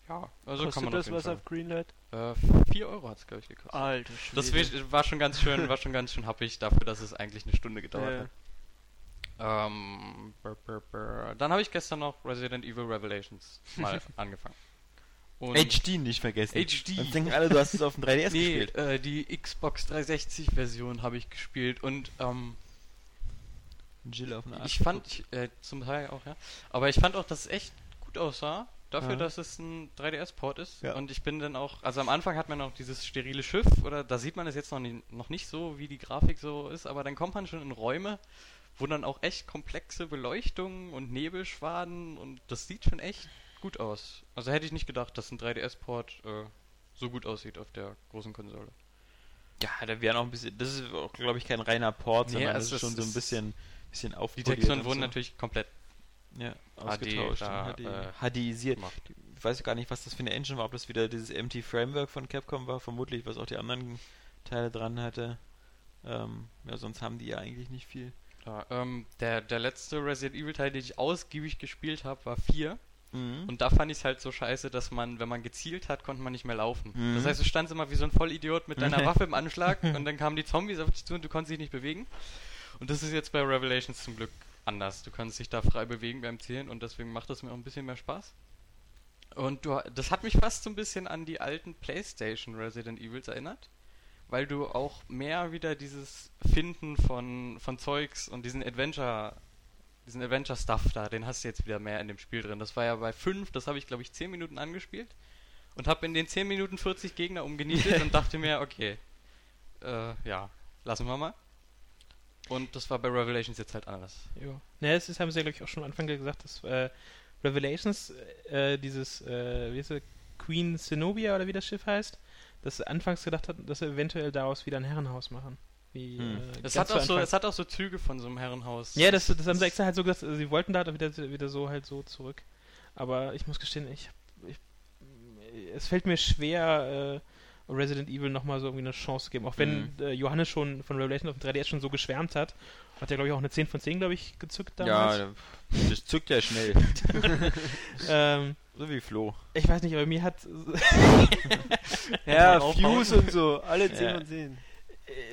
Ja, also Kostet kann man das auf was Fall. auf Greenlight? Äh, 4 Euro hat es, glaube ich, gekostet. Alter Das Schwede. wi- war schon ganz schön, war schon ganz schön happig dafür, dass es eigentlich eine Stunde gedauert Ja. hat. Ähm, brr, brr, brr. Dann habe ich gestern noch Resident Evil Revelations mal angefangen. Und HD nicht vergessen. HD. Dann denken alle, du hast es auf dem 3DS Nee, gespielt. äh, die Xbox 360 Version habe ich gespielt und ähm, Jill auf den Arsch ich fand, ich, äh, zum Teil auch, ja, aber ich fand auch, dass es echt gut aussah, dafür, Ja. dass es ein 3DS-Port ist Ja. und ich bin dann auch, also am Anfang hat man noch dieses sterile Schiff, oder da sieht man es jetzt noch, nie, noch nicht so, wie die Grafik so ist, aber dann kommt man schon in Räume, wo dann auch echt komplexe Beleuchtungen und Nebelschwaden und das sieht schon echt gut aus. Also hätte ich nicht gedacht, dass ein 3DS-Port äh, so gut aussieht auf der großen Konsole. Ja, da wäre noch ein bisschen. Das ist auch, glaube ich, kein reiner Port, Nee, sondern also das ist schon so ein bisschen, bisschen Die Texturen wurden so. natürlich komplett ja, HD ausgetauscht. da, und HD, äh, HDisiert. gemacht. Ich weiß gar nicht, was das für eine Engine war, ob das wieder dieses MT Framework von Capcom war, vermutlich, was auch die anderen Teile dran hatte. Ähm, ja, sonst haben die ja eigentlich nicht viel. Ja, ähm, der, der letzte Resident Evil Teil, den ich ausgiebig gespielt habe, war 4. Mhm. Und da fand ich es halt so scheiße, dass man, wenn man gezielt hat, konnte man nicht mehr laufen. Mhm. Das heißt, du standst immer wie so ein Vollidiot mit deiner Waffe im Anschlag und dann kamen die Zombies auf dich zu und du konntest dich nicht bewegen. Und das ist jetzt bei Revelations zum Glück anders. Du kannst dich da frei bewegen beim Zielen und deswegen macht das mir auch ein bisschen mehr Spaß. Und du, das hat mich fast so ein bisschen an die alten PlayStation Resident Evils erinnert, weil du auch mehr wieder dieses Finden von, von Zeugs und diesen Adventure, diesen Adventure-Stuff da, den hast du jetzt wieder mehr in dem Spiel drin. Das war ja bei 5, das habe ich glaube ich 10 Minuten angespielt und habe in den 10 Minuten 40 Gegner umgenietet und dachte mir, okay, äh, ja, lassen wir mal. Und das war bei Revelations jetzt halt anders. Ja. Ne, das ist, haben sie ja, glaube ich, auch schon am Anfang gesagt, dass äh, Revelations, äh, dieses, äh, wie heißt es, Queen Zenobia oder wie das Schiff heißt, dass sie anfangs gedacht hatten, dass sie eventuell daraus wieder ein Herrenhaus machen. Wie, Hm. äh, Es hat, auch so, es hat auch so Züge von so einem Herrenhaus. Ja, das, das haben sie extra halt so gesagt, also sie wollten da wieder, wieder so halt so zurück. Aber ich muss gestehen, ich, ich es fällt mir schwer, äh, Resident Evil nochmal so irgendwie eine Chance zu geben. Auch wenn Mhm. äh, Johannes schon von Revelation auf dem 3DS schon so geschwärmt hat. Hat er, glaube ich, auch eine 10 von 10, glaube ich, gezückt damals. Ja, das zückt ja schnell. Ähm, so wie Flo. ich weiß nicht, aber mir hat. Ja. Fuse und so, alle 10 Ja. von 10.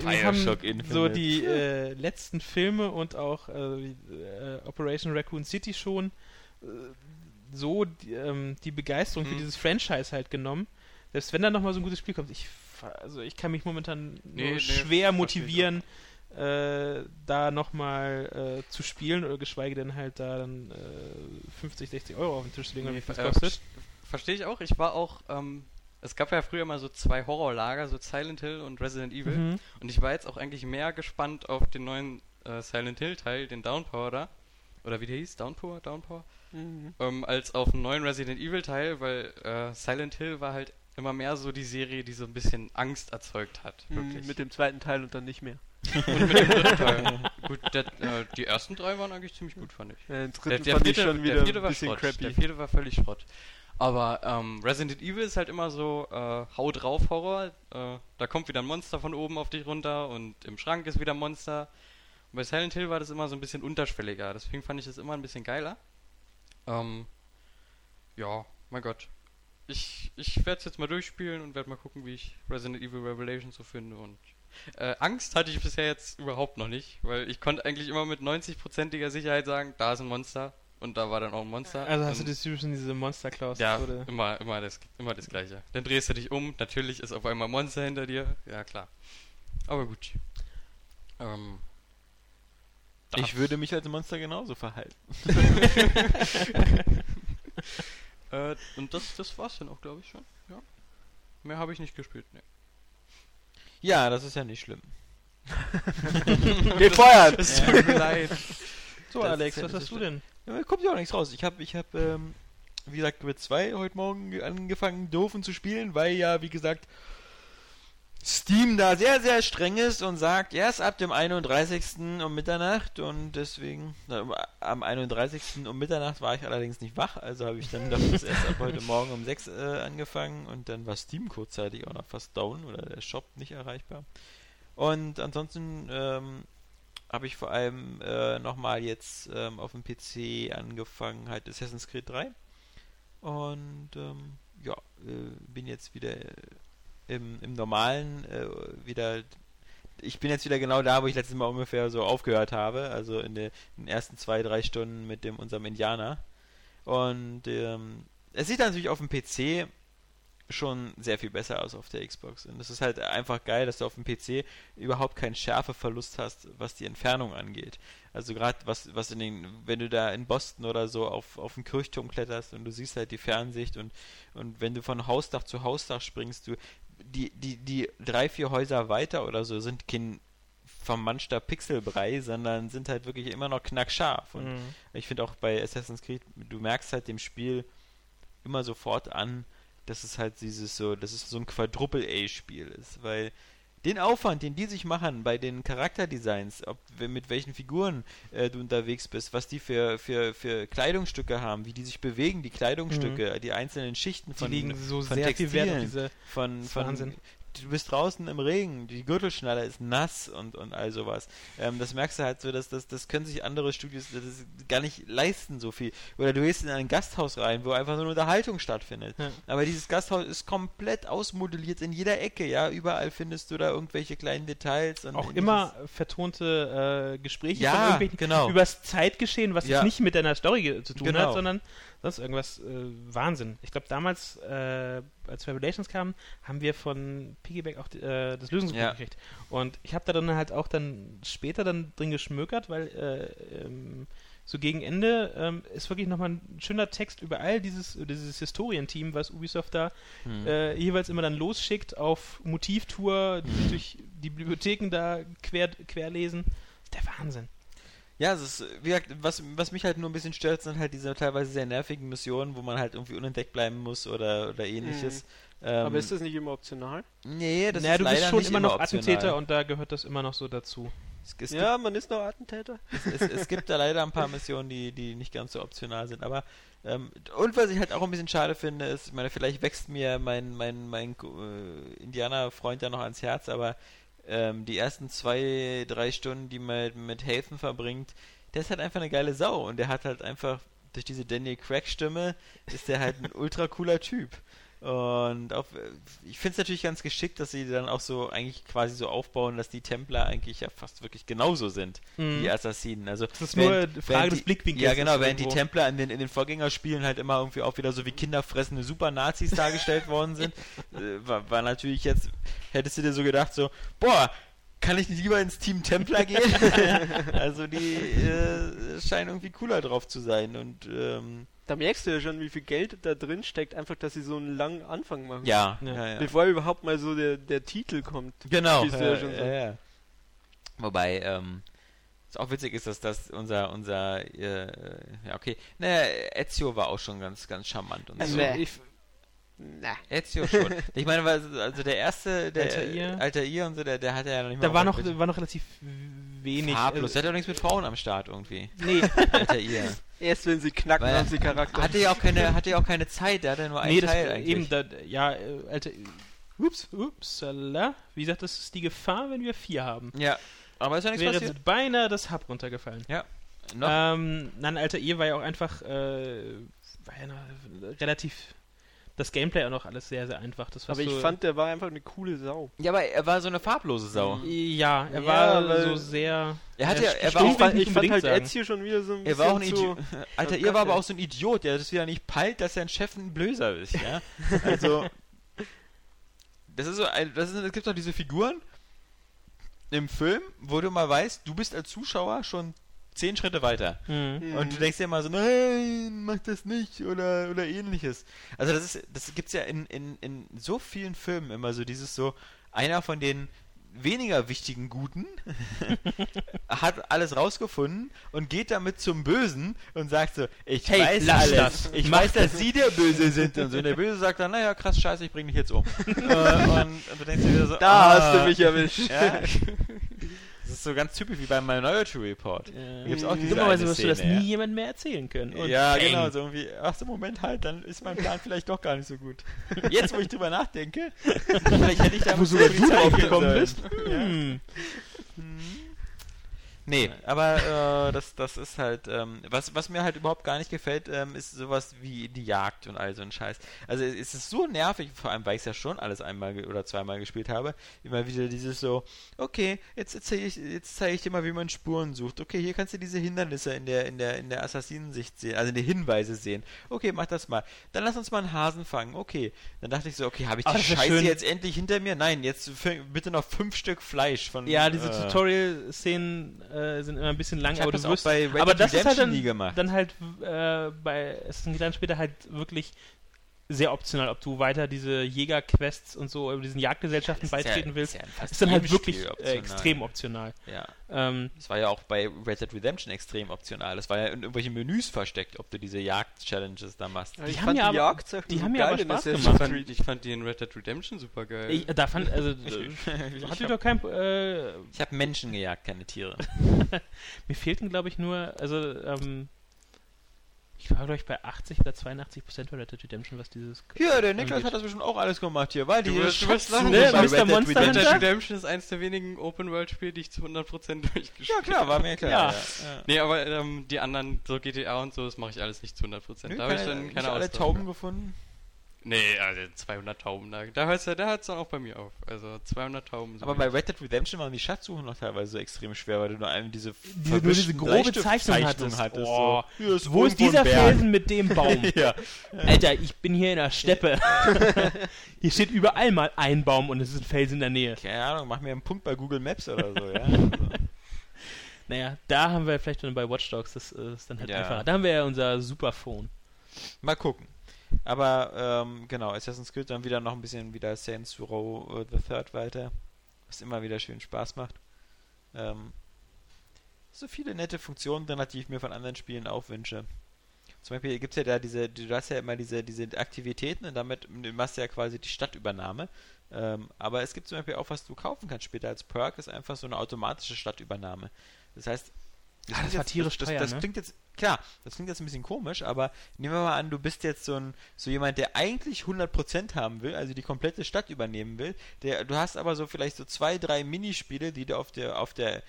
wir haben Bioshock so Infinite. die äh, letzten Filme und auch äh, äh, Operation Raccoon City schon äh, so die, ähm, die Begeisterung für Mhm. dieses Franchise halt genommen. Selbst wenn da nochmal so ein gutes Spiel kommt, ich, also ich kann mich momentan Nee, nur nee, schwer motivieren, äh, da nochmal äh, zu spielen oder geschweige denn halt da dann äh, 50, 60 Euro auf den Tisch zu legen, oder wie viel das äh, kostet. ver- Verstehe ich auch. Ich war auch, ähm, es gab ja früher mal so zwei Horrorlager, so Silent Hill und Resident Evil. Mhm. Und ich war jetzt auch eigentlich mehr gespannt auf den neuen äh, Silent Hill Teil, den Downpower da. Oder wie der hieß? Downpower? Downpower? Mhm. Ähm, als auf einen neuen Resident Evil Teil, weil äh, Silent Hill war halt immer mehr so die Serie, die so ein bisschen Angst erzeugt hat. Wirklich. Mhm, Mit dem zweiten Teil und dann nicht mehr. und mit dem dritten Teil. Gut, der, äh, die ersten drei waren eigentlich ziemlich gut, fand ich. Äh, den Der, dritten der, fand vierte, ich schon wieder der vierte war bisschen Schrott. crappy. Der vierte war völlig Schrott. Aber ähm, Resident Evil ist halt immer so äh, Hau drauf Horror. Äh, da kommt wieder ein Monster von oben auf dich runter und im Schrank ist wieder ein Monster. Und bei Silent Hill war das immer so ein bisschen unterschwelliger. Deswegen fand ich das immer ein bisschen geiler. Ähm, ja, mein Gott. Ich, ich werde es jetzt mal durchspielen und werde mal gucken, wie ich Resident Evil Revelations so finde. Und äh, Angst hatte ich bisher jetzt überhaupt noch nicht, weil ich konnte eigentlich immer mit 90%iger Sicherheit sagen, da ist ein Monster und da war dann auch ein Monster. Also hast du das typisch in diese Monster Claus ja, oder? immer, immer, das, immer das Gleiche. Dann drehst du dich um, natürlich ist auf einmal ein Monster hinter dir. Ja, klar. Aber gut. Ähm, Ich würde mich als Monster genauso verhalten. äh, und das, das war's dann auch, glaube ich, schon. Ja. Mehr habe ich nicht gespielt, ne. Ja, das ist ja nicht schlimm. Gefeuert! Es tut mir leid. So, Das Alex, was hast du denn? Ja, kommt ja auch nichts raus. Ich habe, ich habe, ähm, wie gesagt, mit zwei heute Morgen ge- angefangen, doofen zu spielen, weil ja, wie gesagt, Steam da sehr, sehr streng ist und sagt, erst ab dem 31. um Mitternacht und deswegen, na, am 31. um Mitternacht war ich allerdings nicht wach, also habe ich dann das erst ab heute Morgen um 6 äh, angefangen und dann war Steam kurzzeitig auch noch fast down oder der Shop nicht erreichbar. Und ansonsten ähm, habe ich vor allem äh, nochmal jetzt ähm, auf dem PC angefangen, halt Assassin's Creed 3. Und ähm, ja, äh, bin jetzt wieder äh, im, im normalen äh, wieder. Ich bin jetzt wieder genau da, wo ich letztes Mal ungefähr so aufgehört habe, also in, der, in den ersten zwei, drei Stunden mit dem unserem Indianer. Und ähm, es sieht natürlich auf dem PC schon sehr viel besser aus auf der Xbox. Und es ist halt einfach geil, dass du auf dem PC überhaupt keinen Schärfeverlust hast, was die Entfernung angeht. Also gerade was, was in den, wenn du da in Boston oder so auf, auf den Kirchturm kletterst und du siehst halt die Fernsicht und, und wenn du von Hausdach zu Hausdach springst, du, die, die, die drei, vier Häuser weiter oder so sind kein vermanschter Pixelbrei, sondern sind halt wirklich immer noch knackscharf. Und Mhm. ich finde auch bei Assassin's Creed, du merkst halt dem Spiel immer sofort an, dass es halt dieses so, dass es so ein Quadruple-A-Spiel ist, weil den Aufwand, den die sich machen bei den Charakterdesigns, ob mit welchen Figuren äh, du unterwegs bist, was die für, für, für Kleidungsstücke haben, wie die sich bewegen, die Kleidungsstücke, die einzelnen Schichten Die von liegen so von sehr viel Wert auf diese. von, von Wahnsinn. Du bist draußen im Regen, die Gürtelschnalle ist nass und, und all sowas. Ähm, das merkst du halt so, dass das, das können sich andere Studios das gar nicht leisten, so viel. Oder du gehst in ein Gasthaus rein, wo einfach so eine Unterhaltung stattfindet. Ja. Aber dieses Gasthaus ist komplett ausmodelliert in jeder Ecke, ja. Überall findest du da irgendwelche kleinen Details. Und Auch immer vertonte äh, Gespräche Ja, von irgendwelchen genau. übers Zeitgeschehen, was Ja. nicht mit deiner Story zu tun Genau. hat, sondern sonst irgendwas äh, Wahnsinn. Ich glaube damals, äh, als Revelations kam, haben wir von Piggyback auch äh, das Lösungsbuch Ja. gekriegt. Und ich habe da dann halt auch dann später dann drin geschmökert, weil äh, ähm, so gegen Ende ähm, ist wirklich nochmal ein schöner Text über all dieses, dieses Historienteam, was Ubisoft da Hm. äh, jeweils immer dann losschickt auf Motivtour, die Mhm. durch die Bibliotheken da quer, querlesen. Das ist der Wahnsinn. Ja, es ist, wie gesagt, was, was mich halt nur ein bisschen stört, sind halt diese teilweise sehr nervigen Missionen, wo man halt irgendwie unentdeckt bleiben muss oder, oder ähnliches. Ähm, Aber ist das nicht immer optional? Nee, das naja, ist du leider bist schon nicht immer noch optional. Attentäter und da gehört das immer noch so dazu. Es, es, ja, man ist noch Attentäter. gibt, es, es gibt da leider ein paar Missionen, die, die nicht ganz so optional sind. Aber ähm, und was ich halt auch ein bisschen schade finde, ist, ich meine, vielleicht wächst mir mein, mein, mein äh, Indianer-Freund ja noch ans Herz, aber ähm, die ersten zwei, drei Stunden, die man mit Hafen verbringt, der ist halt einfach eine geile Sau und der hat halt einfach durch diese Daniel Craig Stimme ist der halt ein ultra cooler Typ. Und auf, ich finde es natürlich ganz geschickt, dass sie dann auch so eigentlich quasi so aufbauen, dass die Templer eigentlich ja fast wirklich genauso sind Mhm. wie Assassinen. Also Das ist während- nur eine Frage des Blickwinkels. Ja, genau, während die. Templer in den, in den Vorgängerspielen halt immer irgendwie auch wieder so wie kinderfressende Super-Nazis dargestellt worden sind, äh, war, war natürlich jetzt, hättest du dir so gedacht, so, boah, kann ich nicht lieber ins Team Templar gehen? also die äh, scheinen irgendwie cooler drauf zu sein und ähm, Da merkst du ja schon, wie viel Geld da drin steckt, einfach, dass sie so einen langen Anfang machen. ja, Ja. ja. Bevor überhaupt mal so der, der Titel kommt. Genau. Siehst du ja Ja, schon so. ja. Wobei, ähm, was auch witzig ist, dass das unser, unser, äh, ja okay, naja, Ezio war auch schon ganz, ganz charmant und Also so. ich, Na. Ezio schon. Ich meine, also der erste, der Altair. Altair und so, der, der hatte ja noch nicht mal da war noch, war noch relativ wenig. farblos. äh, Der hat ja nichts mit Frauen am Start irgendwie. nee, Altair. Erst wenn sie knacken, Weil- haben sie Charakter. Hatte ja auch keine, hatte ja auch keine Zeit, der hatte nur einen nee, das Teil eigentlich. eben, da, ja, äh, Alter, ups, upsala. Wie gesagt, das ist die Gefahr, wenn wir vier haben. ja, aber ist ja nichts Wäre passiert. jetzt beinahe das Hub runtergefallen. Noch, Ähm, nein, Alter, ihr war ja auch einfach, äh, war ja noch relativ, das Gameplay auch noch alles sehr, sehr einfach. Das war Aber ich so, fand, der war einfach eine coole Sau. ja, aber er war so eine farblose Sau. Ja, er Ja, war so sehr. Er hatte, Ja, er war Ich auch ich fand halt sagen. Ezio schon wieder so ein Er war auch ein bisschen Idiot. zu... Alter, Oh ihr war Gott, aber auch so ein Idiot, der das wieder nicht peilt, dass sein Chef ein Blöser ist, ja? Also, das ist so, ein, das ist, es gibt doch diese Figuren im Film, wo du mal weißt, du bist als Zuschauer schon zehn Schritte weiter. Mhm. Und du denkst dir immer so, nein, mach das nicht oder, oder ähnliches. Also das ist, das gibt's ja in, in, in so vielen Filmen immer so dieses so, einer von den weniger wichtigen Guten hat alles rausgefunden und geht damit zum Bösen und sagt so, ich Hey, weiß alles, das. ich Mach weiß, dass sie der Böse sind und so. Und der Böse sagt dann, naja, krass, scheiße, ich bring dich jetzt um. äh, und, und du denkst dir wieder so, Da ah, hast du mich erwischt. Ja. Das ist so ganz typisch wie beim Minority Report. Da gibt's auch diese Dummerweise wirst du das nie ja. jemandem mehr erzählen können. Und ja, bang. genau, so irgendwie, ach so, Moment halt, dann ist mein Plan vielleicht doch gar nicht so gut. Jetzt, wo ich drüber nachdenke, vielleicht hätte ich da Wo sogar du drauf gekommen bist. Ja. Hm. Nee, aber äh, das, das ist halt, ähm, was, was mir halt überhaupt gar nicht gefällt, ähm, ist sowas wie die Jagd und all so ein Scheiß. Also es ist so nervig, vor allem weil ich es ja schon alles einmal oder zweimal gespielt habe, immer wieder dieses so, okay, jetzt erzähl ich, jetzt zeige ich dir mal, wie man Spuren sucht. Okay, hier kannst du diese Hindernisse in der, in der, in der Assassinensicht sehen, also die Hinweise sehen. Okay, mach das mal. Dann lass uns mal einen Hasen fangen. Okay. Dann dachte ich so, okay, habe ich die Ah, das wär Scheiße schön. jetzt endlich hinter mir? Nein, jetzt bitte noch fünf Stück Fleisch von. Ja, diese äh, Tutorial-Szenen äh, sind immer ein bisschen lang, Ich aber du das auch wirst, bei Red aber das ist halt dann, nie gemacht. dann halt äh, bei Assassin's Creed dann später halt wirklich sehr optional, ob du weiter diese Jäger-Quests und so über diesen Jagdgesellschaften ist ja- beitreten ist willst. ja in fast ist dann halt wirklich äh, optional. extrem optional. Ja, Ähm, das war ja auch bei Red Dead Redemption extrem optional. Das war ja in irgendwelchen Menüs versteckt, ob du diese Jagd-Challenges da machst. Ja, ich Die haben fand ja die aber- die so haben ja aber Spaß Ich gemacht. ich fand die in Red Dead Redemption super geil. ich, da fand, also, äh, hatte ich doch kein, äh, Ich habe Menschen gejagt, keine Tiere. mir fehlten, glaube ich, nur, also, ähm, ich war, glaube ich, bei 80 oder 82 Prozent bei Red Dead Redemption, was dieses. Ja, der Niklas angeht. hat das bestimmt auch alles gemacht hier, weil die Du wirst- du wirst Schatzsuche lachen, ne? Red Dead Monster Red Redemption-? Redemption ist eins der wenigen Open-World-Spiele, die ich zu 100% durchgespielt Ja, klar, war mir klar. Ja. Ja. Nee, aber ähm, die anderen, so GTA und so, das mache ich alles nicht zu 100%. Nö, da habe ich keine- dann nicht keine alle Tauben gefunden. Nee, also 200 Tauben, da, da hört es da dann auch bei mir auf. Also 200 Tauben. Aber bei Red Dead Redemption waren die Schatzsuchen noch teilweise so extrem schwer, weil du nur einem diese Diese, nur diese grobe Zeichnung hattest. hattest. Oh. so. Ist Wo ist dieser. Felsen mit dem Baum? ja. Alter, ich bin hier in der Steppe. hier steht überall mal ein Baum und es ist ein Felsen in der Nähe. Keine Ahnung, mach mir einen Punkt bei Google Maps oder so, ja. Also. Naja, da haben wir vielleicht dann bei Watch Dogs, das äh, ist dann halt Ja. einfacher. Da haben wir ja unser Superphone. Mal gucken. Aber ähm, genau, Assassin's Creed dann wieder noch ein bisschen wieder Saints Row äh, the Third weiter, was immer wieder schön Spaß macht. Ähm, so viele nette Funktionen drin hat, die ich mir von anderen Spielen auch wünsche. Zum Beispiel gibt es ja da diese, du hast ja immer diese, diese Aktivitäten und damit machst du ja quasi die Stadtübernahme. Ähm, aber es gibt zum Beispiel auch, was du kaufen kannst später als Perk, ist einfach so eine automatische Stadtübernahme. Das heißt, Ah, das klingt war jetzt- tierisch das, teuer, das, ne? das klingt jetzt, klar, das klingt jetzt ein bisschen komisch, aber nehmen wir mal an, du bist jetzt so ein so jemand, der eigentlich 100% haben will, also die komplette Stadt übernehmen will. Der, du hast aber so vielleicht so zwei, drei Minispiele, die du auf der auf der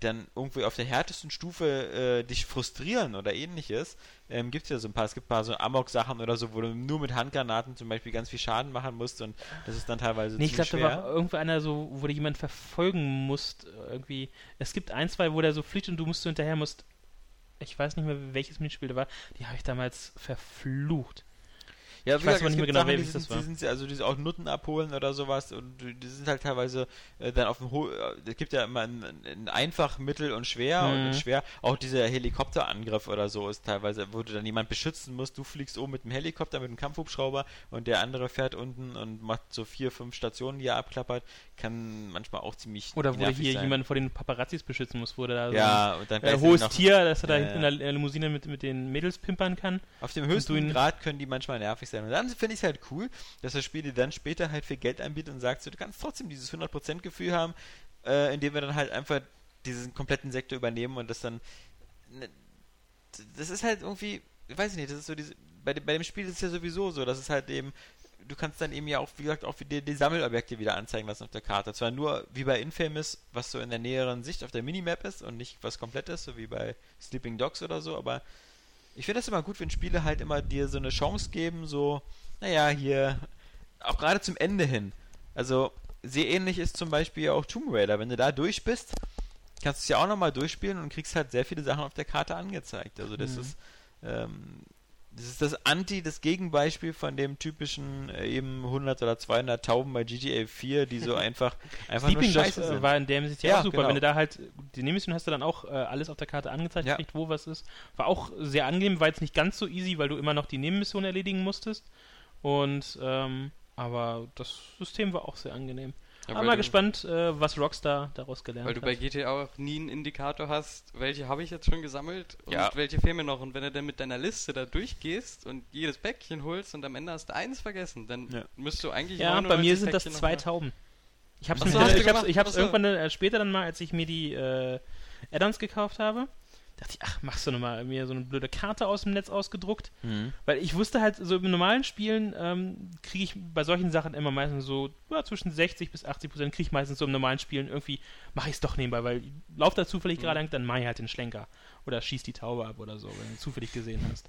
dann irgendwie auf der härtesten Stufe äh, dich frustrieren oder ähnliches, ähm, gibt es ja so ein paar. Es gibt ein paar so Amok-Sachen oder so, wo du nur mit Handgranaten zum Beispiel ganz viel Schaden machen musst und das ist dann teilweise Nee, ich glaube, da war irgendwo einer so, wo du jemanden verfolgen musst, irgendwie. Es gibt ein, zwei, wo der so fliegt und du musst so hinterher musst. Ich weiß nicht mehr, welches Minispiel da war. Die habe ich damals verflucht. Ja, Ich weiß aber nicht mehr genau, Sachen, welches sind, das war. Die sind, also diese auch Nutten abholen oder sowas und die sind halt teilweise äh, dann auf dem Ho äh, es gibt ja immer ein, ein einfach, mittel und schwer und Mhm. in schwer auch dieser Helikopterangriff oder so ist teilweise, wo du dann jemand beschützen musst, du fliegst oben mit dem Helikopter, mit dem Kampfhubschrauber und der andere fährt unten und macht so vier, fünf Stationen, die er abklappert, kann manchmal auch ziemlich Oder wo hier sein. jemanden vor den Paparazzis beschützen musst, wo der da so ja, und dann ein äh, gleich hohes noch- Tier, dass er da Ja, hinten in der Limousine mit, mit den Mädels pimpern kann. Auf dem höchsten Grad können die manchmal nervig sein. Und dann finde ich es halt cool, dass das Spiel dir dann später halt viel Geld anbietet und sagt, so, du kannst trotzdem dieses 100% Gefühl haben, äh, indem wir dann halt einfach diesen kompletten Sektor übernehmen und das dann. Ne, das ist halt irgendwie, ich weiß nicht, das ist so diese. Bei, bei dem Spiel ist es ja sowieso so, dass es halt eben. Du kannst dann eben ja auch, wie gesagt, auch die, die Sammelobjekte wieder anzeigen lassen auf der Karte. Zwar nur wie bei Infamous, was so in der näheren Sicht auf der Minimap ist und nicht was komplett ist, so wie bei Sleeping Dogs oder so, aber ich finde das immer gut, wenn Spiele halt immer dir so eine Chance geben, so, naja, hier, auch gerade zum Ende hin. Also, sehr ähnlich ist zum Beispiel auch Tomb Raider. Wenn du da durch bist, kannst du es ja auch nochmal durchspielen und kriegst halt sehr viele Sachen auf der Karte angezeigt. Also, das Mhm. ist, ähm, das ist das Anti, das Gegenbeispiel von dem typischen äh, eben 100 oder 200 Tauben bei GTA 4, die so einfach, einfach Sleeping nur äh, sind. war in der Hinsicht ja, Ja, auch super. genau. Wenn du da halt die Nemesis hast du dann auch äh, alles auf der Karte angezeigt, Ja. gekriegt, wo was ist. War auch sehr angenehm, war jetzt nicht ganz so easy, weil du immer noch die Nebenmission erledigen musstest. Und ähm, aber das System war auch sehr angenehm. Ja, Aber mal gespannt, äh, was Rockstar daraus gelernt Weil du hat. bei GTA auch nie einen Indikator hast, welche habe ich jetzt schon gesammelt und Ja. welche fehlen mir noch. Und wenn du dann mit deiner Liste da durchgehst und jedes Päckchen holst und am Ende hast du eins vergessen, dann Ja. musst du eigentlich ja, bei 99 mir sind das Päckchen noch zwei Tauben. Ich so, du ich hab's, ich irgendwann äh, später dann mal, als ich mir die äh, Add-ons gekauft habe, dachte ich, ach, machst du nochmal mir so eine blöde Karte aus dem Netz ausgedruckt. Mhm. Weil ich wusste halt, so im normalen Spielen ähm, kriege ich bei solchen Sachen immer meistens so ja, zwischen 60 bis 80 Prozent kriege ich meistens so im normalen Spielen irgendwie, mache ich es doch nebenbei, weil lauf da zufällig Mhm. gerade lang, dann mache ich halt den Schlenker. Oder schieß die Taube ab oder so, wenn du zufällig gesehen hast.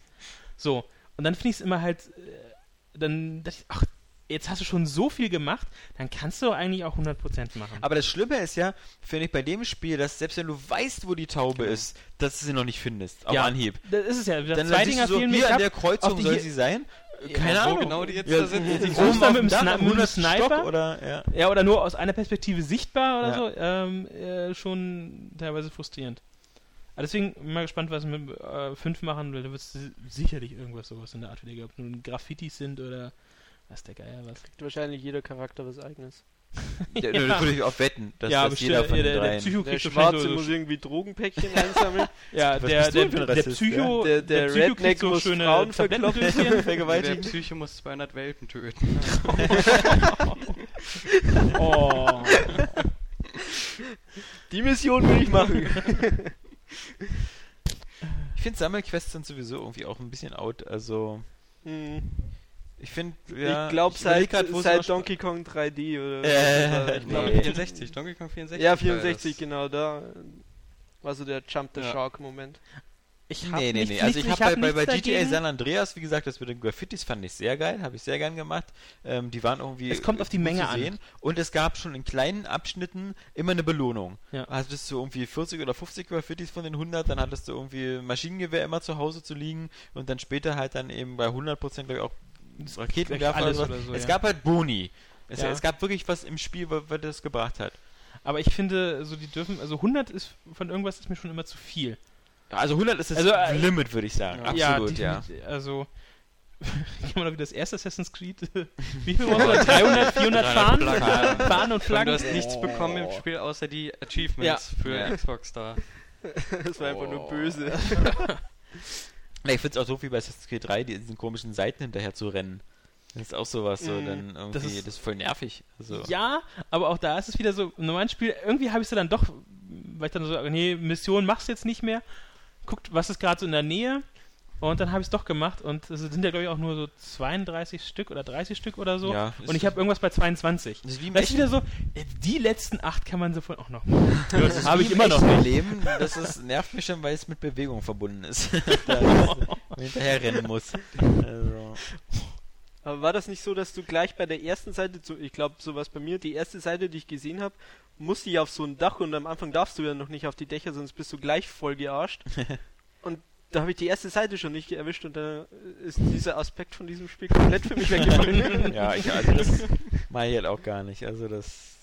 So, und dann finde ich es immer halt, äh, dann dachte ich, ach, jetzt hast du schon so viel gemacht, dann kannst du eigentlich auch 100% machen. Aber das Schlimme ist ja, finde ich bei dem Spiel, dass selbst wenn du weißt, wo die Taube Genau. ist, dass du sie noch nicht findest, auf Ja. Anhieb. das ist es ja. Dann, zwei dann siehst Dinger so, hier an der Kreuzung die soll sie sein. Ja, Keine wo Ahnung. genau die jetzt Ja, da sind. suchst oben auf mit dem Dach am mit dem 100. Sniper? Stock oder, ja. Ja, oder nur aus einer Perspektive sichtbar oder Ja. so, ähm, äh, schon teilweise frustrierend. Aber deswegen bin ich mal gespannt, was wir mit äh, 5 machen, weil da wird es si- sicherlich irgendwas sowas in der Art wieder geben. Ob nun Graffitis sind oder was der Geier was. Kriegt wahrscheinlich jeder Charakter was eigenes. Ja, Da würde ich auch wetten, dass ja, das jeder von ja, den der, der. Psycho Der Schwarze wahrscheinlich muss so, irgendwie Drogenpäckchen einsammeln. ja, der, der, der, Rassist, Psycho, Der- der Psycho kriegt Redneck so muss schöne Frauen Tablettendöschen. Der vergewaltigen. Psycho muss 200 Welpen töten. oh. Die Mission will ich machen. Ich finde Sammelquests sind sowieso irgendwie auch ein bisschen out, also... Hm. Ich finde, ja... ich glaube überleg seit, grad, seit noch- Donkey Kong 3D oder Äh, ich glaube Nee. 64, Donkey Kong 64. Ja, war 64, das. genau, da war so der Jump the Ja. Shark Moment. Ich hab Nee, nee, nee. Also ich habe hab bei, bei, bei GTA. San Andreas, wie gesagt, das mit den Graffitis fand ich sehr geil, habe ich sehr gern gemacht. Ähm, die waren irgendwie Es kommt auf die Menge zu an. sehen. Und es gab schon in kleinen Abschnitten immer eine Belohnung. Ja. Hattest du irgendwie 40 oder 50 Graffitis von den 100, dann hattest du irgendwie Maschinengewehr immer zu Hause zu liegen und dann später halt dann eben bei 100% glaube ich auch Raketenwerfer oder sowas. oder so, es ja. gab halt Boni. Es, Ja. es gab wirklich was im Spiel, was, was das gebracht hat. Aber ich finde, so die dürfen, also 100 ist von irgendwas ist mir schon immer zu viel. Also 100 ist das Also, äh, Limit, würde ich sagen. Absolut, ja. definitiv. Also, kann man doch wie das erste Assassin's Creed, wie viel brauchst du? 300, 400 fahren? Fahren und Flaggen? Du hast nichts bekommen im Spiel, außer die Achievements für Ja. Xbox da. Das war einfach nur böse. Ich finde es auch so wie bei Assassin's Creed 3, die- diesen komischen Seiten hinterher zu rennen. Das ist auch sowas, so, Mhm. dann irgendwie, Das das ist- ist, voll nervig. Also, Ja, aber auch da ist es wieder so, im normalen Spiel, irgendwie habe ich es dann doch, weil ich dann so sage, nee, Mission machst du jetzt nicht mehr. Guckt, was ist gerade so in der Nähe. Und dann habe ich es doch gemacht und es sind ja, glaube ich, auch nur so 32 Stück oder 30 Stück oder so. Ja, und ich habe irgendwas bei 22. Das ist wie im Das ist echten- wieder so, äh, die letzten acht kann man sofort auch noch. Das Habe ich im immer noch nicht. Leben. Das ist, nervt mich schon, weil es mit Bewegung verbunden ist. hinterher rennen muss. Also, Aber war das nicht so, dass du gleich bei der ersten Seite, so, ich glaube, sowas bei mir, die erste Seite, die ich gesehen habe, musste ich auf so ein Dach und am Anfang darfst du ja noch nicht auf die Dächer, sonst bist du gleich voll gearscht. und da habe ich die erste Seite schon nicht erwischt und da ist dieser Aspekt von diesem Spiel komplett für mich weggefallen. ja, ich, also das mache ich halt auch gar nicht. Also das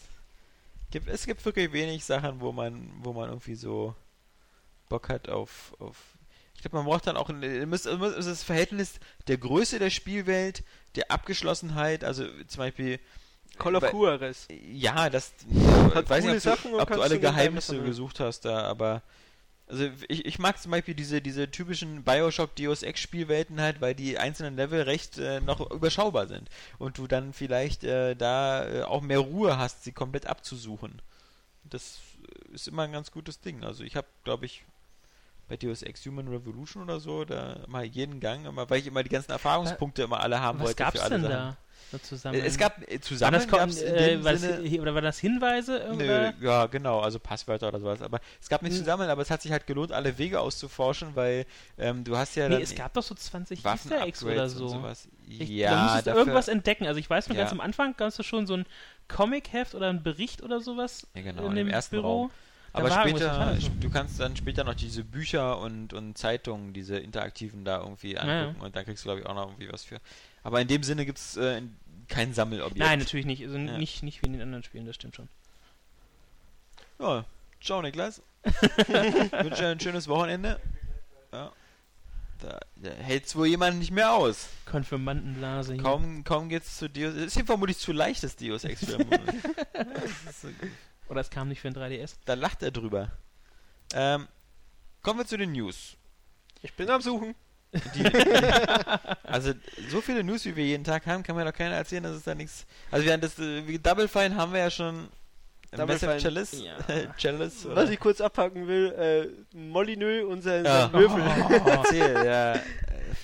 gibt, es gibt wirklich wenig Sachen, wo man, wo man irgendwie so Bock hat auf, auf ich glaube, man braucht dann auch ein, müsst- also das Verhältnis der Größe der Spielwelt, der Abgeschlossenheit, also zum Beispiel Call of Juarez. Ja, das. Hat ich weiß coole nicht, ob Sachen ob du alle Geheimnisse gesucht hast da, aber. Also ich, ich mag zum Beispiel diese, diese typischen Bioshock Deus Ex Spielwelten halt, weil die einzelnen Level recht äh, noch überschaubar sind. Und du dann vielleicht äh, da äh, auch mehr Ruhe hast, sie komplett abzusuchen. Das ist immer ein ganz gutes Ding. Also ich habe, glaube ich, bei Deus Ex Human Revolution oder so, da mal jeden Gang, immer, weil ich immer die ganzen Erfahrungspunkte immer alle haben Was wollte gab's für alle denn Sachen. da so zusammen? Es gab äh, war zusammen das, gab's in äh, dem war das, oder war das Hinweise? Nö, ja, genau, also Passwörter oder sowas. Aber es gab nicht Hm. zusammen, aber es hat sich halt gelohnt, alle Wege auszuforschen, weil ähm, du hast ja Nee, dann es gab doch so 20 Easter Eggs oder so. sowas. Ich, da ja, musstest du dafür, irgendwas entdecken. Also ich weiß noch, Ja. ganz am Anfang gab es schon so ein Comic-Heft oder ein Bericht oder sowas ja, genau, in dem Büro. Raum. Aber später, du kannst dann später noch diese Bücher und, und Zeitungen, diese interaktiven da irgendwie ja. angucken und da kriegst du, glaube ich, auch noch irgendwie was für. Aber in dem Sinne gibt es äh, kein Sammelobjekt. Nein, natürlich nicht. Also Ja. nicht, nicht wie in den anderen Spielen, das stimmt schon. Ja, ciao Niklas. Wünsche dir ein schönes Wochenende. Ja. Da, da hält's wohl jemand nicht mehr aus. Konfirmandenblase. Kaum, kaum geht's zu Deus. Ist hier vermutlich zu leicht, das Deus Ex für Oder es kam nicht für ein 3DS. Da lacht er drüber. Ähm, kommen wir zu den News. Ich bin am Suchen. Die, also so viele News, wie wir jeden Tag haben, kann mir doch keiner erzählen, dass es da nichts. Also wir haben das äh, wie Double Fine haben wir ja schon. äh, Double Massive Fine, Chalice. ja. Chalice. Was ich kurz abhaken will, äh, Molyneux und sein, Ja. sein Würfel. Erzähl, ja. Äh,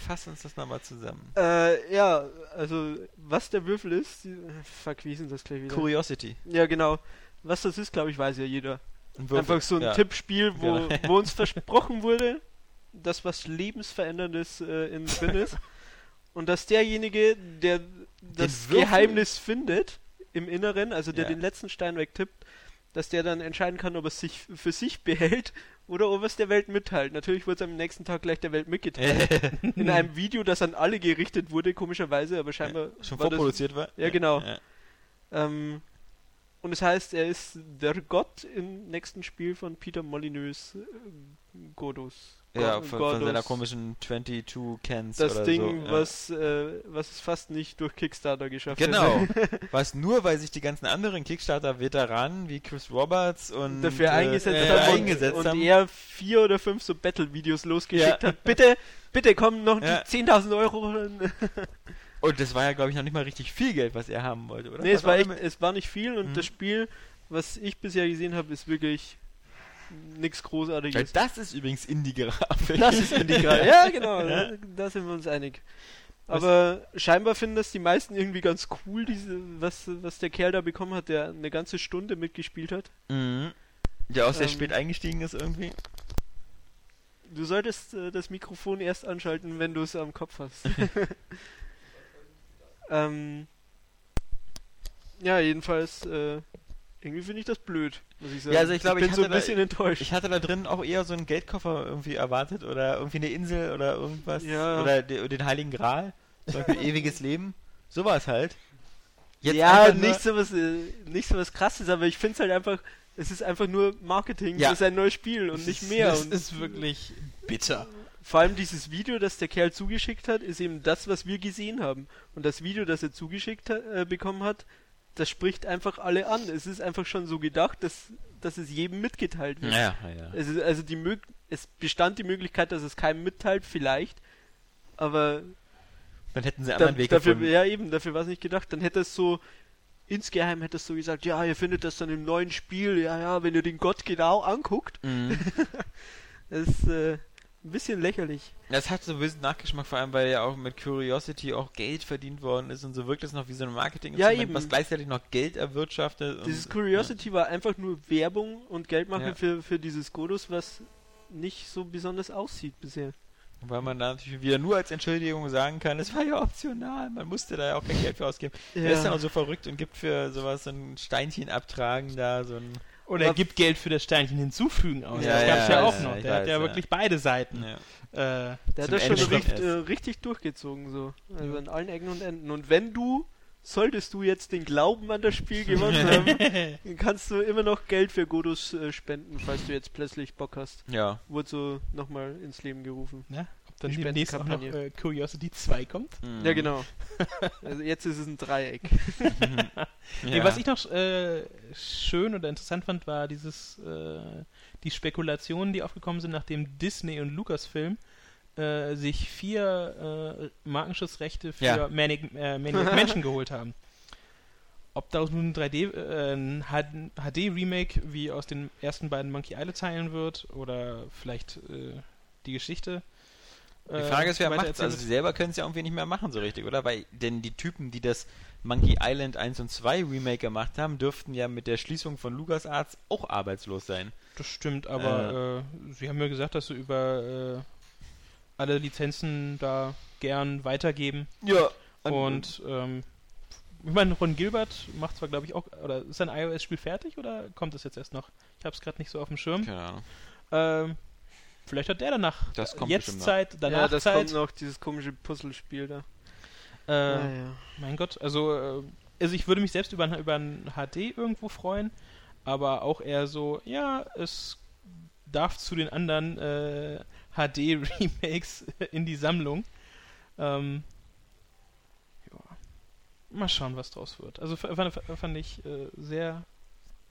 Fass uns das nochmal zusammen. Äh, ja, also was der Würfel ist, die, fuck, wie ist denn das gleich wieder? Curiosity. Ja, genau. Was das ist, glaube ich, weiß ja jeder. Ein. Einfach so ein ja. Tippspiel, wo, Genau. wo uns versprochen wurde, dass was Lebensveränderndes äh, in drin ist. Und dass derjenige, der das? Geheimnis findet im Inneren, also der Ja. den letzten Stein wegtippt, dass der dann entscheiden kann, ob er es sich für sich behält oder ob er es der Welt mitteilt. Natürlich wurde es am nächsten Tag gleich der Welt mitgeteilt. in einem Video, das an alle gerichtet wurde, komischerweise, aber scheinbar Schon war das vorproduziert war? Ja, genau. Ja. ähm, und es heißt, er ist der Gott im nächsten Spiel von Peter Molyneux äh, Godus. Ja, von, von seiner komischen 22 Cans Das oder Ding, so. ja. was, äh, was es fast nicht durch Kickstarter geschafft Genau. hätte. Was nur, weil sich die ganzen anderen Kickstarter-Veteranen wie Chris Roberts und dafür äh, eingesetzt äh, haben und, eingesetzt und haben. er vier oder fünf so Battle-Videos losgeschickt Ja. hat. Bitte, bitte kommen noch Ja. die 10.000 Euro. Und das war ja, glaube ich, noch nicht mal richtig viel Geld, was er haben wollte, oder? nee, es Was war, echt, es war nicht viel und Mhm. das Spiel, was ich bisher gesehen habe, ist wirklich nichts Großartiges. das ist übrigens Indie-Grafik. Das ist Indie-Grafik. Ja, genau, Ja. Da, da sind wir uns einig. Aber scheinbar finden das die meisten irgendwie ganz cool, diese, was, was der Kerl da bekommen hat, der eine ganze Stunde mitgespielt hat. Mhm. Der auch sehr Ähm, spät eingestiegen ist irgendwie. Du solltest äh, das Mikrofon erst anschalten, wenn du es am Kopf hast. ähm, ja, jedenfalls, äh, irgendwie finde ich das blöd, muss ich sagen. Ja, also ich glaube, bin ich so ein bisschen enttäuscht. Ich hatte da drin auch eher so einen Geldkoffer irgendwie erwartet oder irgendwie eine Insel oder irgendwas. Ja. Oder de den Heiligen Gral. Zum Beispiel ewiges Leben. So war es halt. Jetzt ja, nicht so was, äh, nicht so was krasses, aber ich finde es halt einfach, es ist einfach nur Marketing Ja. für sein neues Spiel und Es nicht ist- mehr. Das ist wirklich bitter. Vor allem dieses Video, das der Kerl zugeschickt hat, ist eben das, was wir gesehen haben. Und das Video, das er zugeschickt äh, bekommen hat, das spricht einfach alle an. Es ist einfach schon so gedacht, dass, dass es jedem mitgeteilt wird. Ja, ja. Es ist also die Mög es bestand die Möglichkeit, dass es keinem mitteilt, vielleicht. Aber Dann hätten sie einen da, anderen Weg dafür, gefunden. ja eben, dafür war es nicht gedacht. Dann hätte es so insgeheim hätte es so gesagt, ja, ihr findet das dann im neuen Spiel, ja, ja, wenn ihr den Gott genau anguckt. Mhm. Das, äh, ein bisschen lächerlich. Das hat so ein bisschen Nachgeschmack, vor allem weil ja auch mit Curiosity auch Geld verdient worden ist und so wirkt es noch wie so ein marketing Ja, eben. was gleichzeitig noch Geld erwirtschaftet. Dieses und, Curiosity war einfach nur Werbung und Geldmache Ja. für, für dieses Godus, was nicht so besonders aussieht bisher. Ja, weil man da natürlich wieder nur als Entschuldigung sagen kann, es war ja optional, man musste da ja auch kein Geld für ausgeben. Wer ist dann auch so verrückt und gibt für sowas so ein Steinchen abtragen da, so ein... Oder er gibt Geld für das Steinchen hinzufügen aus. Ja, das ja, gab's ja, ja, auch ja, noch. Der hat weiß, ja ja. wirklich beide Seiten. Ja. Äh, Der hat das schon Ende richt, erst. äh, richtig durchgezogen so. Also an allen Ecken und Enden. Und wenn du, solltest du jetzt den Glauben an das Spiel gewonnen haben, dann kannst du immer noch Geld für Godus äh, spenden, falls du jetzt plötzlich Bock hast. ja. Wurde so nochmal ins Leben gerufen. Ob dann Die demnächst auch noch äh, Curiosity 2 kommt. Mhm. Ja, genau. also jetzt ist es ein Dreieck. Ja. Nee, was ich noch äh, schön oder interessant fand, war dieses äh, die Spekulationen, die aufgekommen sind, nachdem Disney und Lucasfilm äh, sich vier äh, Markenschutzrechte für Ja. Manic, äh, Maniac Mansion geholt haben. Ob daraus nun ein 3D, äh, ein HD-Remake wie aus den ersten beiden Monkey Island Teilen wird oder vielleicht äh, die Geschichte. Die äh, Frage ist, wer macht weitererzählt Also sie selber können es ja irgendwie nicht mehr machen so richtig, oder? Weil denn die Typen, die das Monkey Island 1 und 2 Remake gemacht haben, dürften ja mit der Schließung von LucasArts auch arbeitslos sein. Das stimmt, aber äh, sie haben ja gesagt, dass sie über äh, alle Lizenzen da gern weitergeben. Ja. Und ähm, ich meine, Ron Gilbert macht zwar, glaube ich, auch, oder ist sein iOS-Spiel fertig oder kommt es jetzt erst noch? Ich habe es gerade nicht so auf dem Schirm. Keine Ahnung. Ähm, vielleicht hat der danach Das kommt jetzt. Zeit, danach ja, das Zeit. kommt noch, dieses komische Puzzlespiel da. Äh, Naja. Mein Gott, also, äh, also ich würde mich selbst über, ein- über ein HD irgendwo freuen, aber auch eher so, ja, es darf zu den anderen äh, HD-Remakes in die Sammlung. Ähm, ja. Mal schauen, was draus wird. Also fand, fand ich äh, sehr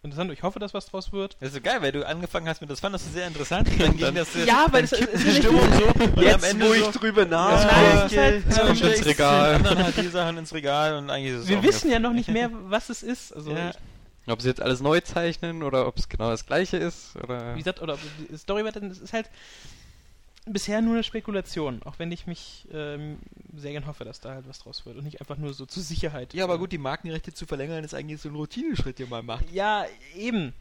interessant. Ich hoffe, dass was draus wird. Das ist so geil, weil du angefangen hast mit, das fandest du sehr interessant. Und dann ging das Ja, weil es- es die ist Stimmung so. Und am Jetzt, Ende wo ich so, drüber nachdenke. ist halt, jetzt kommt ins ins Regal. Anderen HD-Sachen ins Regal und eigentlich ist es Wir wissen ja noch nicht mehr, was es ist. Also, Ja. Ob sie jetzt alles neu zeichnen oder ob es genau das gleiche ist oder. wie gesagt, oder die Story wird dann, das ist halt bisher nur eine Spekulation, auch wenn ich mich ähm, sehr gern hoffe, dass da halt was draus wird und nicht einfach nur so zur Sicherheit. Ja, aber gut, die Markenrechte zu verlängern ist eigentlich so ein Routineschritt, den man macht. Ja, eben.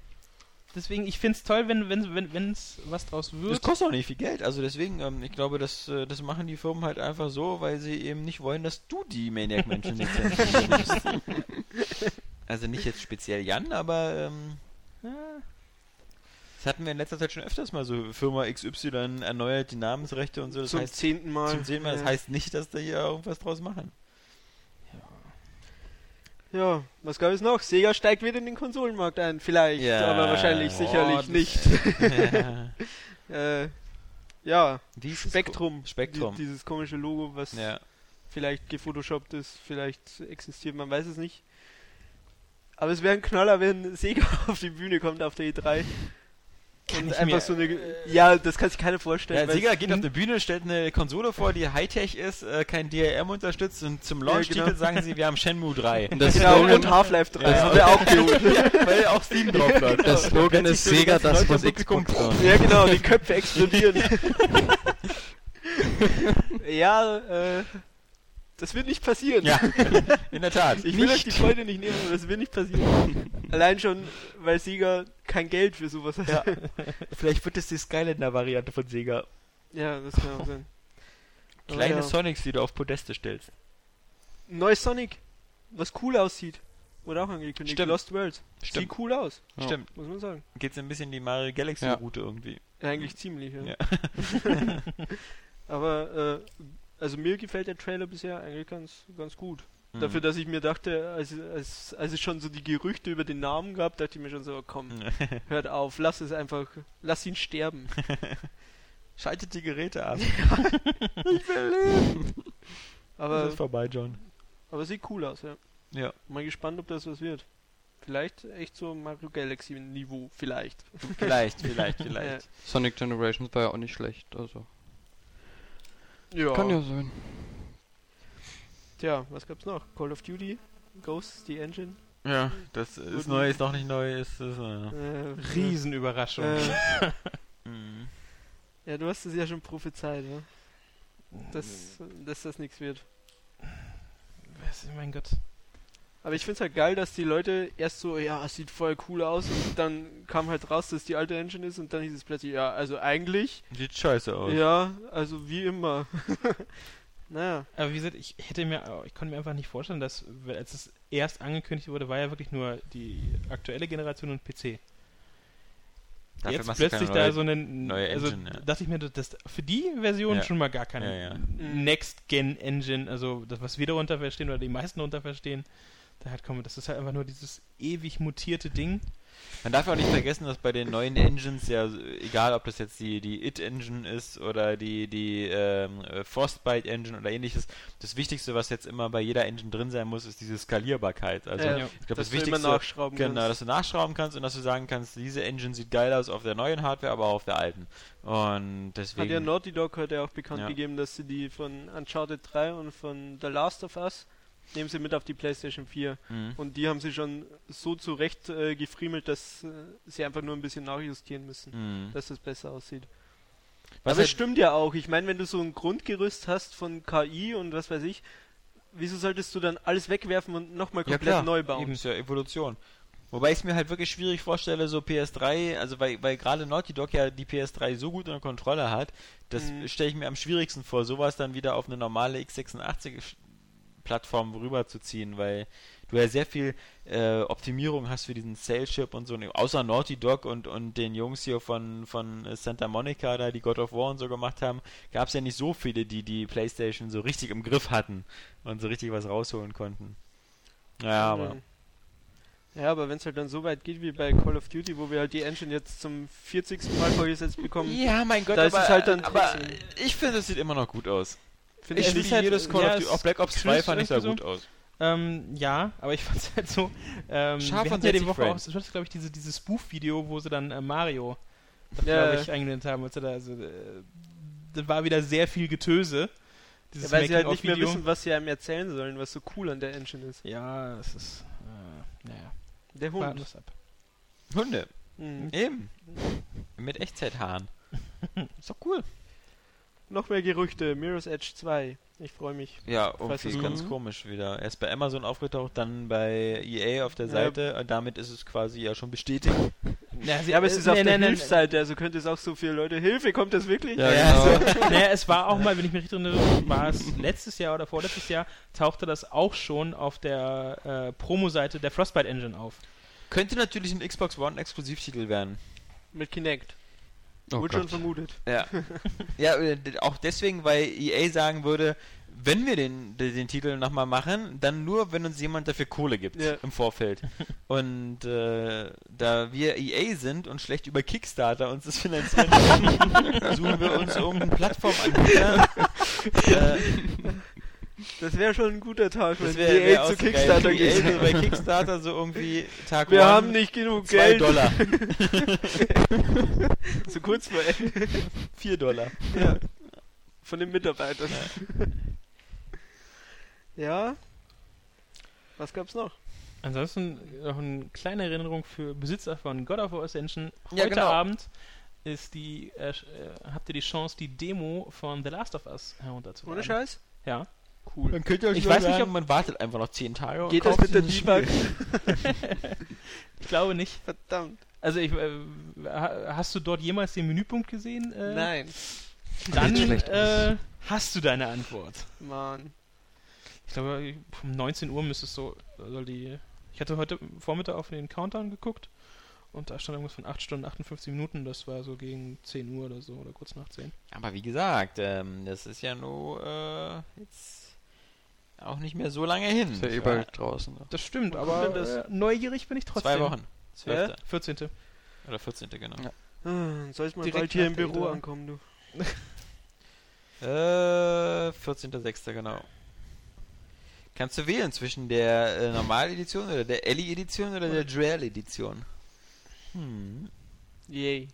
Deswegen, ich finde es toll, wenn wenn wenn wenn's was draus Das wird. kostet auch nicht viel Geld. Also deswegen, ähm, ich glaube, das, äh, das machen die Firmen halt einfach so, weil sie eben nicht wollen, dass du die Maniac Mansion Lizenz nimmst. Also nicht jetzt speziell Jan, aber ähm, Ja, das hatten wir in letzter Zeit schon öfters mal so. Firma XY erneuert die Namensrechte und so. Das Zum heißt, zehnten Mal. zum zehnten Mal, das Ja. heißt nicht, dass da hier irgendwas draus machen. Ja, was gab es noch? Sega steigt wieder in den Konsolenmarkt ein, vielleicht, Ja. aber wahrscheinlich Oh, sicherlich nicht. ja. äh, ja, Wie ist es Spektrum. Spektrum. Die, dieses komische Logo, was Ja. vielleicht gefotoshoppt ist, vielleicht existiert, man weiß es nicht. Aber es wäre ein Knaller, wenn Sega auf die Bühne kommt auf der E3. Und ich einfach mir- so eine. Ja, das kann sich keiner vorstellen. Ja, Sega geht auf eine Bühne, stellt eine Konsole vor, die Hightech ist, äh, kein DRM unterstützt und zum Launch-Titel genau. sagen sie, wir haben Shenmue 3. Und das Genau, und Half-Life 3. Ja, das wird auch geholt. Weil auch Steam drauf läuft. das Slogan ist die Sega, das Publikum Xbox sein. ja, genau, die Köpfe explodieren. ja, äh, das wird nicht passieren. Ja, in der Tat. Ich will euch die Freude nicht nehmen, aber das wird nicht passieren. Allein schon, weil Sieger kein Geld für sowas hat. Ja. Vielleicht wird es die Skylander-Variante von Sega. Ja, das kann auch sein. Kleine ja. Sonics, die du auf Podeste stellst. Neues Sonic, was cool aussieht. Wurde auch angekündigt. Stimmt. Lost Worlds. Stimmt. Sieht cool aus, Ja. Stimmt. muss man sagen. Geht's ein bisschen die Mario Galaxy-Route irgendwie. Ja, eigentlich ziemlich. Ja. Aber, äh, also mir gefällt der Trailer bisher eigentlich ganz, ganz gut. Mhm. Dafür, dass ich mir dachte, als, als, als es schon so die Gerüchte über den Namen gab, dachte ich mir schon so, komm, hört auf, lass es einfach, lass ihn sterben. Schaltet die Geräte ab. Aber, das ist vorbei, John. aber sieht cool aus, ja. Ja. Mal gespannt, ob das was wird. Vielleicht echt so Mario Galaxy Niveau, vielleicht. Vielleicht, vielleicht, vielleicht. Sonic Generations war ja auch nicht schlecht, also. Ja. Kann ja sein. Tja, was gab's noch? Call of Duty, Ghosts, die Engine. Ja, das ist neu, ist noch nicht neu, ist das. Äh. Äh, Riesenüberraschung. Äh, Mhm. ja, Ja, du hast es ja schon prophezeit, ne? Dass, dass das nichts wird. Was, mein Gott. Aber ich find's halt geil, dass die Leute erst so, ja, es sieht voll cool aus und dann kam halt raus, dass die alte Engine ist und dann hieß es plötzlich, ja, also eigentlich, Sieht scheiße aus. ja, also wie immer. naja. Aber wie gesagt, ich hätte mir, ich konnte mir einfach nicht vorstellen, dass, als es erst angekündigt wurde, war ja wirklich nur die aktuelle Generation und PC. Dafür Jetzt plötzlich da neue- so eine, neue also Engine, ja. dachte ich mir, das für die Version Ja. schon mal gar keine Ja, ja. Mhm. Next-Gen-Engine, also das, was wir darunter verstehen oder die meisten darunter verstehen, da halt kommen, das ist halt einfach nur dieses ewig mutierte Ding. Man darf auch nicht vergessen, dass bei den neuen Engines ja, egal ob das jetzt die, die It-Engine ist oder die, die ähm, äh, Frostbite-Engine oder ähnliches, das Wichtigste, was jetzt immer bei jeder Engine drin sein muss, ist diese Skalierbarkeit. Also Ja, ich glaube, dass das Wichtigste, nachschrauben genau, dass kannst. du nachschrauben kannst und dass du sagen kannst, diese Engine sieht geil aus auf der neuen Hardware, aber auch auf der alten. Und deswegen... Hat ja Naughty Dog heute auch bekannt Ja. gegeben, dass sie die von Uncharted 3 und von The Last of Us nehmen sie mit auf die PlayStation 4. Mhm. Und die haben sie schon so zurecht äh, gefriemelt, dass äh, sie einfach nur ein bisschen nachjustieren müssen, Mhm. dass das besser aussieht. Was Aber es halt- stimmt ja auch. Ich meine, wenn du so ein Grundgerüst hast von KI und was weiß ich, wieso solltest du dann alles wegwerfen und nochmal Ja, komplett klar. neu bauen? Eben, ist ja Evolution. Wobei ich es mir halt wirklich schwierig vorstelle, so PS3, also weil, weil gerade Naughty Dog ja die PS3 so gut unter Kontrolle hat, das Mhm. stelle ich mir am schwierigsten vor, sowas dann wieder auf eine normale x86-Plattform rüberzuziehen, weil du ja sehr viel äh, Optimierung hast für diesen Sales-Chip und so, außer Naughty Dog und, und den Jungs hier von, von Santa Monica, da die God of War und so gemacht haben, gab es ja nicht so viele, die die Playstation so richtig im Griff hatten und so richtig was rausholen konnten. Ja, aber... Ja, aber wenn es halt dann so weit geht wie bei Call of Duty, wo wir halt die Engine jetzt zum 40. Mal vorgesetzt bekommen, Ja, mein Gott, Da ist aber, es halt dann aber trotzdem- ich finde, es sieht immer noch gut aus. Finde Ich ich halt- jedes Call ja, of Duty, auch Black Ops 2 crisp fand ich sah irgendwie gut so. aus. Ähm, ja, aber ich fand's halt so. Ähm, Scharf wir hatten ja die 60 Woche auch, Frames. du hattest, glaube ich, diese, dieses Spoof-Video, wo sie dann äh, Mario, das Ja, glaube ich, eingeblendet haben. als sie Da, also, äh, das war wieder sehr viel Getöse. Ja, weil sie halt nicht mehr wissen, was sie einem erzählen sollen, was so cool an der Engine ist. Ja, es ist. Äh, naja, Der warten Hund. wir's ab. Hunde, Mhm. eben. Mit Echtzeithaaren. Ist doch cool. Noch mehr Gerüchte. Mirror's Edge 2. Ich freue mich. Ja, irgendwie es ganz kommt. komisch wieder. Erst bei Amazon aufgetaucht, dann bei EA auf der Ja. Seite. Und damit ist es quasi ja schon bestätigt. Ja, sie, Ja, aber es äh, ist auf nee, der nee, nee, Hilfsseite, also könnte es auch so viele Leute. Hilfe, kommt das wirklich? Ja, Ja, genau. also, naja, es war auch mal, wenn ich mich richtig erinnere, war es letztes Jahr oder vorletztes Jahr, tauchte das auch schon auf der äh, Promo-Seite der Frostbite Engine auf. Könnte natürlich ein Xbox One Exklusivtitel werden. Mit Kinect. Oh Wurde schon vermutet. Ja. ja, äh, auch deswegen, weil EA sagen würde, wenn wir den, den, den Titel nochmal machen, dann nur, wenn uns jemand dafür Kohle gibt Ja. im Vorfeld. Und äh, da wir EA sind und schlecht über Kickstarter uns das finanzieren können, suchen wir uns irgendeinen Plattformanbieter. äh, Das wäre schon ein guter Tag, wenn wäre EA wär zu. Kickstarter so geht. bei Kickstarter so irgendwie Tag Wir one, haben nicht genug zwei Geld. Dollar, So kurz vor Ende. vier Dollar. Ja. Von den Mitarbeitern. Ja. Was gab's noch? Ansonsten noch eine kleine Erinnerung für Besitzer von God of War Ascension. Ja, Heute genau. Abend ist die, äh, äh, habt ihr die Chance, die Demo von The Last of Us herunterzuladen. Ohne Scheiß? Ja. Cool. Man könnte Ich weiß nicht, ob- man wartet einfach noch zehn Tage und Geht das mit der Debug? Ich glaube nicht. Verdammt. Also ich, äh, ha- hast du dort jemals den Menüpunkt gesehen? Äh, Nein. Dann äh, hast du deine Antwort. Mann. Ich glaube, um 19 Uhr müsste es so, soll die. Ich hatte heute Vormittag auf den Countdown geguckt und da stand irgendwas von 8 Stunden 58 Minuten. Das war so gegen 10 Uhr oder so oder kurz nach 10. Aber wie gesagt, ähm, das ist ja nur äh, jetzt auch nicht mehr so lange hin. Ist ja eh bald draußen. ne? Das stimmt, aber das? äh, neugierig bin ich trotzdem. Zwei Wochen. 12. 14. Oder 14. genau. Ja. Ah, Soll ich mal Direkt bald hier im Büro E3. ankommen, du? Äh, 14.06. genau. Kannst du wählen zwischen der äh, Normal-Edition oder der Ellie-Edition oder der Dual-Edition? Hm. Yay.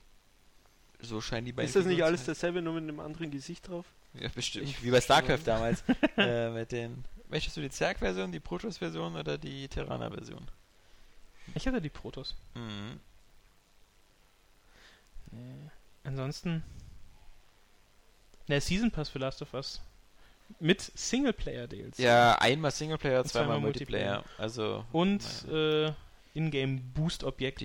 So scheinen die beiden. Ist das nicht alles dasselbe, nur mit einem anderen Gesicht drauf? Ja, bestimmt. Wie bei StarCraft damals. äh, mit den. Möchtest du die Zerg-Version, die Protoss-Version oder die Terraner-Version? Ich hatte die Protoss. Mhm. Nee. Ansonsten. Der Season Pass für Last of Us. Mit Singleplayer-DLC. Ja, einmal Singleplayer, zweimal zweimal Multiplayer. Also. Und äh, Ingame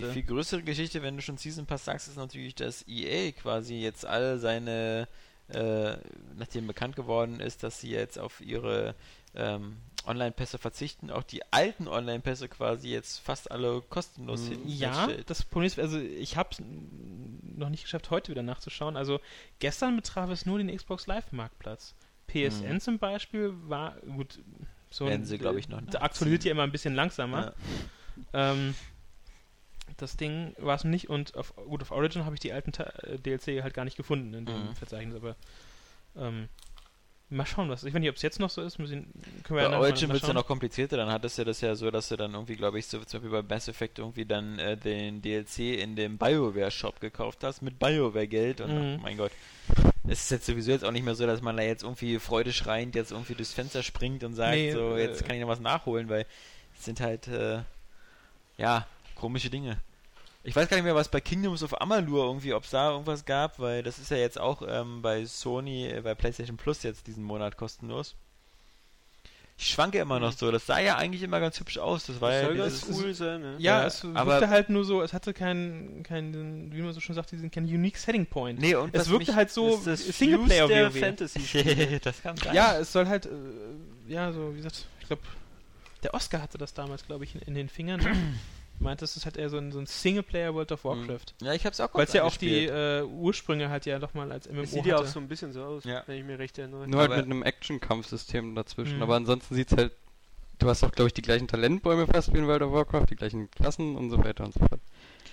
Die viel größere Geschichte, wenn du schon Season Pass sagst, ist natürlich, dass EA quasi jetzt all seine, äh, nachdem bekannt geworden ist, dass sie jetzt auf ihre ähm, Online-Pässe verzichten, auch die alten Online-Pässe quasi jetzt fast alle kostenlos Mhm. hin- Ja, das Problem ist, also ich habe es noch nicht geschafft, heute wieder nachzuschauen. Also gestern betraf es nur den Xbox Live Marktplatz. PSN Mhm. zum Beispiel war gut. So Werden sie, glaub ich, noch Da aktualisiert ja immer ein bisschen langsamer. Ja. Ähm, das Ding war es nicht und auf, gut, auf Origin habe ich die alten Ta äh, DLC halt gar nicht gefunden in dem Mhm. Verzeichnis, aber ähm, mal schauen, was. Ich weiß nicht, ob es jetzt noch so ist. Müssen, können wir Bei ja Origin wird es ja noch komplizierter, dann hattest du das ja so, dass du dann irgendwie, glaube ich, so zum Beispiel bei Mass Effect irgendwie dann äh, den DLC in dem BioWare-Shop gekauft hast, mit BioWare-Geld und Mhm. oh mein Gott. Es ist jetzt sowieso jetzt auch nicht mehr so, dass man da jetzt irgendwie freudeschreiend jetzt irgendwie durchs Fenster springt und sagt, Nee, so, äh, jetzt kann ich noch was nachholen, weil es sind halt, äh, ja, komische Dinge. Ich weiß gar nicht mehr, was bei Kingdoms of Amalur irgendwie, ob es da irgendwas gab, weil das ist ja jetzt auch ähm, bei Sony, äh, bei PlayStation Plus jetzt diesen Monat kostenlos. Ich schwanke immer noch so. Das sah ja eigentlich immer ganz hübsch aus. Das war Das ja soll dieses, ganz cool sein, ne? Ja, Ja, es aber- wirkte halt nur so, es hatte keinen, keinen, wie man so schon sagt, diesen keinen Unique Setting Point. Nee, und es wirkte halt so Singleplayer der. Fantasy. das kann sein. Ja, es soll halt, äh, ja, so, wie gesagt, ich glaube, der Oscar hatte das damals, glaube ich, in, in den Fingern. Meinte, es ist halt eher so ein, so ein Singleplayer World of Warcraft. Ja, ich hab's auch Weil es ja auch die äh, Ursprünge halt ja doch mal als MMO sieht ja auch hatte. so ein bisschen so aus, Ja. wenn ich mich recht erinnere. Nur halt Aber- mit einem Action-Kampfsystem dazwischen. Mhm. Aber ansonsten sieht's halt. Du hast auch, glaube ich, die gleichen Talentbäume fast wie in World of Warcraft, die gleichen Klassen und so weiter und so fort.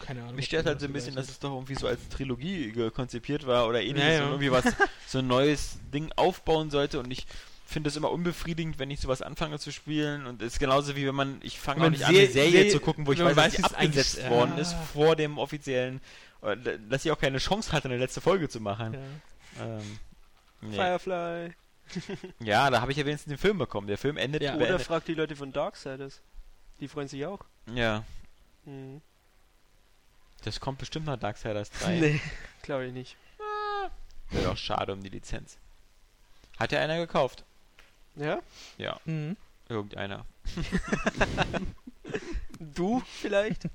Keine Ahnung. Mich stört halt so ein bisschen, dass es doch irgendwie so als Trilogie konzipiert war oder ähnliches Ja, ja. und irgendwie was so ein neues Ding aufbauen sollte und ich finde es immer unbefriedigend, wenn ich sowas anfange zu spielen und es ist genauso wie wenn man, ich fange auch nicht an, eine Serie Se- zu gucken, wo ich weiß, dass sie abgesetzt eingesch- worden Ja. ist vor dem offiziellen, äh, dass ich auch keine Chance hatte, eine letzte Folge zu machen. Ja. Ähm, nee. Firefly. Ja, da habe ich ja wenigstens den Film bekommen. Der Film endet Ja. ja, Oder frag die Leute von Darksiders. Die freuen sich auch. ja, Mhm. das kommt bestimmt nach Darksiders 3. Nee, glaube ich nicht. Wäre doch schade um die Lizenz. Hat ja einer gekauft? Ja? Ja, Mhm. irgendeiner. Du vielleicht?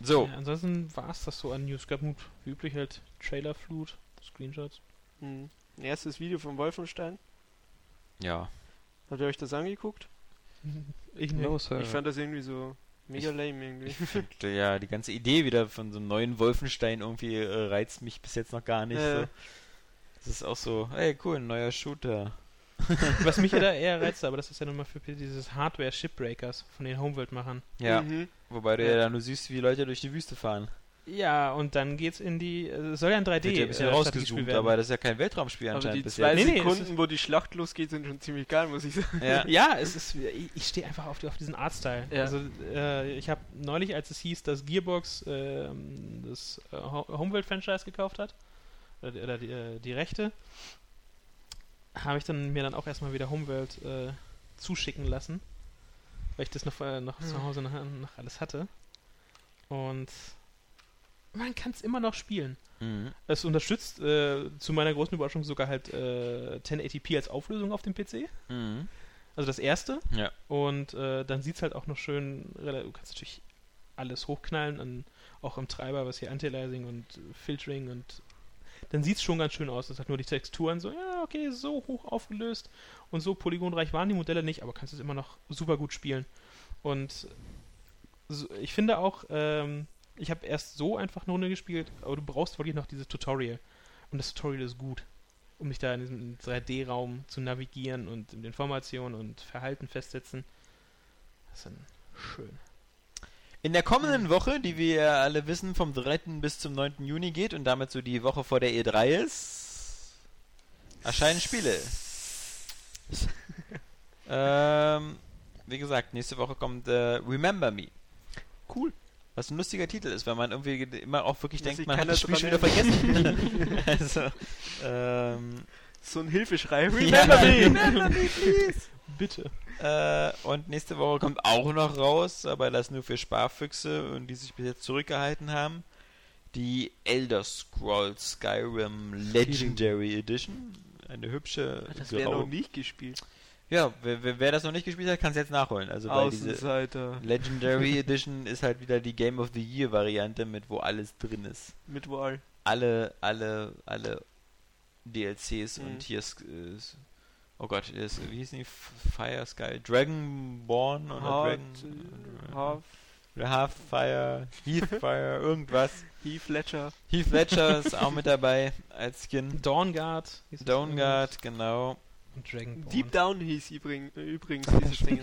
So, Ja, ansonsten war es das so an News. Gab gut, wie üblich halt Trailerflut, Screenshots. Mhm. Erstes Video von Wolfenstein. ja. Habt ihr euch das angeguckt? Ich nicht. No, Sir. Ich fand das irgendwie so mega lame irgendwie. D- Ja, die ganze Idee wieder von so einem neuen Wolfenstein irgendwie äh, reizt mich bis jetzt noch gar nicht. Äh. So. Das ist auch so, hey cool, ein neuer Shooter. Was mich ja da eher reizt, aber das ist ja nochmal für dieses Hardware Shipbreakers von den Homeworld-Machern. Ja, Mhm. wobei du Ja. dann nur siehst, wie Leute durch die Wüste fahren. Ja, und dann geht's in die. Es soll ja ein 3D Wird ja ein bisschen äh, rausgezoomt, aber das ist ja kein Weltraumspiel Aber anscheinend die bis zwei. Nee, nee, Sekunden, wo die Schlacht losgeht, sind schon ziemlich geil, muss ich sagen. Ja. Ja, es ist. Ich, stehe einfach auf, die, auf diesen Artstyle. Ja. Also, äh, ich habe neulich, als es hieß, dass Gearbox ähm, das äh, Ho- Homeworld-Franchise gekauft hat, oder, die- oder die, äh, die Rechte, habe ich dann mir dann auch erstmal wieder Homeworld äh, zuschicken lassen, weil ich das noch, äh, noch zu Hause noch, noch alles hatte. Und man kann es immer noch spielen. Mhm. Es unterstützt äh, zu meiner großen Überraschung sogar halt äh, 1080p als Auflösung auf dem PC. Mhm. Also das erste. Ja. Und äh, dann sieht es halt auch noch schön, du kannst natürlich alles hochknallen, an, auch im Treiber, was hier Anti-Aliasing und Filtering und dann sieht es schon ganz schön aus. Das hat nur die Texturen so, ja, okay, so hoch aufgelöst und so polygonreich waren die Modelle nicht, aber kannst es immer noch super gut spielen. Und so, ich finde auch, ähm, ich habe erst so einfach eine Runde gespielt, aber du brauchst wirklich noch dieses Tutorial. Und das Tutorial ist gut, um dich da in diesem 3D-Raum zu navigieren und in Informationen und Verhalten festsetzen. Das ist dann schön. In der kommenden Woche, die wir ja alle wissen, vom 3. bis zum 9. Juni geht und damit so die Woche vor der E3 ist, erscheinen Spiele. ähm, wie gesagt, nächste Woche kommt äh, Remember Me. Cool. Was ein lustiger Titel ist, weil man irgendwie immer auch wirklich Dass denkt, man hat das Spiel schon wieder vergessen. also, ähm, So ein Hilfeschrei. Ja, Remember me! remember me, please. Bitte. Äh, und nächste Woche kommt auch noch raus, aber das nur für Sparfüchse und die sich bis jetzt zurückgehalten haben. die Elder Scrolls Skyrim Legendary Edition. Eine hübsche Das wäre noch nicht gespielt. Ja, wer, wer, wer das noch nicht gespielt hat, kann es jetzt nachholen. Also weil diese. Legendary Edition ist halt wieder die Game of the Year Variante mit wo alles drin ist. Mit Wahl. Alle, alle, alle DLCs Mhm. und hier ist, ist oh Gott, ist, wie hieß die? Fire Sky Dragonborn oder Hard, Dragon äh, Half, oder Half-Fire, Heathfire, irgendwas. Heath Ledger. Heath Ledger ist auch mit dabei als Skin. Dawnguard. Dawnguard, genau. Und Dragonborn. Deep Down hieß übring, äh, übrigens dieses Ding.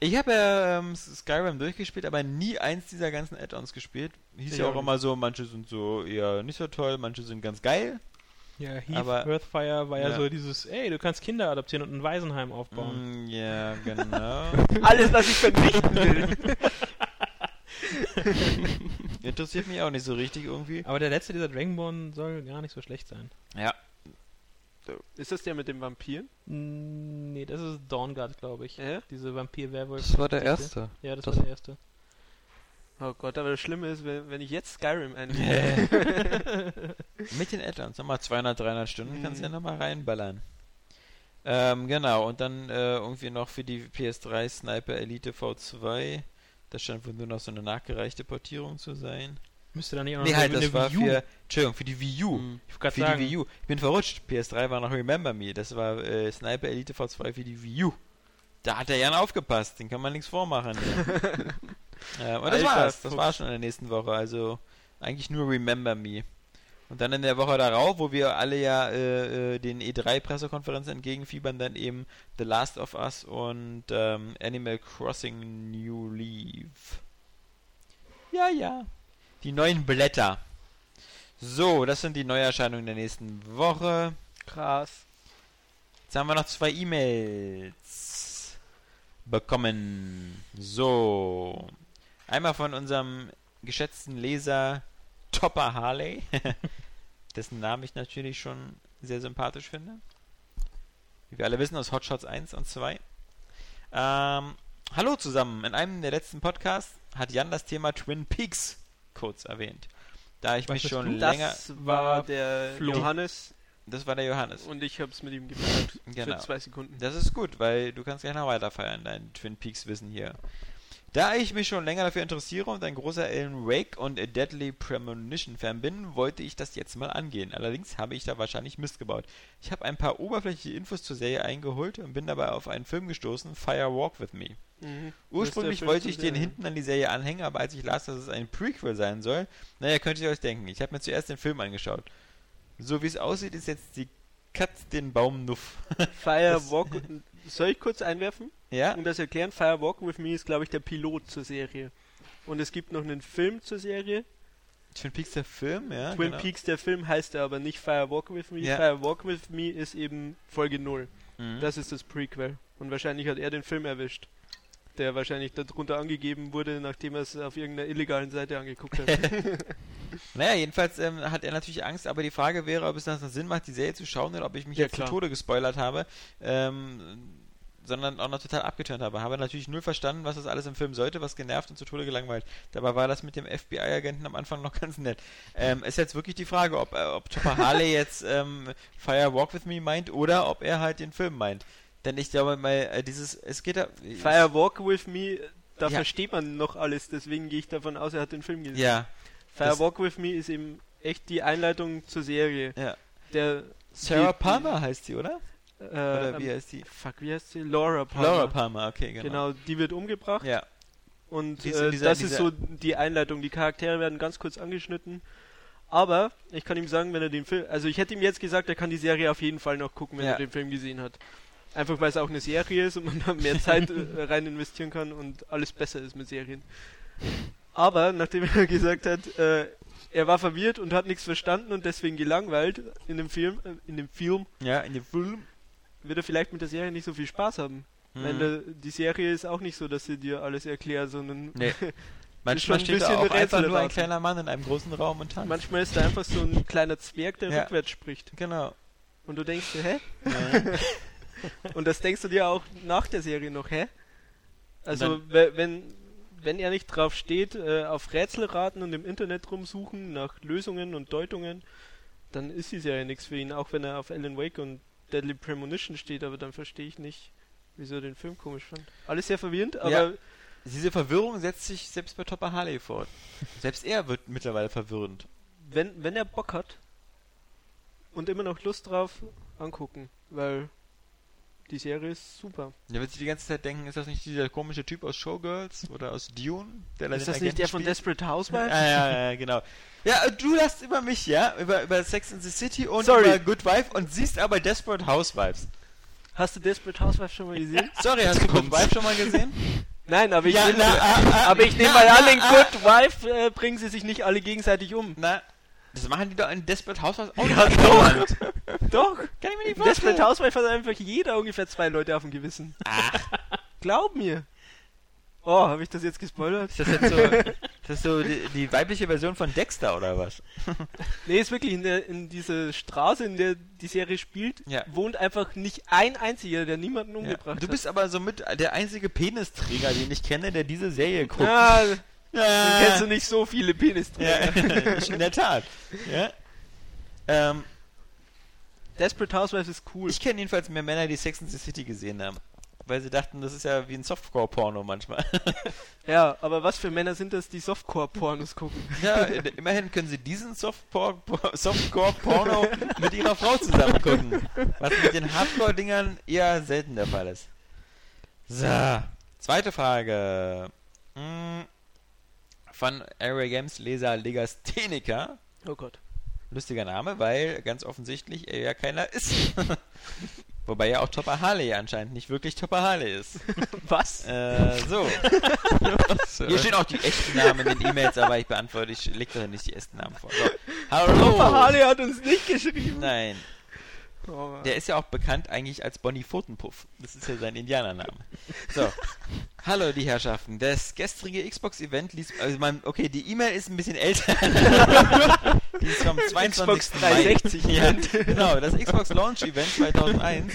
Ich habe ja ähm, Skyrim durchgespielt, aber nie eins dieser ganzen Add-ons gespielt. Hieß Ich ja auch immer so, manche sind so eher nicht so toll, manche sind ganz geil. Ja, Heath Aber- Earthfire war ja, Ja. so dieses, ey, du kannst Kinder adoptieren und ein Waisenheim aufbauen. Mm, ja, genau. Alles, was ich vernichten will. Interessiert mich auch nicht so richtig irgendwie. Aber der letzte dieser Dragonborn soll gar nicht so schlecht sein. Ja, Ist das der mit dem Vampiren? Mm, Nee, das ist Dawnguard, glaube ich. Ja? Diese Vampir-Werwolf. Das war der erste. Ja, das, Das- war der erste. Oh Gott, aber das Schlimme ist, wenn, wenn ich jetzt Skyrim einlege. mit den Add-ons. Nochmal 200, 300 Stunden kannst du ja Mhm. nochmal reinballern. Ähm, genau, und dann äh, irgendwie noch für die PS3 Sniper Elite V2. Das scheint wohl nur noch so eine nachgereichte Portierung zu sein. Müsste da nicht auch noch Nee, halt, das eine war Wii U- für, Entschuldigung, für die Wii U. Mhm. Ich Für sagen, die Wii U. Ich bin verrutscht. PS3 war noch Remember Me. Das war äh, Sniper Elite V2 für die Wii U. Da hat der Jan aufgepasst. Den kann man nichts vormachen. ja, und das Alter war's. Das Fuchs. war schon in der nächsten Woche. Also eigentlich nur Remember Me. Und dann in der Woche darauf, wo wir alle ja äh, äh, den E3-Pressekonferenzen entgegenfiebern, dann eben The Last of Us und ähm, Animal Crossing New Leaf. Ja, ja. Die neuen Blätter. So, das sind die Neuerscheinungen der nächsten Woche. Krass. Jetzt haben wir noch zwei E-Mails bekommen. So. Einmal von unserem geschätzten Leser Topper Harley, dessen Namen ich natürlich schon sehr sympathisch finde. Wie wir alle wissen, aus Hotshots 1 und 2. Ähm, hallo zusammen. In einem der letzten Podcasts hat Jan das Thema Twin Peaks kurz erwähnt. Da ich Was mich schon du? länger. Das war der Flo. Johannes Das war der Johannes. und ich hab's mit ihm gefeiert. Genau. Für zwei Sekunden. Das ist gut, weil du kannst gleich noch weiter feiern, dein Twin Peaks Wissen hier. Da ich mich schon länger dafür interessiere und ein großer Alan Wake und A Deadly Premonition Fan bin, wollte ich das jetzt mal angehen. Allerdings habe ich da wahrscheinlich Mist gebaut. Ich habe ein paar oberflächliche Infos zur Serie eingeholt und bin dabei auf einen Film gestoßen, Fire Walk With Me. Mhm. Ursprünglich wollte ich den hinten an die Serie anhängen, aber als ich las, dass es ein Prequel sein soll, naja, könnt ihr euch denken. Ich habe mir zuerst den Film angeschaut. So wie es aussieht, ist jetzt die Katz den Baum nuff. Fire Walk. Soll ich kurz einwerfen? ja? Um das erklären, Fire Walk With Me ist, glaube ich, der Pilot zur Serie. Und es gibt noch einen Film zur Serie. Twin Peaks der Film, ja. Twin genau. Peaks, der Film, heißt er aber nicht Fire Walk With Me. Ja. Fire Walk With Me ist eben Folge 0. Mhm. Das ist das Prequel. Und wahrscheinlich hat er den Film erwischt. Der wahrscheinlich darunter angegeben wurde, nachdem er es auf irgendeiner illegalen Seite angeguckt hat. Naja, jedenfalls ähm, hat er natürlich Angst, aber die Frage wäre, ob es dann Sinn macht, die Serie zu schauen oder ob ich mich Ja, jetzt zu klar. Tode gespoilert habe, ähm, sondern auch noch total abgeturnt habe. Habe natürlich null verstanden, was das alles im Film sollte, was genervt und zu Tode gelangweilt. Dabei war das mit dem FBI-Agenten am Anfang noch ganz nett. Ähm, ist jetzt wirklich die Frage, ob, äh, ob Topper Harley jetzt ähm, Fire Walk With Me meint oder ob er halt den Film meint. Denn ich glaube mal, äh, dieses, es geht da... Fire Walk With Me, da Ja. versteht man noch alles, deswegen gehe ich davon aus, er hat den Film gesehen. Ja, Fire Walk With Me ist eben echt die Einleitung zur Serie. ja. Der Sarah die- Palmer heißt sie, oder? Äh, Oder wie ähm, heißt die? Fuck, wie heißt sie? Laura Palmer. Laura Palmer, okay, genau. Genau, die wird umgebracht Ja. und äh, dieser- das ist so die Einleitung. Die Charaktere werden ganz kurz angeschnitten. Aber ich kann ihm sagen, wenn er den Film, also ich hätte ihm jetzt gesagt, er kann die Serie auf jeden Fall noch gucken, wenn Ja. er den Film gesehen hat. Einfach weil es auch eine Serie ist und man da mehr Zeit äh, rein investieren kann und alles besser ist mit Serien. Aber nachdem er gesagt hat, äh, er war verwirrt und hat nichts verstanden und deswegen gelangweilt in dem Film, äh, in dem Film, Ja, in dem Film. wird er vielleicht mit der Serie nicht so viel Spaß haben. Weil Mhm. der, die Serie ist auch nicht so, dass sie dir alles erklärt, sondern Nee. Manchmal steht da auch einfach nur ein kleiner Mann in einem großen Raum und tanzt. manchmal ist da einfach so ein kleiner Zwerg, der Ja. rückwärts spricht. Genau. Und du denkst hä? Ja. Und das denkst du dir auch nach der Serie noch, hä? Also, we- wenn wenn er nicht drauf steht, äh, auf Rätsel raten und im Internet rumsuchen nach Lösungen und Deutungen, dann ist die Serie nichts für ihn, auch wenn er auf Alan Wake und Deadly Premonition steht, aber dann verstehe ich nicht, wieso er den Film komisch fand. Alles sehr verwirrend, aber Ja. Diese Verwirrung setzt sich selbst bei Topper Harley fort. Selbst er wird mittlerweile verwirrend. wenn, wenn er Bock hat und immer noch Lust drauf, angucken, weil die Serie ist super. Der wird sich die ganze Zeit denken, ist das nicht dieser komische Typ aus Showgirls oder aus Dune? Der ist das nicht der Agenten von spielt? Desperate Housewives? Ja, ja, ja, genau. Ja, du lachst über mich, ja? Über, über Sex in the City und Sorry. über Good Wife und siehst aber Desperate Housewives. Hast du Desperate Housewives schon mal gesehen? Sorry, hast du Good Wife schon mal gesehen? Nein, aber ich, Ja, nehm- na, ah, ah, aber ich nehme na, mal an, na, in ah. Good Wife äh, bringen sie sich nicht alle gegenseitig um. Na, das machen die doch in Desperate Housewives auch Ja, nicht. doch. Doch. Kann ich mir nicht vorstellen. Desperate Housewives hat einfach jeder ungefähr zwei Leute auf dem Gewissen. Ach, Glaub mir. Oh, habe ich das jetzt gespoilert? ist das jetzt so, ist das so die, die weibliche Version von Dexter oder was? Nee, ist wirklich in, der, in dieser Straße, in der die Serie spielt, Ja. wohnt einfach nicht ein einziger, der niemanden Ja. umgebracht Du bist aber somit der einzige Penisträger, den ich kenne, der diese Serie guckt. hat. Ja, Ja. dann kennst du nicht so viele Penisträger. Ja, in der Tat. Ja. Ähm, Desperate Housewives ist cool. ich kenne jedenfalls mehr Männer, die Sex in the City gesehen haben. Weil sie dachten, das ist ja wie ein Softcore-Porno manchmal. Ja, aber was für Männer sind das, die Softcore-Pornos gucken? ja, immerhin können sie diesen Softcore- Softcore-Porno mit ihrer Frau zusammen gucken. Was mit den Hardcore-Dingern eher selten der Fall ist. So, zweite Frage. Hm, Von Area Games Leser Legastheniker. Oh Gott. Lustiger Name, weil ganz offensichtlich er ja keiner ist. Wobei ja auch Topper Harley anscheinend nicht wirklich Topper Harley ist. Was? Äh, so. Hier stehen auch die echten Namen in den E-Mails, aber ich beantworte, ich leg doch nicht die echten Namen vor. So. Hallo! Papa Harley hat uns nicht geschrieben. Nein, Oh, der ist ja auch bekannt eigentlich als Bonnie Pfotenpuff. Das ist ja sein Indianername. So. Hallo, die Herrschaften. Das gestrige Xbox-Event ließ. Also man, okay, die E-Mail ist ein bisschen älter. die ist vom 22. Xbox Mai. 360 Ja, genau, das Xbox Launch Event 2001.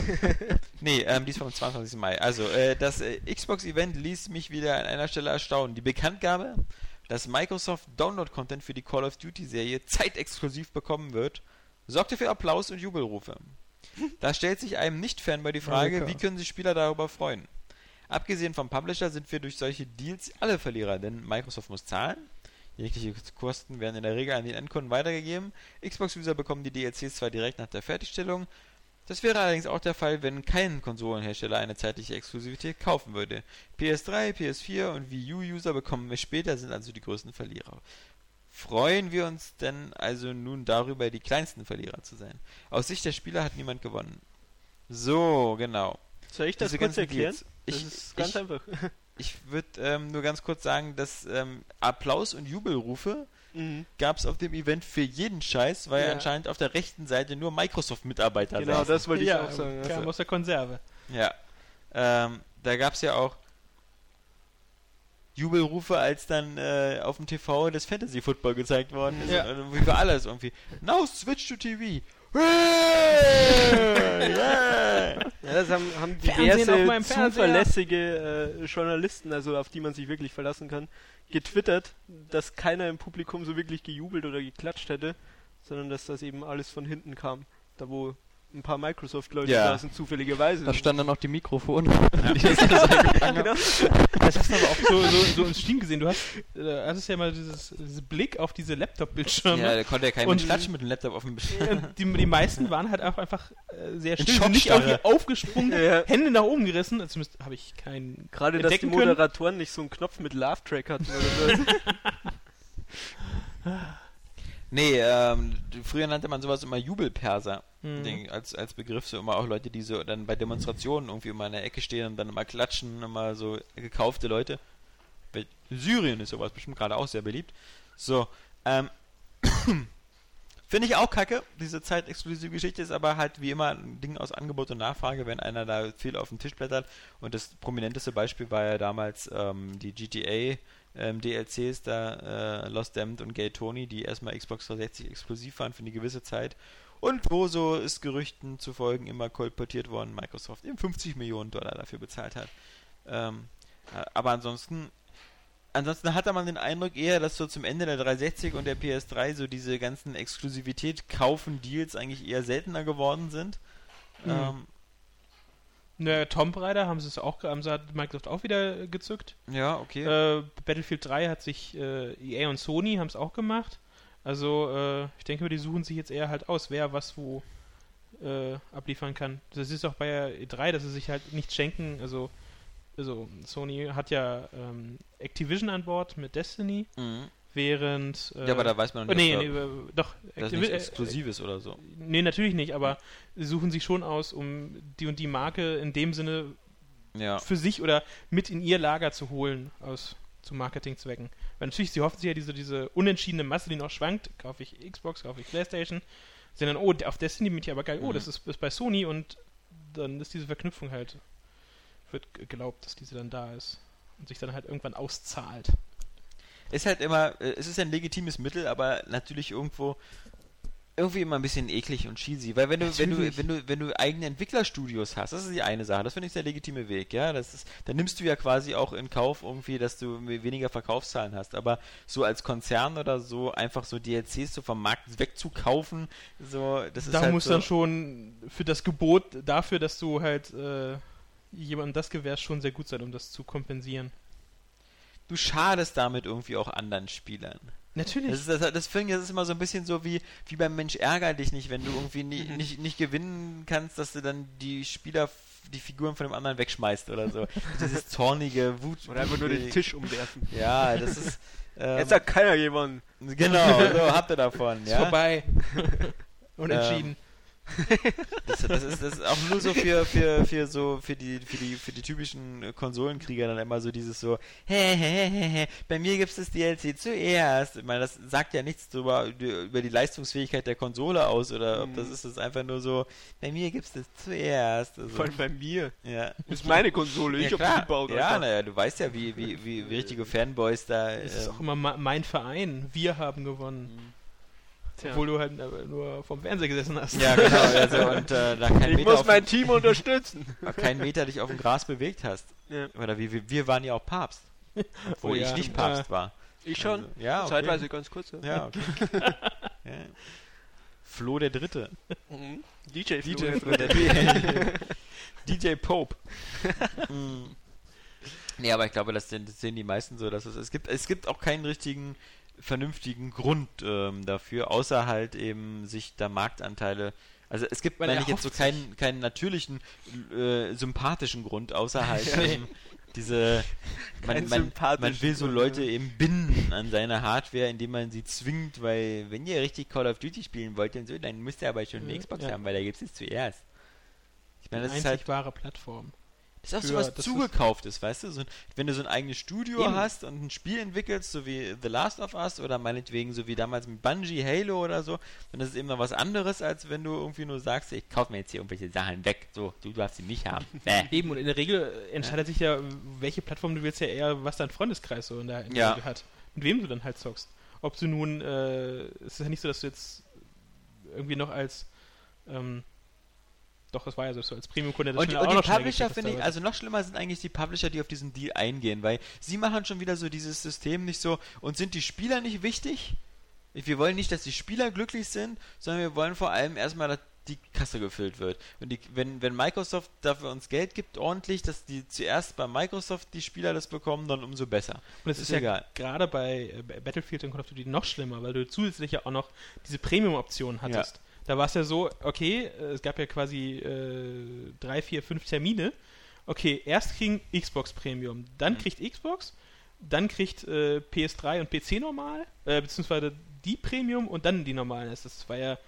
Nee, ähm, die ist vom 22. Mai. Also, äh, das äh, Xbox Event ließ mich wieder an einer Stelle erstaunen. Die Bekanntgabe, dass Microsoft Download-Content für die Call of Duty-Serie zeitexklusiv bekommen wird, sorgte für Applaus und Jubelrufe. Da stellt sich einem Nicht-Fan bei die Frage, wie können sich Spieler darüber freuen? Abgesehen vom Publisher sind wir durch solche Deals alle Verlierer, denn Microsoft muss zahlen. Jegliche Kosten werden in der Regel an den Endkunden weitergegeben. Xbox-User bekommen die DLCs zwar direkt nach der Fertigstellung. Das wäre allerdings auch der Fall, wenn kein Konsolenhersteller eine zeitliche Exklusivität kaufen würde. PS3, PS4 und Wii U-User bekommen wir später, sind also die größten Verlierer. Freuen wir uns denn also nun darüber, die kleinsten Verlierer zu sein? Aus Sicht der Spieler hat niemand gewonnen. So, genau. Soll ich das Diese kurz erklären? Deals. Das Ich, ist ganz ich, einfach. ich würde ähm, nur ganz kurz sagen, dass ähm, Applaus und Jubelrufe Mhm. gab es auf dem Event für jeden Scheiß, weil Ja. anscheinend auf der rechten Seite nur Microsoft-Mitarbeiter Genau, saßen. das wollte ich ja, auch sagen. kam Also, aus der Konserve. Ja. Ähm, da gab es ja auch Jubelrufe, als dann äh, auf dem TV das Fantasy Football gezeigt worden ist. Ja. Und irgendwie für alles irgendwie. Now switch to TV. Yeah! ja, das haben, haben diverse zuverlässige äh, Journalisten, also auf die man sich wirklich verlassen kann, getwittert, dass keiner im Publikum so wirklich gejubelt oder geklatscht hätte, sondern dass das eben alles von hinten kam. Da wo ein paar Microsoft-Leute Ja. saßen, zufälligerweise. Da standen dann auch die Mikrofone. genau. Das hast du aber auch so, so, so im Stream gesehen. Du hast, äh, hattest ja mal dieses, dieses Blick auf diese Laptop-Bildschirme. Ja, da konnte ja kein Und- Mensch klatschen mit dem Laptop auf dem Bildschirm. Die, die meisten waren halt auch einfach äh, sehr still, sind nicht irgendwie Schockstarre. aufgesprungen, Ja. Hände nach oben gerissen. Zumindest habe ich keinen. Gerade, dass die entdecken können. Moderatoren nicht so einen Knopf mit Laugh-Track hatten oder so. Nee, ähm, früher nannte man sowas immer Jubelperser. Mhm. Den, als, als Begriff so immer auch Leute, die so dann bei Demonstrationen irgendwie immer in der Ecke stehen und dann immer klatschen, immer so gekaufte Leute. Syrien ist sowas bestimmt gerade auch sehr beliebt. So, ähm, finde ich auch kacke. Diese zeitexklusive Geschichte ist aber halt wie immer ein Ding aus Angebot und Nachfrage, wenn einer da viel auf den Tisch blättert. Und das prominenteste Beispiel war ja damals ähm, die GTA ähm, DLCs da, äh, Lost Damned und Gay Tony, die erstmal Xbox 360 exklusiv waren für eine gewisse Zeit. Und wo so ist Gerüchten zu folgen immer kolportiert worden, Microsoft eben 50 Millionen Dollar dafür bezahlt hat. Ähm, äh, aber ansonsten, ansonsten hatte man den Eindruck eher, dass so zum Ende der 360 und der PS3 so diese ganzen Exklusivität kaufen Deals eigentlich eher seltener geworden sind. Mhm. Ähm, Ne, Tomb Raider haben sie es auch, haben sie, Microsoft auch wieder gezückt. ja, okay. Äh, Battlefield 3 hat sich äh, EA und Sony haben es auch gemacht. Also äh, ich denke, die suchen sich jetzt eher halt aus, wer was wo äh, abliefern kann. Das ist auch bei der E3, dass sie sich halt nichts schenken. Also, also Sony hat ja ähm, Activision an Bord mit Destiny, Mhm. während äh, Ja, aber da weiß man oh, noch nee, nicht, nee, ob äh, doch das äh, exklusiv ist oder so. Nee, natürlich nicht, aber sie suchen sich schon aus, um die und die Marke in dem Sinne Ja. für sich oder mit in ihr Lager zu holen aus zu Marketingzwecken. Weil natürlich, sie hoffen sich ja diese, diese unentschiedene Masse, die noch schwankt, kaufe ich Xbox, kaufe ich Playstation, sind dann, oh, auf Destiny bin ich aber geil, oh, Mhm. das ist, ist bei Sony und dann ist diese Verknüpfung halt, wird geglaubt, dass diese dann da ist und sich dann halt irgendwann auszahlt. Ist halt immer, äh, es ist ein legitimes Mittel, aber natürlich irgendwo irgendwie immer ein bisschen eklig und cheesy, weil wenn du wenn du wenn du wenn du eigene Entwicklerstudios hast, das ist die eine Sache, das finde ich der legitime Weg, ja, das ist dann nimmst du ja quasi auch in Kauf irgendwie, dass du weniger Verkaufszahlen hast, aber so als Konzern oder so einfach so DLCs so vom Markt wegzukaufen, so das ist da halt muss so, dann schon für das Gebot dafür, dass du halt äh, jemandem das gewährst, schon sehr gut sein, um das zu kompensieren. du schadest damit irgendwie auch anderen Spielern. Natürlich. Das, ist, das, das finde ich, das ist immer so ein bisschen so wie, wie beim Mensch ärger dich nicht, wenn du irgendwie nie, Mhm. nicht, nicht gewinnen kannst, dass du dann die Spieler, die Figuren von dem anderen wegschmeißt oder so. Dieses zornige Wut. Oder einfach nur den Tisch umwerfen. Ja, das ist. Ähm, Jetzt hat keiner gewonnen. genau, so habt ihr davon. Ist Ja? vorbei. Unentschieden. Das, das, ist, das ist auch nur so für, für, für so für die, für die für die typischen Konsolenkrieger dann immer so dieses so, hä, hä, hä, hä, bei mir gibt's das DLC zuerst. Ich meine, das sagt ja nichts drüber, über die Leistungsfähigkeit der Konsole aus oder ob Mhm. das ist das einfach nur so, bei mir gibt's das zuerst. Also, Vor allem bei mir. ja. Das ist meine Konsole, ich hab klar. die gebaut. Ja, naja, du weißt ja, wie, wie, wie, wie richtige Fanboys da. Es ist ähm, auch immer mein Verein. Wir haben gewonnen. Tja. Obwohl du halt äh, nur vom Fernseher gesessen hast. ja, genau. Also, und äh, da kein Ich Meter, muss mein Team unterstützen. kein Meter dich auf dem Gras bewegt hast. Ja. Oder wie, wir, wir waren ja auch Papst. Obwohl Oh ich ja. nicht Papst Äh, war. Ich schon. Also, ja, okay. Zeitweise ganz kurz. Ja. Ja, okay. ja. Flo der Dritte. Mhm. DJ Flo. DJ, Flo der Dritte. DJ Pope. mm. Nee, aber ich glaube, das sehen, das sehen die meisten so, dass es, es gibt, es gibt auch keinen richtigen, vernünftigen Grund ähm, dafür, außer halt eben sich da Marktanteile also es gibt, Man meine ich jetzt so keinen, keinen natürlichen, äh, sympathischen Grund, außer halt ähm, diese, man, man, man will so Leute eben binden an seine Hardware, indem man sie zwingt, weil wenn ihr richtig Call of Duty spielen wollt und so, dann müsst ihr aber schon eine Ja, Xbox ja. haben, weil da gibt es zuerst. Ich meine, das ist halt wahre Plattform. Das ist auch so was zugekauftes, weißt du? So, wenn du so ein eigenes Studio Eben. hast und ein Spiel entwickelst, so wie The Last of Us oder meinetwegen so wie damals mit Bungie, Halo oder so, dann ist es eben noch was anderes, als wenn du irgendwie nur sagst, ich kaufe mir jetzt hier irgendwelche Sachen weg. So, du darfst sie nicht haben. Bäh. Eben, und in der Regel entscheidet sich ja, welche Plattform du willst, ja eher, was dein Freundeskreis so in der, in der Ja. Regel hat. Mit wem du dann halt zockst. Ob du nun, äh, es ist ja nicht so, dass du jetzt irgendwie noch als, ähm, doch, das war ja so, als Premium-Kunde das Und, schnell und die Publisher finde ich, also noch schlimmer sind eigentlich die Publisher, die auf diesen Deal eingehen, weil sie machen schon wieder so dieses System nicht so, und sind die Spieler nicht wichtig? Wir wollen nicht, dass die Spieler glücklich sind, sondern wir wollen vor allem erstmal, dass die Kasse gefüllt wird. Und die, wenn, wenn Microsoft dafür uns Geld gibt, ordentlich, dass die zuerst bei Microsoft die Spieler das bekommen, dann umso besser. Und es ist ist, ja egal. gerade bei äh, Battlefield und Call of Duty noch schlimmer, weil du zusätzlich ja auch noch diese Premium-Option hattest. Da war es ja so, okay, äh, es gab ja quasi äh, drei, vier, fünf Termine. Okay, erst kriegen Xbox Premium, dann Mhm. kriegt Xbox, dann kriegt äh, PS3 und PC normal, äh, beziehungsweise die Premium und dann die normalen. Das, war ja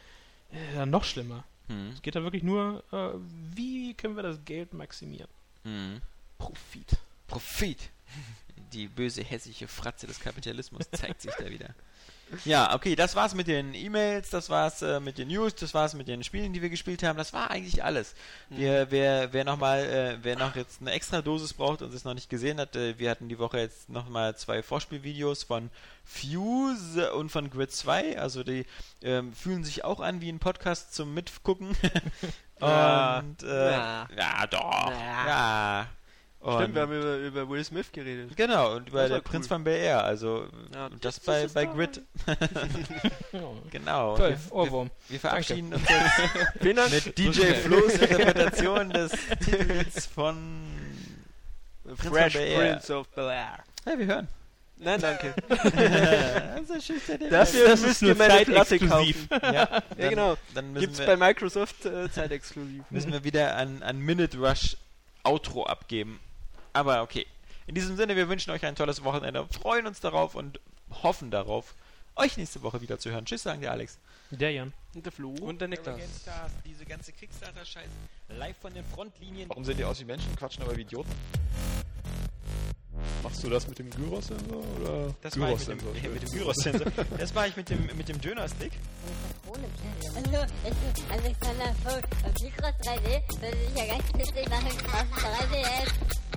äh, noch schlimmer. Hm. Es geht da wirklich nur, äh, wie können wir das Geld maximieren? Hm. Profit. Profit. Die böse hessische Fratze des Kapitalismus zeigt sich da wieder. Ja, okay, das war's mit den E-Mails, das war's äh, mit den News, das war's mit den Spielen, die wir gespielt haben. Das war eigentlich alles. Wir, wer, wer noch mal, äh, wer noch jetzt eine extra Dosis braucht und es noch nicht gesehen hat, äh, wir hatten die Woche jetzt noch mal zwei Vorspielvideos von Fuse und von Grid 2. Also die ähm, fühlen sich auch an wie ein Podcast zum Mitgucken. Und äh, Ja. ja, doch. Ja. Ja. Und Stimmt, wir haben über, über Will Smith geredet. Genau, und über der war Prinz cool. von Bel Air, also Ja, und das, das bei, bei Grid. Genau. Toll, Wir, wir, Ohrwurm. wir verabschieden uns jetzt mit DJ Flo's Interpretation des Titels von Prinz Fresh von Bel Air. Prince of Bel Air. Ja, wir hören. Nein, danke. also Dafür Das ist müsst nur ihr meine Platte zeitexklusiv. kaufen. Ja, Ja, dann- genau. Dann Gibt's wir, bei Microsoft äh, zeitexklusiv. müssen wir wieder ein, ein Minute Rush Outro abgeben. Aber okay. In diesem Sinne, wir wünschen euch ein tolles Wochenende, freuen uns darauf und hoffen darauf, euch nächste Woche wieder zu hören. Tschüss, sagen der Alex. Der Jan. Und der Flo. Und der Niklas. diese ganze Kickstarter-Scheiß live von den Frontlinien. Warum sehen die aus wie Menschen, quatschen aber wie Idioten? Machst du das mit dem Gyros-Sensor oder Das ich mit dem, mit dem Gyros-Sensor. Das war ich mit dem, mit dem Döner-Stick. Hallo, ich bin Alexander Vogt und Mikros 3D würde ich ja ganz witzig machen auf 3DS.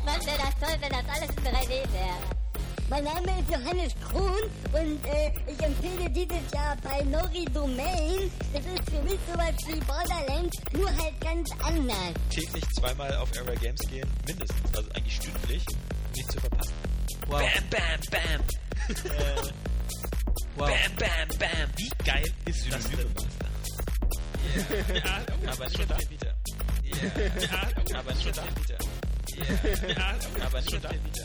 Was wäre das toll, wenn das alles in 3D wäre? Mein Name ist Johannes Krohn und äh, ich empfehle dieses Jahr bei Nori Domain. Das ist für mich sowas wie Borderlands, nur halt ganz anders. Täglich zweimal auf Area Games gehen, mindestens, also eigentlich stündlich, nicht zu verpassen. Wow. Bam, bam, bam. äh, wow. Bam, bam, bam. Wie geil ist das denn? Ja, aber nicht auf der Vita. Ja, aber nicht auf der Vita. Ja, aber nicht auf der Vita.